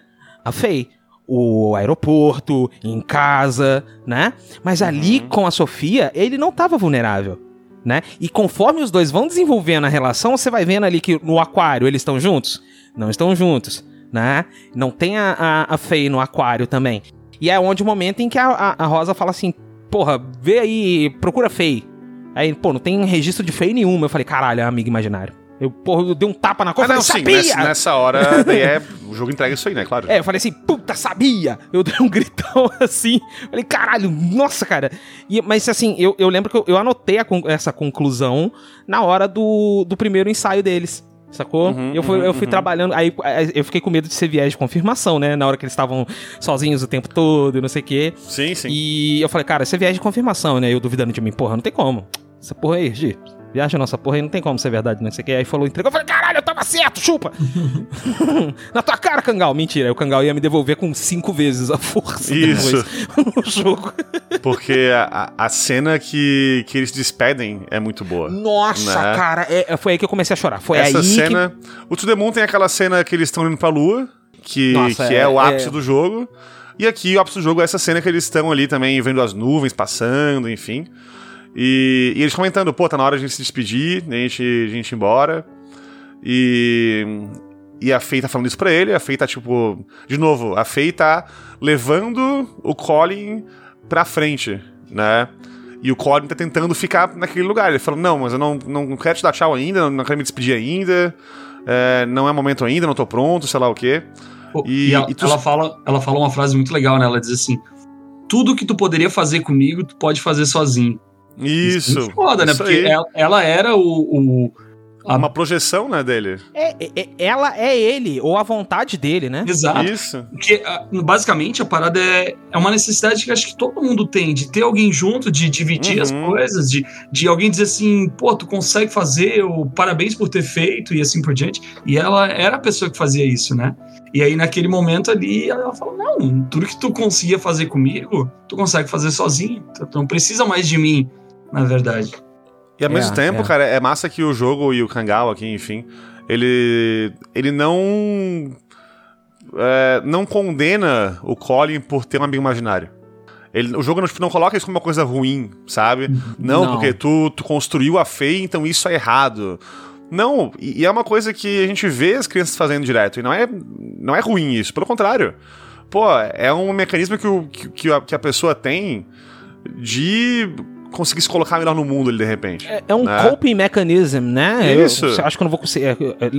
[SPEAKER 2] a Faye. O aeroporto, em casa, né? Mas ali com a Sofia, ele não tava vulnerável. Né? E conforme os dois vão desenvolvendo a relação, você vai vendo ali que no aquário eles estão juntos? Não estão juntos, né? Não tem a, a, a Faye no aquário também. E é onde o momento em que a, a, a Rosa fala assim, porra, vê aí, procura Faye. Aí, pô, não tem registro de Faye nenhuma. Eu falei, caralho, é um amigo imaginário. Eu, porra, eu dei um tapa na
[SPEAKER 1] Ah,
[SPEAKER 2] costa
[SPEAKER 1] não,
[SPEAKER 2] e falei,
[SPEAKER 1] sim,
[SPEAKER 2] sabia!
[SPEAKER 1] nessa, nessa hora daí é, o jogo entrega isso aí, né? Claro.
[SPEAKER 2] É, eu falei assim, puta, sabia! Eu dei um (laughs) gritão assim. Falei, caralho, nossa, cara. E, mas assim, eu, eu lembro que eu, eu anotei con- essa conclusão na hora do, do primeiro ensaio deles. Sacou?
[SPEAKER 1] Uhum,
[SPEAKER 2] eu fui,
[SPEAKER 1] uhum,
[SPEAKER 2] eu fui
[SPEAKER 1] uhum.
[SPEAKER 2] trabalhando. Aí eu fiquei com medo de ser viés de confirmação, né? Na hora que eles estavam sozinhos o tempo todo e não sei o quê.
[SPEAKER 1] Sim, sim.
[SPEAKER 2] E eu falei, cara, isso é viés de confirmação, né? Eu duvidando de mim, porra, não tem como. Essa porra aí, Gi. Viaja nossa porra aí, não tem como ser verdade, não sei o que. Aí falou, entregou, eu falei, caralho, eu tava certo, chupa! (laughs) Na tua cara, Kangal. Mentira, aí o Kangal ia me devolver com cinco vezes a força
[SPEAKER 1] Isso. (laughs)
[SPEAKER 2] no jogo.
[SPEAKER 1] Porque a, a- cena que, que eles despedem é muito boa.
[SPEAKER 2] Nossa,
[SPEAKER 1] Né?
[SPEAKER 2] cara, é- foi aí que eu comecei a chorar. Foi
[SPEAKER 1] Essa
[SPEAKER 2] aí
[SPEAKER 1] cena. O To The Moon tem aquela cena que eles estão indo pra lua, que,
[SPEAKER 2] Nossa,
[SPEAKER 1] que
[SPEAKER 2] é-
[SPEAKER 1] é, o ápice
[SPEAKER 2] é-
[SPEAKER 1] do jogo. E aqui o ápice do jogo é essa cena que eles estão ali também vendo as nuvens passando, enfim. E, e eles comentando, pô, tá na hora de a gente se despedir, a gente, a gente ir embora. E. E a Faye tá falando isso pra ele, a Faye tá tipo. De novo, a Faye tá levando o Colin pra frente, né? E o Colin tá tentando ficar naquele lugar. Ele falou: Não, mas eu não, não quero te dar tchau ainda, não quero me despedir ainda, é, não é momento ainda, não tô pronto, sei lá o quê.
[SPEAKER 3] Pô,
[SPEAKER 1] E-
[SPEAKER 3] E, ela,
[SPEAKER 1] e tu-
[SPEAKER 3] ela fala, ela fala uma frase muito legal, né? Ela diz assim: tudo que tu poderia fazer comigo, tu pode fazer sozinho.
[SPEAKER 1] Isso.
[SPEAKER 3] é muito foda, né?
[SPEAKER 1] isso
[SPEAKER 3] Porque
[SPEAKER 1] aí.
[SPEAKER 3] ela, ela era o, o- a-
[SPEAKER 1] Uma projeção, né, dele.
[SPEAKER 2] É, é- é- ela é ele, ou a vontade dele, né?
[SPEAKER 3] Exato.
[SPEAKER 1] Isso.
[SPEAKER 3] Porque, ah, basicamente, a parada é, é uma necessidade que acho que todo mundo tem, de ter alguém junto, de dividir as
[SPEAKER 1] Uhum.
[SPEAKER 3] coisas, de, de alguém dizer assim, pô, tu consegue fazer, ou parabéns por ter feito, e assim por diante. E ela era a pessoa que fazia isso, né? E aí, naquele momento ali, ela fala: Não, tudo que tu conseguia fazer comigo, tu consegue fazer sozinho. Tu não precisa mais de mim, na verdade.
[SPEAKER 1] E ao
[SPEAKER 2] É,
[SPEAKER 1] mesmo tempo,
[SPEAKER 2] é.
[SPEAKER 1] cara, é massa que o jogo e o Kangal aqui, enfim, ele. ele não. é, não condena o Colin por ter um amigo imaginário. Ele, o jogo não, não coloca isso como uma coisa ruim, sabe? Não,
[SPEAKER 2] Não.
[SPEAKER 1] porque tu, tu construiu a Fei, então isso é errado. Não, e, e é uma coisa que a gente vê as crianças fazendo direto, e não é, não é ruim isso, pelo contrário. Pô, é um mecanismo que, o, que, que a, que a pessoa tem de conseguir se colocar melhor no mundo ali, de repente.
[SPEAKER 2] É, é um
[SPEAKER 1] né?
[SPEAKER 2] coping mechanism, né?
[SPEAKER 1] Isso.
[SPEAKER 2] Eu, acho que eu não vou conseguir. É,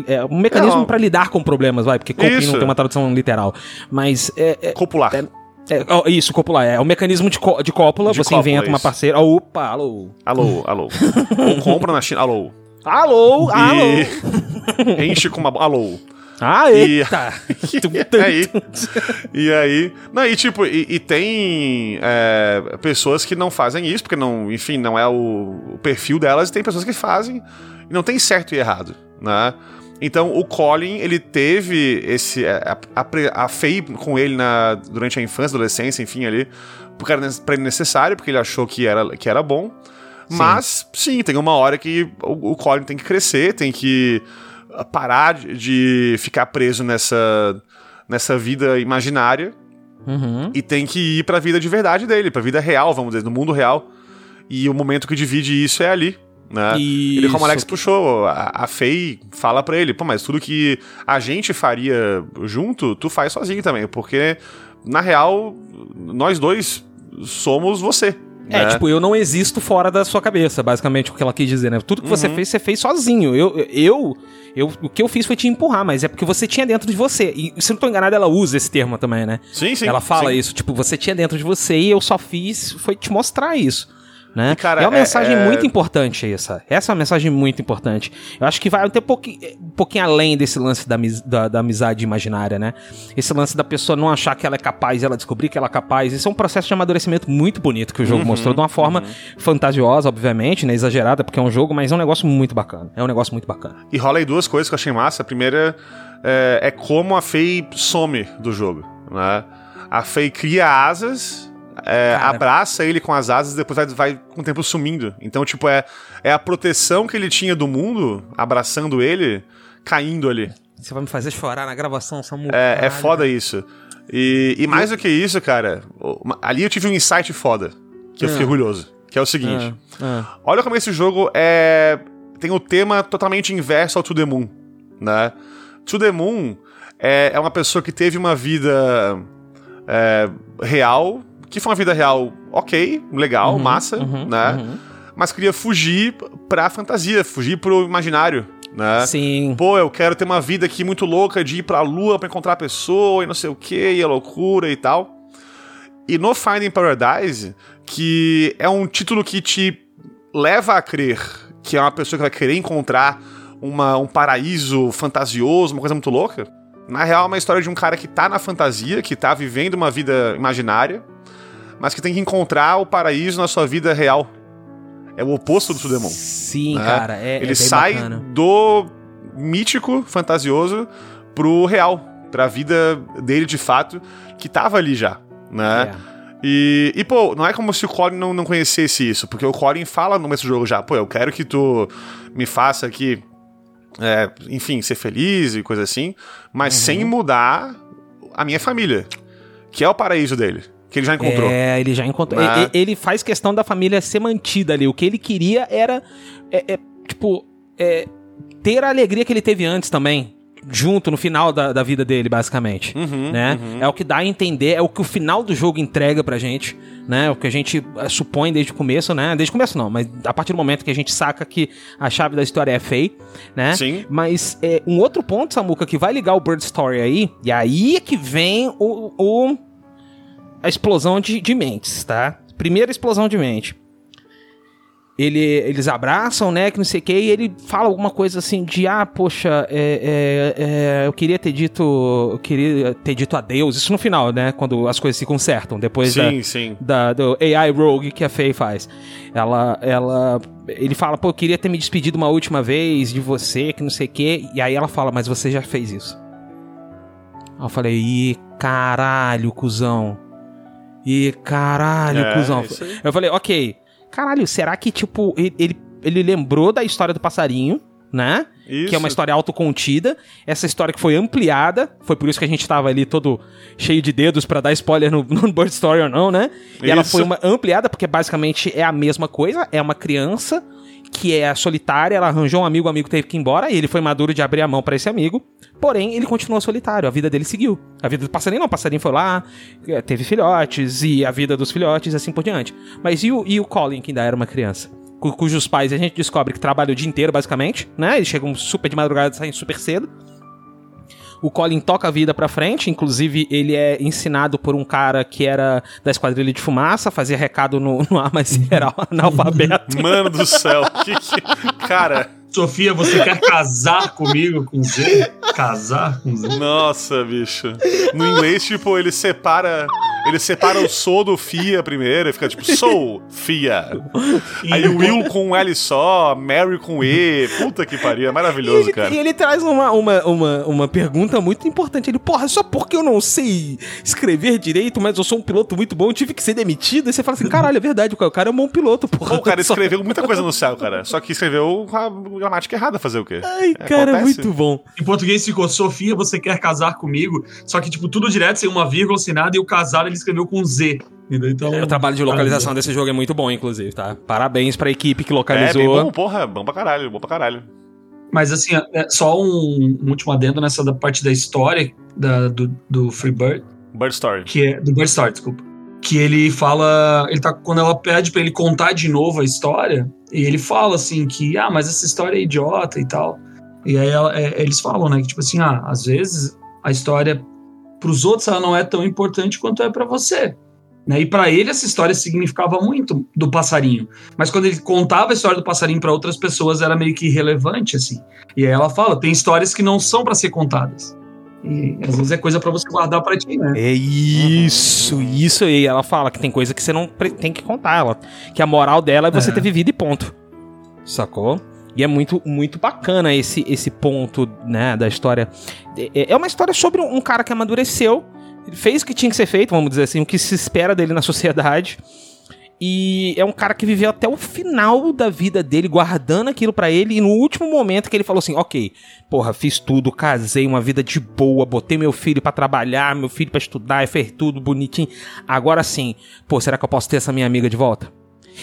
[SPEAKER 2] é- é um mecanismo pra lidar com problemas, vai, porque coping
[SPEAKER 1] Isso.
[SPEAKER 2] não tem uma tradução literal. Mas é, é-
[SPEAKER 1] Copular.
[SPEAKER 2] É- é- ó, isso, copular. É um mecanismo de, co- de cópula.
[SPEAKER 1] De
[SPEAKER 2] você
[SPEAKER 1] cópula,
[SPEAKER 2] inventa uma
[SPEAKER 1] isso.
[SPEAKER 2] parceira. Opa, alô.
[SPEAKER 1] Alô, alô. (laughs) Ou compra na China, alô.
[SPEAKER 2] Alô, alô. (laughs)
[SPEAKER 1] Enche com uma. Alô.
[SPEAKER 2] Ah,
[SPEAKER 1] E-
[SPEAKER 2] eita. (laughs)
[SPEAKER 1] E aí, e aí. Não, e tipo, e, e tem é, pessoas que não fazem isso, porque não, enfim, não é o, o perfil delas, e tem pessoas que fazem e não tem certo e errado, né? Então o Colin, ele teve esse. A, a, a Faye com ele na, durante a infância, adolescência, enfim, ali. Porque era pra ele necessário, porque ele achou que era, que era bom. Mas, sim, tem uma hora que o, o Colin tem que crescer, tem que parar de, ficar preso nessa, nessa vida imaginária
[SPEAKER 2] Uhum.
[SPEAKER 1] e tem que ir pra vida de verdade dele, pra vida real, vamos dizer, no mundo real. E o momento que divide isso é ali. Né? Ele, como o Alex puxou, a, a Faye fala pra ele, pô, mas tudo que a gente faria junto, tu faz sozinho também, porque, na real, nós dois somos você.
[SPEAKER 2] É,
[SPEAKER 1] né?
[SPEAKER 2] tipo, eu não existo fora da sua cabeça, basicamente, o que ela quis dizer, né? Tudo que
[SPEAKER 1] Uhum.
[SPEAKER 2] você fez, você fez sozinho. Eu, eu, eu, o que eu fiz foi te empurrar, mas é porque você tinha dentro de você. E se eu não tô enganado, ela usa esse termo também, né?
[SPEAKER 1] Sim, sim.
[SPEAKER 2] ela fala
[SPEAKER 1] sim.
[SPEAKER 2] isso, tipo, você tinha dentro de você e eu só fiz, foi te mostrar isso. Né?
[SPEAKER 1] E, cara,
[SPEAKER 2] é uma
[SPEAKER 1] é-
[SPEAKER 2] mensagem
[SPEAKER 1] é-
[SPEAKER 2] muito importante essa. Essa é uma mensagem muito importante. Eu acho que vai até um pouquinho, um pouquinho além desse lance da, da, da amizade imaginária, né? Esse lance da pessoa não achar que ela é capaz, ela descobrir que ela é capaz. Isso é um processo de amadurecimento muito bonito que o
[SPEAKER 1] Uhum,
[SPEAKER 2] jogo mostrou de uma forma fantasiosa, obviamente, né? Exagerada, porque é um jogo, mas é um negócio muito bacana. É um negócio muito bacana.
[SPEAKER 1] E rola aí duas coisas que eu achei massa. A primeira é, é como a Faye some do jogo, né? A Faye cria asas, é, abraça ele com as asas e depois vai, vai com o tempo sumindo. Então, tipo, é, é a proteção que ele tinha do mundo, abraçando ele, caindo ali.
[SPEAKER 2] Você vai me fazer chorar na gravação, Samu.
[SPEAKER 1] É, é foda isso. E, e mais do que isso, cara, ali eu tive um insight foda, que eu fiquei
[SPEAKER 2] Ah.
[SPEAKER 1] orgulhoso. Que é o seguinte:
[SPEAKER 2] Ah, ah.
[SPEAKER 1] olha como esse jogo é. tem o tema totalmente inverso ao To The Moon, né? To The Moon é, é uma pessoa que teve uma vida é, real, que foi uma vida real ok, legal, massa,
[SPEAKER 2] uhum,
[SPEAKER 1] né?
[SPEAKER 2] uhum.
[SPEAKER 1] Mas queria fugir pra fantasia, fugir pro imaginário, né?
[SPEAKER 2] Sim.
[SPEAKER 1] Pô, eu quero ter uma vida aqui muito louca de ir pra lua pra encontrar a pessoa e não sei o que, e a loucura e tal. E no Finding Paradise, que é um título que te leva a crer que é uma pessoa que vai querer encontrar uma, um paraíso fantasioso, uma coisa muito louca. Na real, é uma história de um cara que tá na fantasia, que tá vivendo uma vida imaginária, mas que tem que encontrar o paraíso na sua vida real. É o oposto do Sudemon.
[SPEAKER 2] Sim,
[SPEAKER 1] né?
[SPEAKER 2] cara. É, é
[SPEAKER 1] Ele
[SPEAKER 2] bem
[SPEAKER 1] sai
[SPEAKER 2] bacana.
[SPEAKER 1] do mítico, fantasioso, pro real, pra vida dele de fato, que tava ali já, né?
[SPEAKER 2] É.
[SPEAKER 1] E, e, pô, não é como se o Colin não, não conhecesse isso, porque o Colin fala no começo do jogo já, pô, eu quero que tu me faça aqui, é, enfim, ser feliz e coisa assim, mas
[SPEAKER 2] Uhum.
[SPEAKER 1] sem mudar a minha família, que é o paraíso dele, que ele já encontrou.
[SPEAKER 2] É, ele já encontrou.
[SPEAKER 1] Né?
[SPEAKER 2] E- e- Ele faz questão da família ser mantida ali. O que ele queria era, é, é, tipo, é, ter a alegria que ele teve antes também. Junto no final da, da vida dele, basicamente.
[SPEAKER 1] Uhum,
[SPEAKER 2] né? É o que dá a entender, é o que o final do jogo entrega pra gente, né? O que a gente eh, supõe desde o começo, né? Desde o começo não, mas a partir do momento que a gente saca que a chave da história é Faye, né?
[SPEAKER 1] Sim.
[SPEAKER 2] Mas é, um outro ponto, Samuca, que vai ligar o Bird Story aí, e aí é que vem o, o- a explosão de, de mentes, tá? Primeira explosão de mente. Ele, eles abraçam, né, que não sei o que, e ele fala alguma coisa assim de, ah, poxa, é, é, é, eu queria ter dito, eu queria ter dito adeus, isso no final, né, quando as coisas se consertam, depois da,
[SPEAKER 1] Sim, sim.
[SPEAKER 2] da, do AI Rogue que a Faye faz. Ela, ela, ele fala, pô, eu queria ter me despedido uma última vez de você, que não sei o quê. E aí ela fala, mas você já fez isso. Aí eu falei, ih, caralho, cuzão. Ih, caralho,
[SPEAKER 1] É,
[SPEAKER 2] cuzão. Eu falei, ok, caralho, será que, tipo, ele, ele, lembrou da história do passarinho, né?
[SPEAKER 1] Isso.
[SPEAKER 2] que é uma história autocontida. Essa história que foi ampliada, foi por isso que a gente tava ali todo cheio de dedos pra dar spoiler no, (laughs) no Bird Story ou não, né? E ela
[SPEAKER 1] Isso.
[SPEAKER 2] foi uma ampliada porque basicamente é a mesma coisa, é uma criança que é solitária, ela arranjou um amigo, o amigo teve que ir embora, e ele foi maduro de abrir a mão pra esse amigo. Porém, ele continuou solitário, a vida dele seguiu. A vida do passarinho não, o passarinho foi lá, eh, teve filhotes, e a vida dos filhotes, assim por diante. Mas e o, e o Colin, que ainda era uma criança? cu- cujos pais a gente descobre que trabalham o dia inteiro, basicamente, né? Eles chegam super de madrugada, saem super cedo. O Colin toca a vida pra frente, inclusive ele é ensinado por um cara que era da esquadrilha de fumaça, fazia recado no, no ar, mas era (laughs) analfabeto.
[SPEAKER 1] Mano do céu, (laughs) que, que... Cara,
[SPEAKER 3] Sofia, você quer casar comigo com Z? Casar com Z?
[SPEAKER 1] nossa, bicho. No inglês, tipo, ele separa. Ele separa o Sou do Fia primeiro, e fica tipo, Sou, Fia. Aí o Will com um L só, Mary com E. Puta que pariu, é
[SPEAKER 2] E
[SPEAKER 1] maravilhoso,
[SPEAKER 2] ele,
[SPEAKER 1] cara.
[SPEAKER 2] e ele traz uma, uma, uma, uma pergunta muito importante. Ele, porra, só porque eu não sei escrever direito, mas eu sou um piloto muito bom, eu tive que ser demitido. Aí você fala assim, caralho, é verdade, o cara é um bom piloto, porra.
[SPEAKER 1] Pô, o cara (laughs) escreveu muita coisa no céu, cara. Só que escreveu com a gramática errada fazer o quê?
[SPEAKER 2] Ai,
[SPEAKER 1] É,
[SPEAKER 2] cara,
[SPEAKER 1] acontece.
[SPEAKER 2] muito bom.
[SPEAKER 3] Em português ficou Sofia, você quer casar comigo? Só que, tipo, tudo direto, sem uma vírgula, sem nada, e o casar ele escreveu com Z. Então,
[SPEAKER 2] O trabalho de localização desse jogo é muito bom, inclusive, tá? Parabéns pra equipe que
[SPEAKER 1] É,
[SPEAKER 2] localizou.
[SPEAKER 1] bem bom, porra, bom pra caralho, bom pra caralho.
[SPEAKER 3] Mas assim, é só um, um último adendo nessa da parte da história da- do, do Freebird,
[SPEAKER 1] Bird Story.
[SPEAKER 3] que é. Do Bird Star, desculpa. Que ele fala. Ele tá, quando ela pede pra ele contar de novo a história, e ele fala assim que, ah, mas essa história é idiota e tal. E aí ela- é, eles falam, né, que tipo assim, ah, às vezes a história pros outros ela não é tão importante quanto é pra você. Né? E pra ele essa história significava muito do passarinho. Mas quando ele contava a história do passarinho pra outras pessoas era meio que irrelevante assim. E aí ela fala, tem histórias que não são pra ser contadas. E às vezes é coisa pra você guardar pra ti, né?
[SPEAKER 2] É isso, isso aí. Ela fala que tem coisa que você não tem que contar. Ela, que a moral dela é você
[SPEAKER 3] É.
[SPEAKER 2] ter vivido e ponto. Sacou? E é muito, muito bacana esse, esse ponto, né, da história. É, é uma história sobre um cara que amadureceu, fez o que tinha que ser feito, vamos dizer assim, o que se espera dele na sociedade. E é um cara que viveu até o final da vida dele, guardando aquilo pra ele, e no último momento que ele falou assim: ok, porra, fiz tudo, casei, uma vida de boa, botei meu filho pra trabalhar, meu filho pra estudar, fez tudo bonitinho. Agora sim, pô, será que eu posso ter essa minha amiga de volta?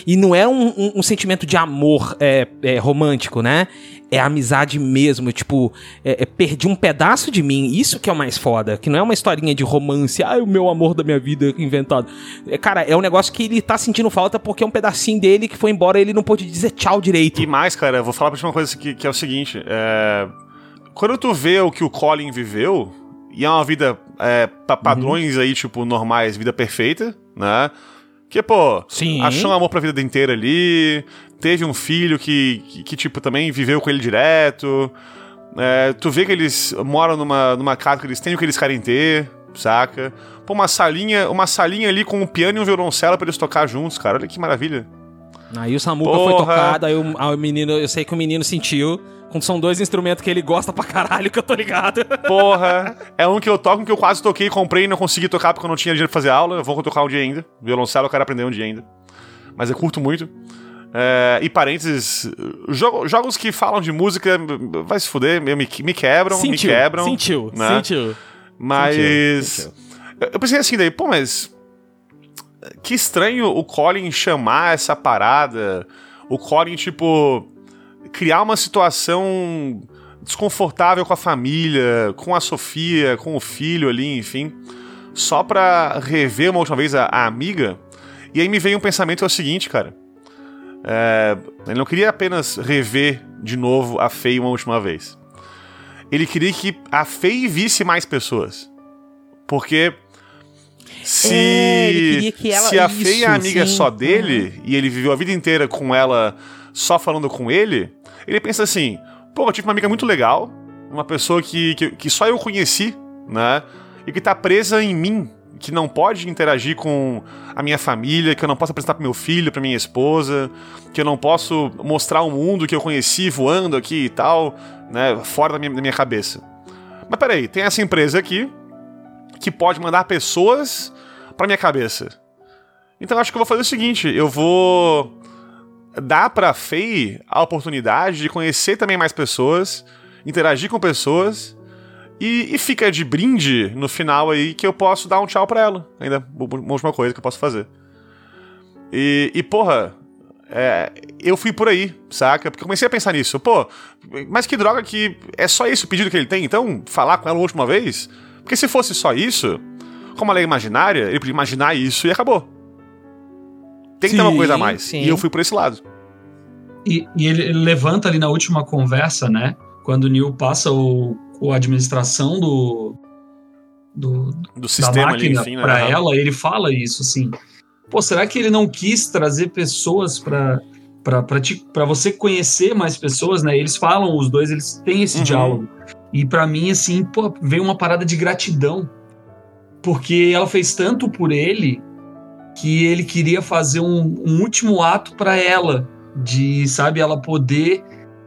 [SPEAKER 2] E não é um, um- um sentimento de amor é, é, romântico, né? É amizade mesmo. Tipo, é, é, perdi um pedaço de mim. Isso que é o mais foda. Que não é uma historinha de romance. Ah, o meu amor da minha vida inventado. É, cara, é um negócio que ele tá sentindo falta porque é um pedacinho dele que foi embora e ele não pôde dizer tchau direito.
[SPEAKER 1] E mais, cara, eu vou falar pra ti uma coisa que, que é o seguinte: é, quando tu vê o que o Colin viveu, e é uma vida é, pra padrões aí, tipo, normais, vida perfeita, né? Que, pô,
[SPEAKER 2] Sim.
[SPEAKER 1] achou um amor pra vida inteira ali, teve um filho que, que, que, tipo, também viveu com ele direto. é, tu vê que eles moram numa, numa casa que eles têm o que eles querem ter, saca? Pô, uma salinha, uma salinha ali com um piano e um violoncelo pra eles tocar juntos, cara. Olha que maravilha.
[SPEAKER 2] Aí o Samuca foi
[SPEAKER 1] Porra.
[SPEAKER 2] tocado, aí o, aí o menino, eu sei que o menino sentiu. São dois instrumentos que ele gosta pra caralho, que eu tô ligado. (laughs)
[SPEAKER 1] Porra, é um que eu toco, um que eu quase toquei, comprei e não consegui tocar porque eu não tinha dinheiro pra fazer aula. Eu vou tocar um dia ainda. Violoncelo eu quero aprender um dia ainda. Mas eu curto muito. É, e parênteses, jogo- jogos que falam de música, vai se fuder, me, me me quebram, me
[SPEAKER 2] sentiu,
[SPEAKER 1] quebram.
[SPEAKER 2] sentiu,
[SPEAKER 1] né?
[SPEAKER 2] sentiu.
[SPEAKER 1] Mas.
[SPEAKER 2] Sentiu,
[SPEAKER 1] Eu eu pensei assim daí, pô, mas. Que estranho o Colin chamar essa parada. O Colin, tipo. Criar uma situação desconfortável com a família, com a Sofia, com o filho ali, enfim. Só pra rever uma última vez a, a amiga. E aí me veio um pensamento que é o seguinte, cara. É, ele não queria apenas rever de novo a Faye uma última vez. Ele queria que a Faye visse mais pessoas. Porque se,
[SPEAKER 2] É, ela-
[SPEAKER 1] se a
[SPEAKER 2] isso,
[SPEAKER 1] Faye é amiga
[SPEAKER 2] sim.
[SPEAKER 1] só dele e ele viveu a vida inteira com ela só falando com ele, ele pensa assim: pô, eu tive uma amiga muito legal, uma pessoa que, que, que só eu conheci, né? E que tá presa em mim, que não pode interagir com a minha família, que eu não posso apresentar pro meu filho, pra minha esposa, que eu não posso mostrar o mundo que eu conheci voando aqui e tal, né? Fora da minha, da minha cabeça. Mas peraí, tem essa empresa aqui que pode mandar pessoas pra minha cabeça. Então acho que eu vou fazer o seguinte: eu vou dar pra Faye a oportunidade de conhecer também mais pessoas, interagir com pessoas. E, e fica de brinde no final aí que eu posso dar um tchau pra ela. Ainda, uma última coisa que eu posso fazer. E, e porra, é, eu fui por aí, saca? Porque eu comecei a pensar nisso. Pô, mas que droga que é só esse o pedido que ele tem, então? Falar com ela a última vez? Porque se fosse só isso, como ela é imaginária, ele podia imaginar isso e acabou. Tem que ter uma
[SPEAKER 2] Sim,
[SPEAKER 1] coisa a mais.
[SPEAKER 2] sim.
[SPEAKER 1] E eu fui por esse lado.
[SPEAKER 3] E, e ele, ele levanta ali na última conversa, né? Quando o Neil passa o, o administração do, do,
[SPEAKER 1] Do
[SPEAKER 3] da
[SPEAKER 1] sistema ali,
[SPEAKER 3] máquina
[SPEAKER 1] enfim, né?
[SPEAKER 3] ela, ele fala isso, assim. Pô, será que ele não quis trazer pessoas pra, pra, pra, te, pra você conhecer mais pessoas, né? Eles falam, os dois, eles têm esse
[SPEAKER 1] Uhum.
[SPEAKER 3] diálogo. E pra mim, assim, pô, veio uma parada de gratidão. porque ela fez tanto por ele que ele queria fazer um, um último ato para ela, de, sabe, ela poder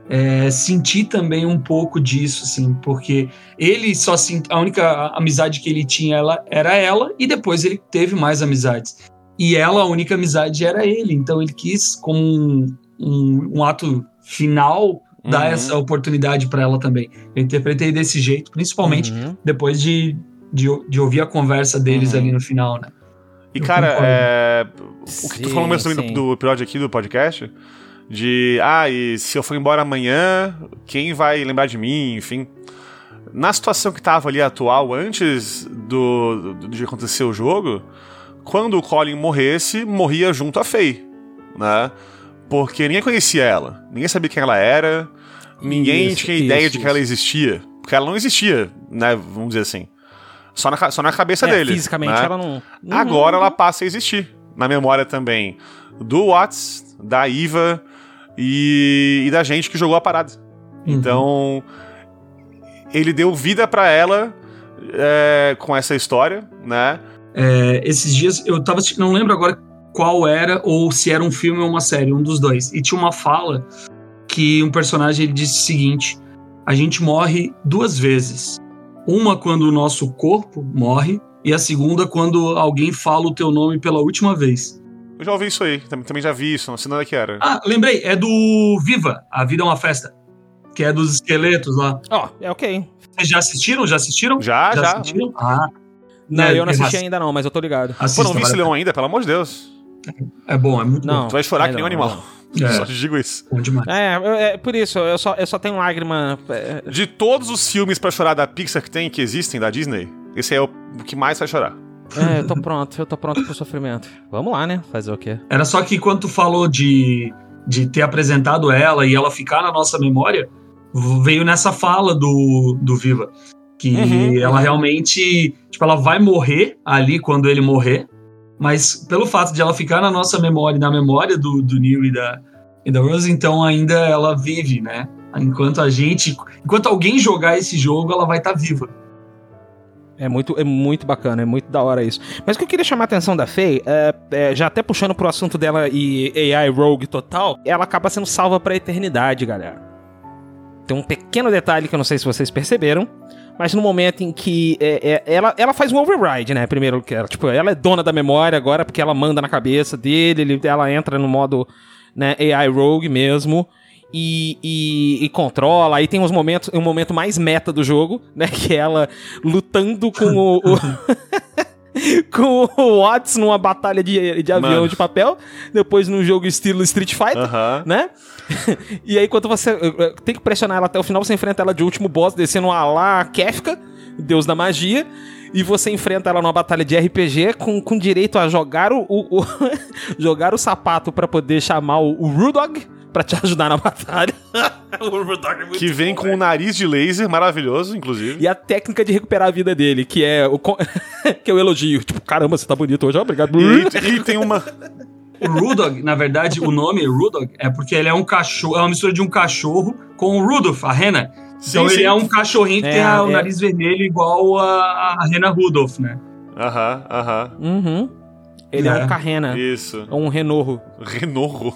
[SPEAKER 3] é, sentir também um pouco disso, assim, porque ele só sent... a única amizade que ele tinha ela, era ela, e depois ele teve mais amizades. E ela, a única amizade era ele, então ele quis, como um, um, um ato final, dar
[SPEAKER 1] Uhum.
[SPEAKER 3] essa oportunidade para ela também. Eu interpretei desse jeito, principalmente
[SPEAKER 2] Uhum.
[SPEAKER 3] depois de, de, de ouvir a conversa deles
[SPEAKER 1] Uhum.
[SPEAKER 3] ali no final, né?
[SPEAKER 1] E, cara, é, o que tu falou mesmo também do, do episódio aqui do podcast, de, ah, e se eu for embora amanhã, quem vai lembrar de mim, enfim. Na situação que tava ali atual, antes do, do, de acontecer o jogo, quando o Colin morresse, morria junto a Faye, né? Porque ninguém conhecia ela, ninguém sabia quem ela era, ninguém
[SPEAKER 2] Isso,
[SPEAKER 1] tinha ideia
[SPEAKER 2] isso,
[SPEAKER 1] de que ela existia. Porque ela não existia, né? Vamos dizer assim. Só na, só na cabeça
[SPEAKER 2] É,
[SPEAKER 1] dele.
[SPEAKER 2] Fisicamente
[SPEAKER 1] né?
[SPEAKER 2] ela não. Uhum.
[SPEAKER 1] Agora ela passa a existir. Na memória também do Watts, da Iva e, e da gente que jogou a parada.
[SPEAKER 3] Uhum.
[SPEAKER 1] Então, ele deu vida pra ela é, com essa história, né?
[SPEAKER 3] É, esses dias eu tava não lembro agora qual era ou se era um filme ou uma série, um dos dois. E tinha uma fala que um personagem ele disse o seguinte: a gente morre duas vezes. Uma quando o nosso corpo morre e a segunda quando alguém fala o teu nome pela última vez.
[SPEAKER 1] Eu já ouvi isso aí, também, também já vi isso, não sei nada que era.
[SPEAKER 3] Ah, lembrei, é do Viva, A Vida é uma Festa, que é dos esqueletos lá.
[SPEAKER 2] Ó, é ok.
[SPEAKER 3] Vocês já assistiram? Já assistiram?
[SPEAKER 1] Já, já.
[SPEAKER 3] assistiram? Ah.
[SPEAKER 2] Não,
[SPEAKER 3] É,
[SPEAKER 2] eu não assisti
[SPEAKER 3] é,
[SPEAKER 2] ainda não, mas eu tô ligado.
[SPEAKER 1] Pô,
[SPEAKER 3] assista,
[SPEAKER 1] não vi esse leão ainda, pelo amor de Deus.
[SPEAKER 3] É bom, é muito
[SPEAKER 2] Não.
[SPEAKER 1] Tu vai chorar que
[SPEAKER 2] ainda
[SPEAKER 1] nem um
[SPEAKER 2] não,
[SPEAKER 1] animal.
[SPEAKER 3] bom. É,
[SPEAKER 1] Só te digo isso.
[SPEAKER 3] bom demais.
[SPEAKER 2] É, eu- é por isso, eu só, eu só tenho lágrima. é,
[SPEAKER 1] De todos os filmes pra chorar da Pixar que tem, que existem, da Disney, esse é o o que mais vai chorar.
[SPEAKER 2] É, eu tô pronto, eu tô pronto pro sofrimento. Vamos lá, né? Fazer o quê?
[SPEAKER 3] Era só que quando tu falou de, de ter apresentado ela e ela ficar na nossa memória, veio nessa fala do, do Viva. Que
[SPEAKER 1] Uhum,
[SPEAKER 3] ela
[SPEAKER 1] uhum.
[SPEAKER 3] realmente, tipo, ela vai morrer ali quando ele morrer, mas pelo fato de ela ficar na nossa memória, na memória do, do Neil e da, e da Rose, então ainda ela vive, né? Enquanto a gente, enquanto alguém jogar esse jogo, ela vai estar viva.
[SPEAKER 2] É muito, é muito bacana, é muito da hora isso. Mas o que eu queria chamar a atenção da Faye, é, é, já até puxando pro assunto dela e AI Rogue total, ela acaba sendo salva pra eternidade, galera. Tem um pequeno detalhe que eu não sei se vocês perceberam, mas no momento em que é, é, ela, ela faz um override, né? Primeiro que ela, tipo, ela é dona da memória agora porque ela manda na cabeça dele, ele- ela entra no modo né, AI Rogue mesmo. E, e- e controla. Aí tem uns momentos, um momento mais meta do jogo, né? (laughs) Que é ela lutando com o. o- (laughs) com o Watts numa batalha de, de avião
[SPEAKER 1] Mano.
[SPEAKER 2] de papel. Depois num jogo estilo Street Fighter
[SPEAKER 1] Aham.
[SPEAKER 2] né? (laughs) e aí, quando você eh, eh, tem que pressionar ela até o final, você enfrenta ela de último boss, descendo a lá Kefka, deus da magia. E você enfrenta ela numa batalha de RPG com, com direito a jogar o, o- o- (laughs) jogar o sapato pra poder chamar o, o Rudog pra te (laughs) ajudar na batalha. o Rudog é muito
[SPEAKER 1] Que vem
[SPEAKER 2] bom,
[SPEAKER 1] com um nariz de laser, maravilhoso, inclusive.
[SPEAKER 2] e a técnica de recuperar a vida dele, que é o, que o elogio. Tipo, caramba, você tá bonito hoje, obrigado.
[SPEAKER 1] E e tem uma.
[SPEAKER 3] O Rudog, na verdade, o nome Rudog é porque ele é um cachorro, é uma mistura de um cachorro com o Rudolph, a rena.
[SPEAKER 1] Sim,
[SPEAKER 3] então
[SPEAKER 1] sim.
[SPEAKER 3] ele é um cachorrinho que
[SPEAKER 2] É,
[SPEAKER 3] tem a- o
[SPEAKER 2] é.
[SPEAKER 3] nariz vermelho igual a, a rena Rudolph, né?
[SPEAKER 1] Aham, aham.
[SPEAKER 2] Uhum. Ele é,
[SPEAKER 3] É.
[SPEAKER 2] um Carrena,
[SPEAKER 1] Isso.
[SPEAKER 2] é um Renorro.
[SPEAKER 1] Renorro.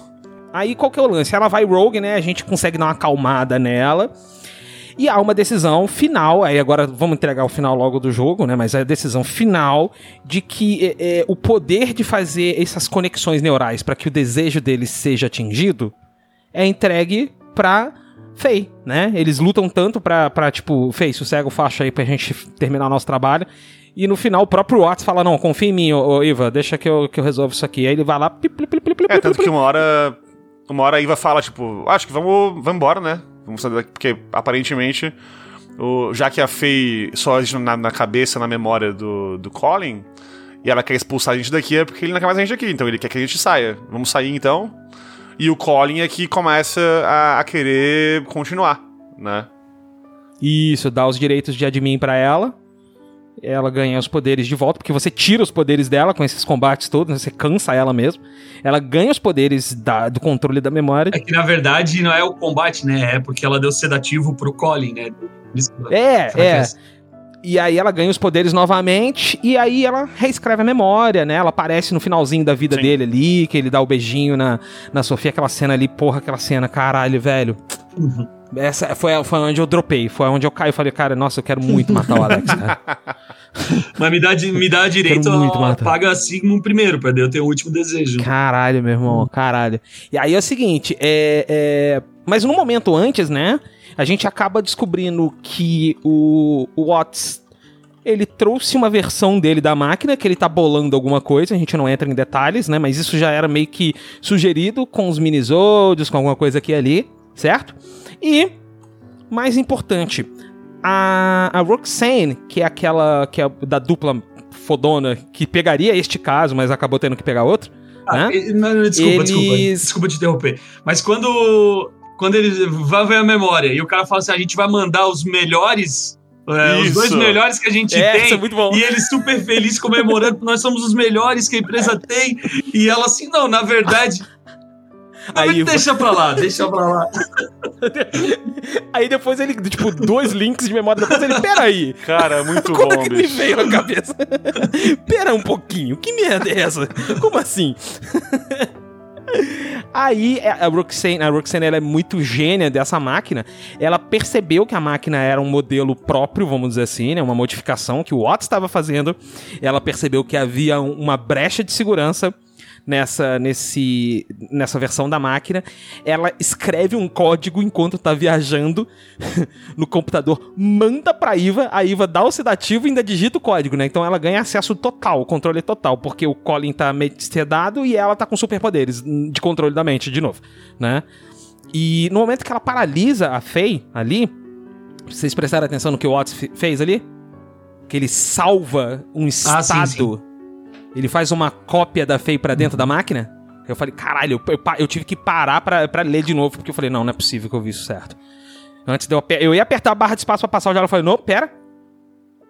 [SPEAKER 2] Aí qual que é o lance? Ela vai rogue, né? A gente consegue dar uma acalmada nela. E há uma decisão final, aí agora vamos entregar o final logo do jogo, né? Mas é a decisão final de que é, é, o poder de fazer essas conexões neurais para que o desejo dele seja atingido é entregue pra Fei, né? Eles lutam tanto pra, pra tipo, Fei, sossega o facho aí pra gente terminar o nosso trabalho. E no final o próprio Watts fala: Não, confia em mim, ô, ô, Iva, deixa que eu, que eu resolvo isso aqui. Aí ele vai lá, pip, pip, pip,
[SPEAKER 1] É, tanto que uma hora. Uma hora a Iva fala, tipo, acho que vamos, vamos embora, né? Vamos sair daqui, porque aparentemente, o, já que a Faye só existe na, na cabeça, na memória do, do Colin, e ela quer expulsar a gente daqui, é porque ele não quer mais a gente aqui, então ele quer que a gente saia. Vamos sair então. E o Colin é que começa a, a querer continuar, né?
[SPEAKER 2] Isso, dá os direitos de admin pra ela. Ela ganha os poderes de volta, porque você tira os poderes dela com esses combates todos, você cansa ela mesmo. Ela ganha os poderes da- do controle da memória.
[SPEAKER 3] É que na verdade não é o combate, né? É porque ela deu sedativo pro Colin, né?
[SPEAKER 2] É, é.
[SPEAKER 3] que
[SPEAKER 2] E aí ela ganha os poderes novamente, e aí ela reescreve a memória, né? Ela aparece no finalzinho da vida
[SPEAKER 1] Sim.
[SPEAKER 2] dele ali, que ele dá o beijinho na, na Sofia, aquela cena ali, porra, aquela cena, caralho, velho. Essa foi, foi onde eu dropei, foi onde eu caí e falei, cara, nossa, eu quero muito (laughs) matar o Alex, cara. (laughs)
[SPEAKER 3] Mas me dá, me dá direito
[SPEAKER 2] Quero muito
[SPEAKER 3] a
[SPEAKER 2] matar.
[SPEAKER 3] paga Sigmund primeiro, pra eu ter o último desejo.
[SPEAKER 2] Caralho, meu irmão, caralho. E aí é o seguinte, é, é... Mas no momento antes, né, a gente acaba descobrindo que o, o Watts, ele trouxe uma versão dele da máquina, que ele tá bolando alguma coisa, a gente não entra em detalhes, né, mas isso já era meio que sugerido com os minisódios, com alguma coisa aqui e ali, certo? E, mais importante, a, a Roxane, que é aquela que é da dupla fodona, que pegaria este caso, mas acabou tendo que pegar outro,
[SPEAKER 3] Ah,
[SPEAKER 2] né?
[SPEAKER 3] e- não, desculpa, desculpa.
[SPEAKER 2] Eles-
[SPEAKER 3] Desculpa te interromper. Mas quando, quando ele vai ver a memória e o cara fala assim: a gente vai mandar os melhores. é, os dois melhores que a gente
[SPEAKER 2] É,
[SPEAKER 3] tem.
[SPEAKER 2] isso é muito bom.
[SPEAKER 3] E ele super feliz comemorando nós somos os melhores que a empresa tem. E ela assim, não, na verdade.
[SPEAKER 2] Aí-
[SPEAKER 3] deixa pra lá, deixa pra lá. (laughs)
[SPEAKER 2] Aí depois ele, tipo, dois links de memória depois ele, peraí,
[SPEAKER 1] Cara, muito
[SPEAKER 2] como
[SPEAKER 1] bom,
[SPEAKER 2] que me
[SPEAKER 1] bicho.
[SPEAKER 2] veio na cabeça? (laughs) Pera um pouquinho, que merda é essa? Como assim? (laughs) Aí é, a Roxane, a Roxane ela é muito gênia dessa máquina. Ela percebeu que a máquina era um modelo próprio, vamos dizer assim, né? Uma modificação que o Watts estava fazendo. Ela percebeu que havia um- uma brecha de segurança nessa, nesse, nessa versão da máquina. Ela escreve um código enquanto tá viajando (laughs) no computador, manda pra Iva, a Iva dá o sedativo e ainda digita o código, né? Então ela ganha acesso total, controle total, porque o Colin tá meio sedado e ela tá com superpoderes de controle da mente, de novo, né? E no momento que ela paralisa a Faye ali, vocês prestaram atenção no que o Watts fe- fez ali? Que ele salva um
[SPEAKER 3] Ah, sim,
[SPEAKER 2] estado. Ele faz uma cópia da Faye pra dentro da máquina. Eu falei, caralho, eu, eu eu tive que parar pra, pra ler de novo, porque eu falei, não, não é possível que eu vi isso certo. Antes de eu, eu ia apertar a barra de espaço pra passar o diálogo, eu falei, não, pera.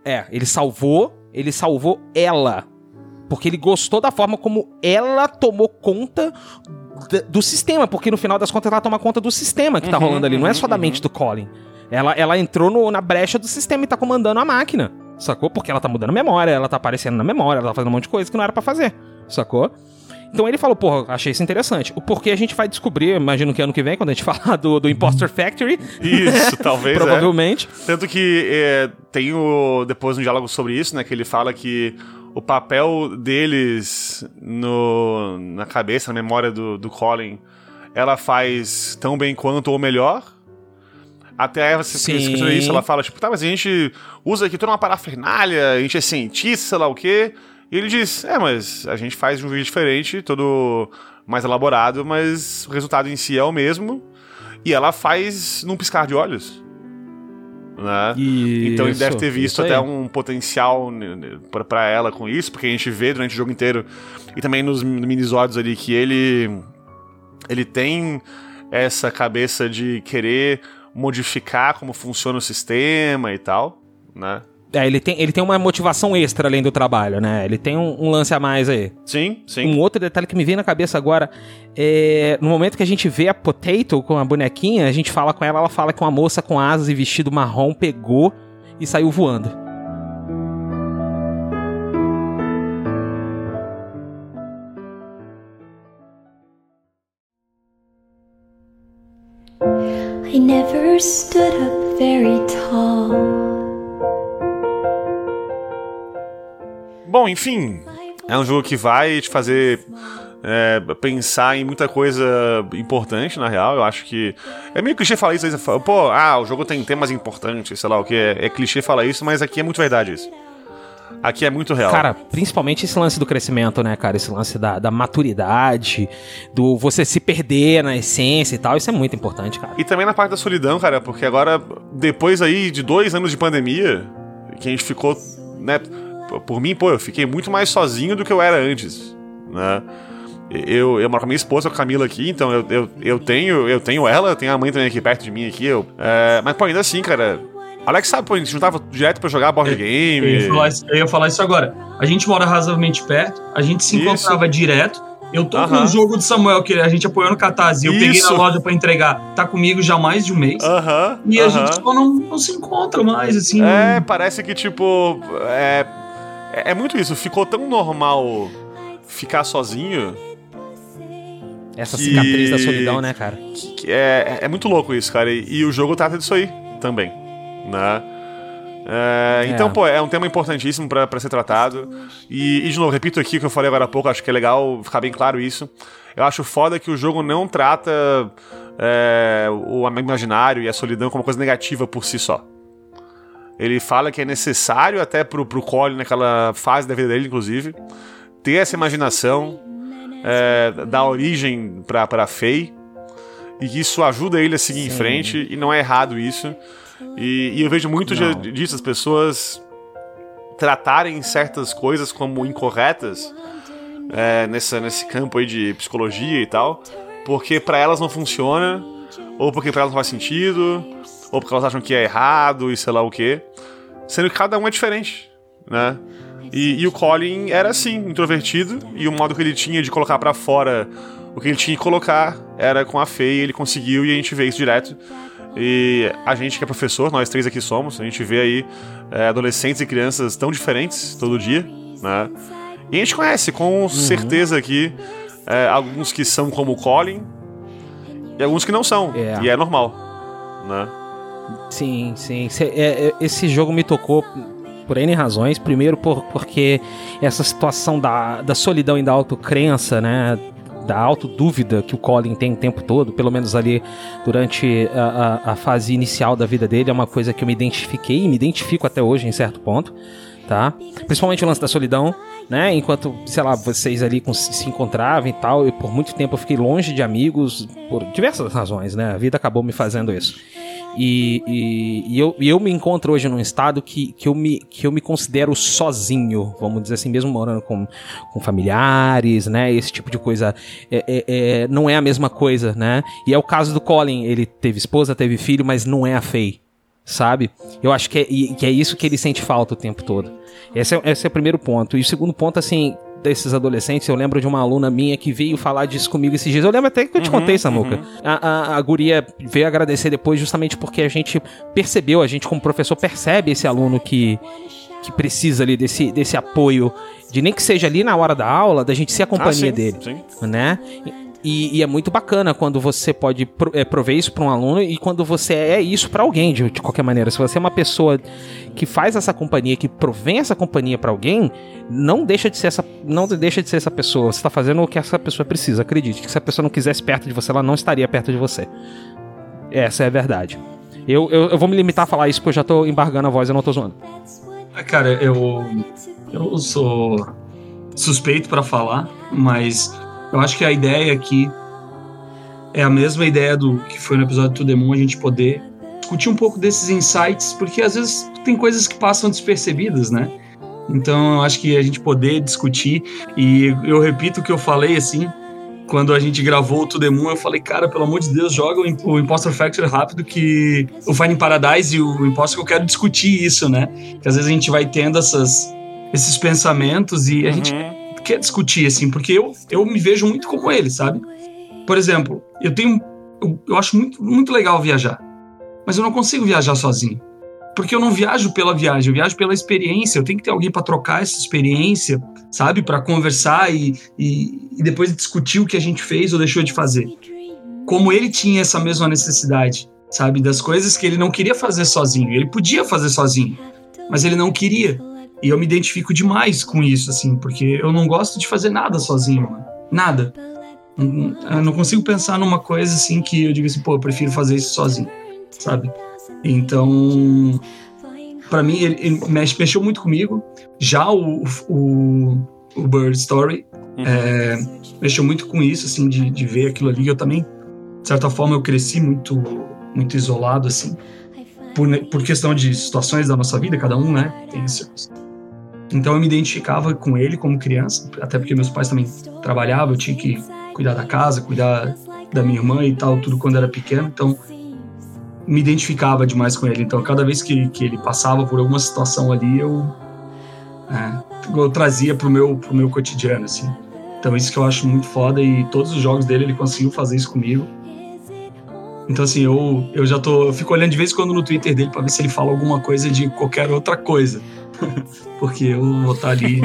[SPEAKER 2] É, ele salvou, ele salvou ela. Porque ele gostou da forma como ela tomou conta do sistema, porque no final das contas ela toma conta do sistema que tá
[SPEAKER 1] Uhum,
[SPEAKER 2] rolando ali, não é
[SPEAKER 1] uhum,
[SPEAKER 2] só da mente do Colin. Ela, ela entrou no- na brecha do sistema e tá comandando a máquina, sacou? Porque ela tá mudando memória, ela tá aparecendo na memória, ela tá fazendo um monte de coisa que não era pra fazer, sacou? Então ele falou, porra, achei isso interessante. O porquê a gente vai descobrir, imagino que ano que vem, quando a gente (laughs) falar do, do Imposter Factory,
[SPEAKER 1] Isso, (laughs) talvez. é.
[SPEAKER 2] provavelmente.
[SPEAKER 1] Tanto que é, tem o, depois um diálogo sobre isso, né? Que ele fala que o papel deles no, na cabeça, na memória do, do Colin, ela faz tão bem quanto ou melhor. Até a Eva se esqueceu isso, ela fala, tipo, tá, mas a gente usa aqui toda uma parafernália, a gente é cientista, sei lá o quê. E ele diz, é, mas a gente faz um jeito diferente, todo mais elaborado, mas o resultado em si é o mesmo. E ela faz num piscar de olhos. Né? Então ele deve ter visto até um potencial né, né, pra ela com isso, porque a gente vê durante o jogo inteiro e também nos minisódios ali que ele ele tem essa cabeça de querer modificar como funciona o sistema e tal, né?
[SPEAKER 2] É, ele tem, ele tem uma motivação extra além do trabalho, né? Ele tem um, um lance a mais aí.
[SPEAKER 1] Sim, sim.
[SPEAKER 2] Um outro detalhe que me vem na cabeça agora é. No momento que a gente vê a Potato com a bonequinha, a gente fala com ela, ela fala que uma moça com asas e vestido marrom pegou e saiu voando.
[SPEAKER 5] I never stood up very tall.
[SPEAKER 1] Bom, enfim, é um jogo que vai te fazer é, pensar em muita coisa importante, na real. Eu acho que. É meio clichê falar isso Pô, ah, o jogo tem temas importantes, sei lá o que. É, é clichê falar isso, mas aqui é muito verdade isso. Aqui é muito real.
[SPEAKER 2] Cara, principalmente esse lance do crescimento, né, cara? Esse lance da, da maturidade, do você se perder na essência e tal, isso é muito importante, cara.
[SPEAKER 1] E também na parte da solidão, cara, porque agora, depois aí de dois anos de pandemia, que a gente ficou, né? Por mim, pô, eu fiquei muito mais sozinho do que eu era antes, né? Eu, eu moro com a minha esposa, com a Camila aqui, então eu, eu, eu tenho eu tenho ela, eu tenho a mãe também aqui perto de mim aqui, eu, é, mas pô, ainda assim, cara, Alex sabe, pô, a gente juntava direto pra jogar board
[SPEAKER 3] Eu
[SPEAKER 1] game.
[SPEAKER 3] ia, falar isso, eu ia falar isso agora. A gente mora razoavelmente perto, a gente se
[SPEAKER 1] Isso.
[SPEAKER 3] encontrava direto, Eu tô com
[SPEAKER 1] Aham.
[SPEAKER 3] o jogo do Samuel, que a gente apoiou no Catarse. Eu peguei na
[SPEAKER 1] Isso.
[SPEAKER 3] loja pra entregar. Tá comigo já há mais de um mês.
[SPEAKER 1] Aham.
[SPEAKER 3] E a gente só não, não se encontra mais, assim.
[SPEAKER 1] É, parece que, tipo. É, é é muito isso. Ficou tão normal ficar sozinho
[SPEAKER 2] Essa
[SPEAKER 1] Que-
[SPEAKER 2] cicatriz da solidão, né, cara?
[SPEAKER 1] que é, é muito louco isso, cara. E, e o jogo trata disso aí também, né? É, então,
[SPEAKER 2] É.
[SPEAKER 1] pô, é um tema importantíssimo pra ser tratado. E, e, de novo, repito aqui o que eu falei agora há pouco, acho que é legal ficar bem claro isso. Eu acho foda que o jogo não trata é, o imaginário e a solidão como uma coisa negativa por si só. Ele fala que é necessário até pro, pro Colin, naquela fase da vida dele, inclusive, ter essa imaginação, é, dar origem pra, pra Faye, e que isso ajuda ele a seguir em frente, e não é errado isso. E, e eu vejo muito
[SPEAKER 2] Não.
[SPEAKER 1] disso, as pessoas tratarem certas coisas como incorretas é, nessa, nesse campo aí de psicologia e tal, porque pra elas não funciona, ou porque pra elas não faz sentido, ou porque elas acham que é errado e sei lá o quê. Sendo que cada um é diferente, né? E, e o Colin era assim, introvertido, e o modo que ele tinha de colocar pra fora o que ele tinha que colocar era com a Fei, ele conseguiu e a gente vê isso direto. E a gente que é professor, nós três aqui somos, a gente vê aí é, adolescentes e crianças tão diferentes todo dia, né? E a gente conhece com certeza aqui é, alguns que são como o Colin e alguns que não são.
[SPEAKER 2] É.
[SPEAKER 1] E é normal, né?
[SPEAKER 2] Sim, sim. É- é- esse jogo me tocou por N razões. Primeiro, por, porque essa situação da, da solidão e da autocrença, né? Da autodúvida que o Colin tem o tempo todo, pelo menos ali durante a, a- a fase inicial da vida dele, é uma coisa que eu me identifiquei e me identifico até hoje em certo ponto, tá? Principalmente o lance da solidão, né? Enquanto, sei lá, vocês ali se encontravam e tal, e por muito tempo eu fiquei longe de amigos por diversas razões, né? A vida acabou me fazendo isso. E, e- e eu, e eu me encontro hoje num estado que, que, eu me, que eu me considero sozinho, vamos dizer assim, mesmo morando com, com familiares, né? Esse tipo de coisa é, é- é- não é a mesma coisa, né? E é o caso do Colin, ele teve esposa, teve filho, mas não é a Faye, sabe? Eu acho que é, que é isso que ele sente falta o tempo todo. Esse é, esse é o primeiro ponto. E o segundo ponto, assim, desses adolescentes, eu lembro de uma aluna minha que veio falar disso comigo esses dias. Eu lembro até que eu te contei, Samuca. A, a, a guria veio agradecer depois justamente porque a gente percebeu, a gente como professor percebe esse aluno que, que precisa ali desse, desse apoio, de nem que seja ali na hora da aula, da gente ser a companhia
[SPEAKER 1] Ah, sim,
[SPEAKER 2] dele
[SPEAKER 1] sim.
[SPEAKER 2] né? E, e é muito bacana quando você pode pro- é, prover isso para um aluno e quando você é isso para alguém, de, de qualquer maneira. Se você é uma pessoa que faz essa companhia, que provém essa companhia para alguém, não deixa de ser essa, não deixa de ser essa pessoa. Você tá fazendo o que essa pessoa precisa. Acredite que se a pessoa não quisesse perto de você, ela não estaria perto de você. Essa é a verdade. Eu, eu, eu vou me limitar a falar isso porque eu já tô embargando a voz, eu não tô zoando.
[SPEAKER 3] Ah, Cara, eu, eu sou suspeito pra falar, mas eu acho que a ideia aqui é a mesma ideia do que foi no episódio do Demon, a gente poder discutir um pouco desses insights, porque às vezes tem coisas que passam despercebidas, né? Então eu acho que a gente poder discutir, e eu repito o que eu falei assim, quando a gente gravou o To The Moon, eu falei, cara, pelo amor de Deus, joga o, Im- o Impostor Factory rápido que o Finding Paradise e o Impostor que eu quero discutir isso, né? Que às vezes a gente vai tendo essas, esses pensamentos e a gente
[SPEAKER 1] Uhum.
[SPEAKER 3] Quer discutir, assim, porque eu, eu me vejo muito como ele, sabe? Por exemplo, eu tenho. Eu, eu acho muito, muito legal viajar, mas eu não consigo viajar sozinho. Porque eu não viajo pela viagem, eu viajo pela experiência. Eu tenho que ter alguém para trocar essa experiência, sabe? Para conversar e, e, e depois discutir o que a gente fez ou deixou de fazer. Como ele tinha essa mesma necessidade, sabe? Das coisas que ele não queria fazer sozinho. Ele podia fazer sozinho, mas ele não queria. E eu me identifico demais com isso, assim, porque eu não gosto de fazer nada sozinho, mano. Nada. Não- Eu não consigo pensar numa coisa assim que eu digo assim, pô, eu prefiro fazer isso sozinho, sabe? Então, pra mim, ele, ele mexe- mexeu muito comigo. Já o, o, o Bird Story
[SPEAKER 1] Uhum.
[SPEAKER 3] é, mexeu muito com isso, assim, de, de ver aquilo ali. Eu também, de certa forma, eu cresci muito, muito isolado, assim, por, por questão de situações da nossa vida, cada um, né, tem seus. Então eu me identificava com ele como criança, até porque meus pais também trabalhavam, eu tinha que cuidar da casa, cuidar da minha irmã e tal, tudo quando era pequeno, então me identificava demais com ele. Então cada vez que, que ele passava por alguma situação ali, eu, é, eu trazia pro meu, pro meu cotidiano, assim. Então isso que eu acho muito foda e todos os jogos dele ele conseguiu fazer isso comigo. Então assim, eu, eu já tô. Eu fico olhando de vez em quando no Twitter dele pra ver se ele fala alguma coisa de qualquer outra coisa. Porque eu vou estar ali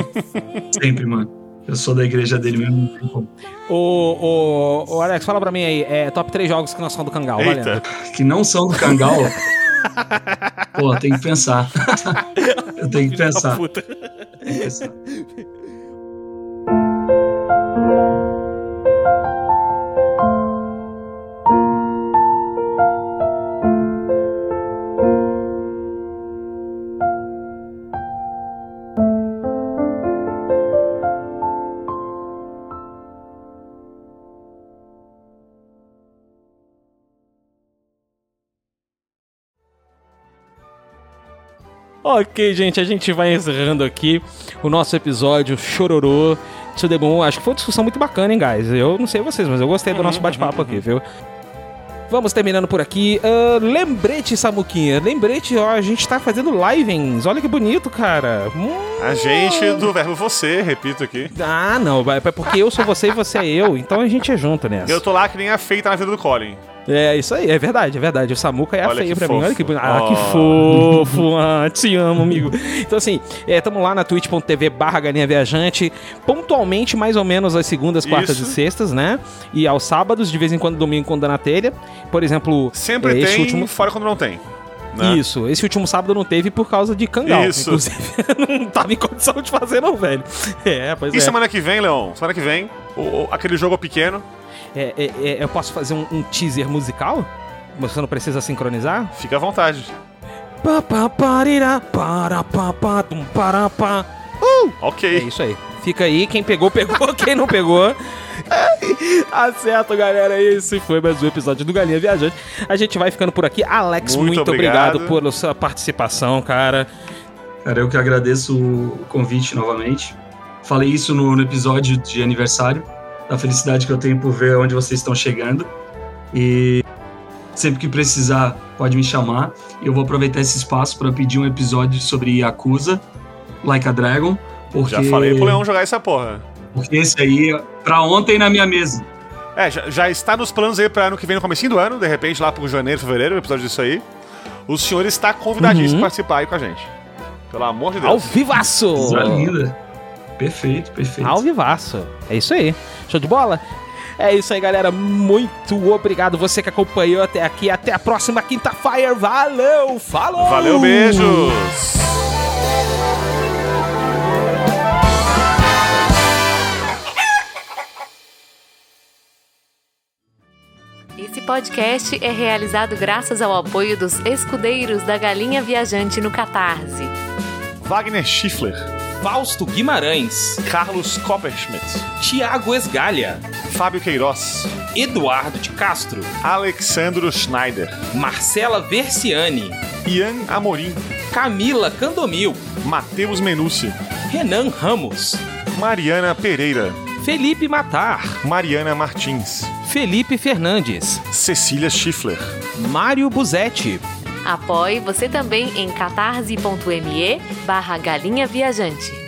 [SPEAKER 3] sempre, mano. Eu sou da igreja dele mesmo, não tem como.
[SPEAKER 2] Ô, ô, ô, Alex, fala pra mim aí, é, top 3 jogos que não são do Kangal.
[SPEAKER 1] Eita.
[SPEAKER 3] Que não são do Kangal. Pô, tem que pensar. eu tenho que pensar. (laughs)
[SPEAKER 2] Puta.
[SPEAKER 3] Tem que pensar. (laughs)
[SPEAKER 2] Ok, gente, a gente vai encerrando aqui o nosso episódio Chororô to the Moon. Acho que foi uma discussão muito bacana, hein, guys? Eu não sei vocês, mas eu gostei do nosso bate-papo aqui, viu? Vamos terminando por aqui. Ah, lembrete, Samuquinha. Lembrete, ó, a gente tá fazendo livens. Olha que bonito, cara. Hum.
[SPEAKER 1] A gente do verbo você, repito aqui.
[SPEAKER 2] Ah, não, é porque eu sou você e você é eu, então a gente é junto nessa.
[SPEAKER 1] Eu tô lá que nem a feita na vida do Colin.
[SPEAKER 2] É, isso aí, é verdade, é verdade. O Samuca é a
[SPEAKER 1] Olha
[SPEAKER 2] feia pra mim. Olha que
[SPEAKER 1] fofo.
[SPEAKER 2] bonito. Ah,
[SPEAKER 1] Oh.
[SPEAKER 2] que fofo. (laughs) Ah, te amo, amigo. Então, assim, é, tamo lá na twitch.tv barra galinha viajante, pontualmente, mais ou menos, às segundas, quartas
[SPEAKER 1] Isso.
[SPEAKER 2] e sextas, né? E aos sábados, de vez em quando, domingo, quando dá na telha. Por exemplo,
[SPEAKER 1] Sempre
[SPEAKER 2] é, esse
[SPEAKER 1] tem,
[SPEAKER 2] último...
[SPEAKER 1] fora quando não tem. né?
[SPEAKER 2] Isso, esse último sábado não teve por causa de Kangal.
[SPEAKER 1] Isso.
[SPEAKER 2] Inclusive, (laughs) não tava em condição de fazer, não, velho. É, pois
[SPEAKER 1] E
[SPEAKER 2] é.
[SPEAKER 1] semana que vem, Leon? Semana que vem, o- o- aquele jogo pequeno,
[SPEAKER 2] É, é, é, Eu posso fazer um, um teaser musical? Você não precisa sincronizar?
[SPEAKER 1] fica à vontade.
[SPEAKER 2] Para, tum, para, pá. É
[SPEAKER 1] Ok.
[SPEAKER 2] isso aí. Fica aí, quem pegou, pegou, quem não pegou. (laughs) Tá certo, galera. Esse foi mais um episódio do Galinha Viajante. A gente vai ficando por aqui. Alex,
[SPEAKER 1] Muito
[SPEAKER 2] muito, obrigado.
[SPEAKER 1] obrigado.
[SPEAKER 2] pela sua participação, cara.
[SPEAKER 3] Cara, eu que agradeço o convite novamente. Falei isso no, no episódio de aniversário, da felicidade que eu tenho por ver onde vocês estão chegando. E sempre que precisar, pode me chamar. Eu vou aproveitar esse espaço para pedir um episódio sobre Yakuza, Like a Dragon. Porque,
[SPEAKER 1] Já falei pro Leão jogar essa porra.
[SPEAKER 3] Porque esse aí é pra ontem na minha mesa.
[SPEAKER 1] É, já, já está nos planos aí pra ano que vem, no comecinho do ano, de repente lá pro janeiro, fevereiro, o episódio disso aí. O senhor está convidadíssimo
[SPEAKER 2] Uhum.
[SPEAKER 1] pra participar aí com a gente. Pelo amor de
[SPEAKER 2] Ao
[SPEAKER 1] Deus.
[SPEAKER 2] vivaço!
[SPEAKER 3] Coisa linda. Perfeito, perfeito.
[SPEAKER 2] Ao vivaço. É isso aí. Show de bola? É isso aí, galera. Muito obrigado você que acompanhou até aqui. Até a próxima quinta-feira. Valeu! Falou!
[SPEAKER 1] Valeu, beijos!
[SPEAKER 7] Esse podcast é realizado graças ao apoio dos escudeiros da Galinha Viajante no Catarse.
[SPEAKER 1] Wagner Schiffler,
[SPEAKER 2] Fausto Guimarães,
[SPEAKER 1] Carlos Copperschmidt,
[SPEAKER 2] Tiago Esgalha,
[SPEAKER 1] Fábio Queiroz,
[SPEAKER 2] Eduardo de Castro,
[SPEAKER 1] Alexandro Schneider,
[SPEAKER 2] Marcela Versiani,
[SPEAKER 1] Ian Amorim,
[SPEAKER 2] Camila Candomil,
[SPEAKER 1] Matheus Menucci,
[SPEAKER 2] Renan Ramos,
[SPEAKER 1] Mariana Pereira,
[SPEAKER 2] Felipe Matar,
[SPEAKER 1] Mariana Martins,
[SPEAKER 2] Felipe Fernandes,
[SPEAKER 1] Cecília Schiffler,
[SPEAKER 2] Mário Buzetti,
[SPEAKER 7] Apoie você também em catarse.me barra galinha viajante.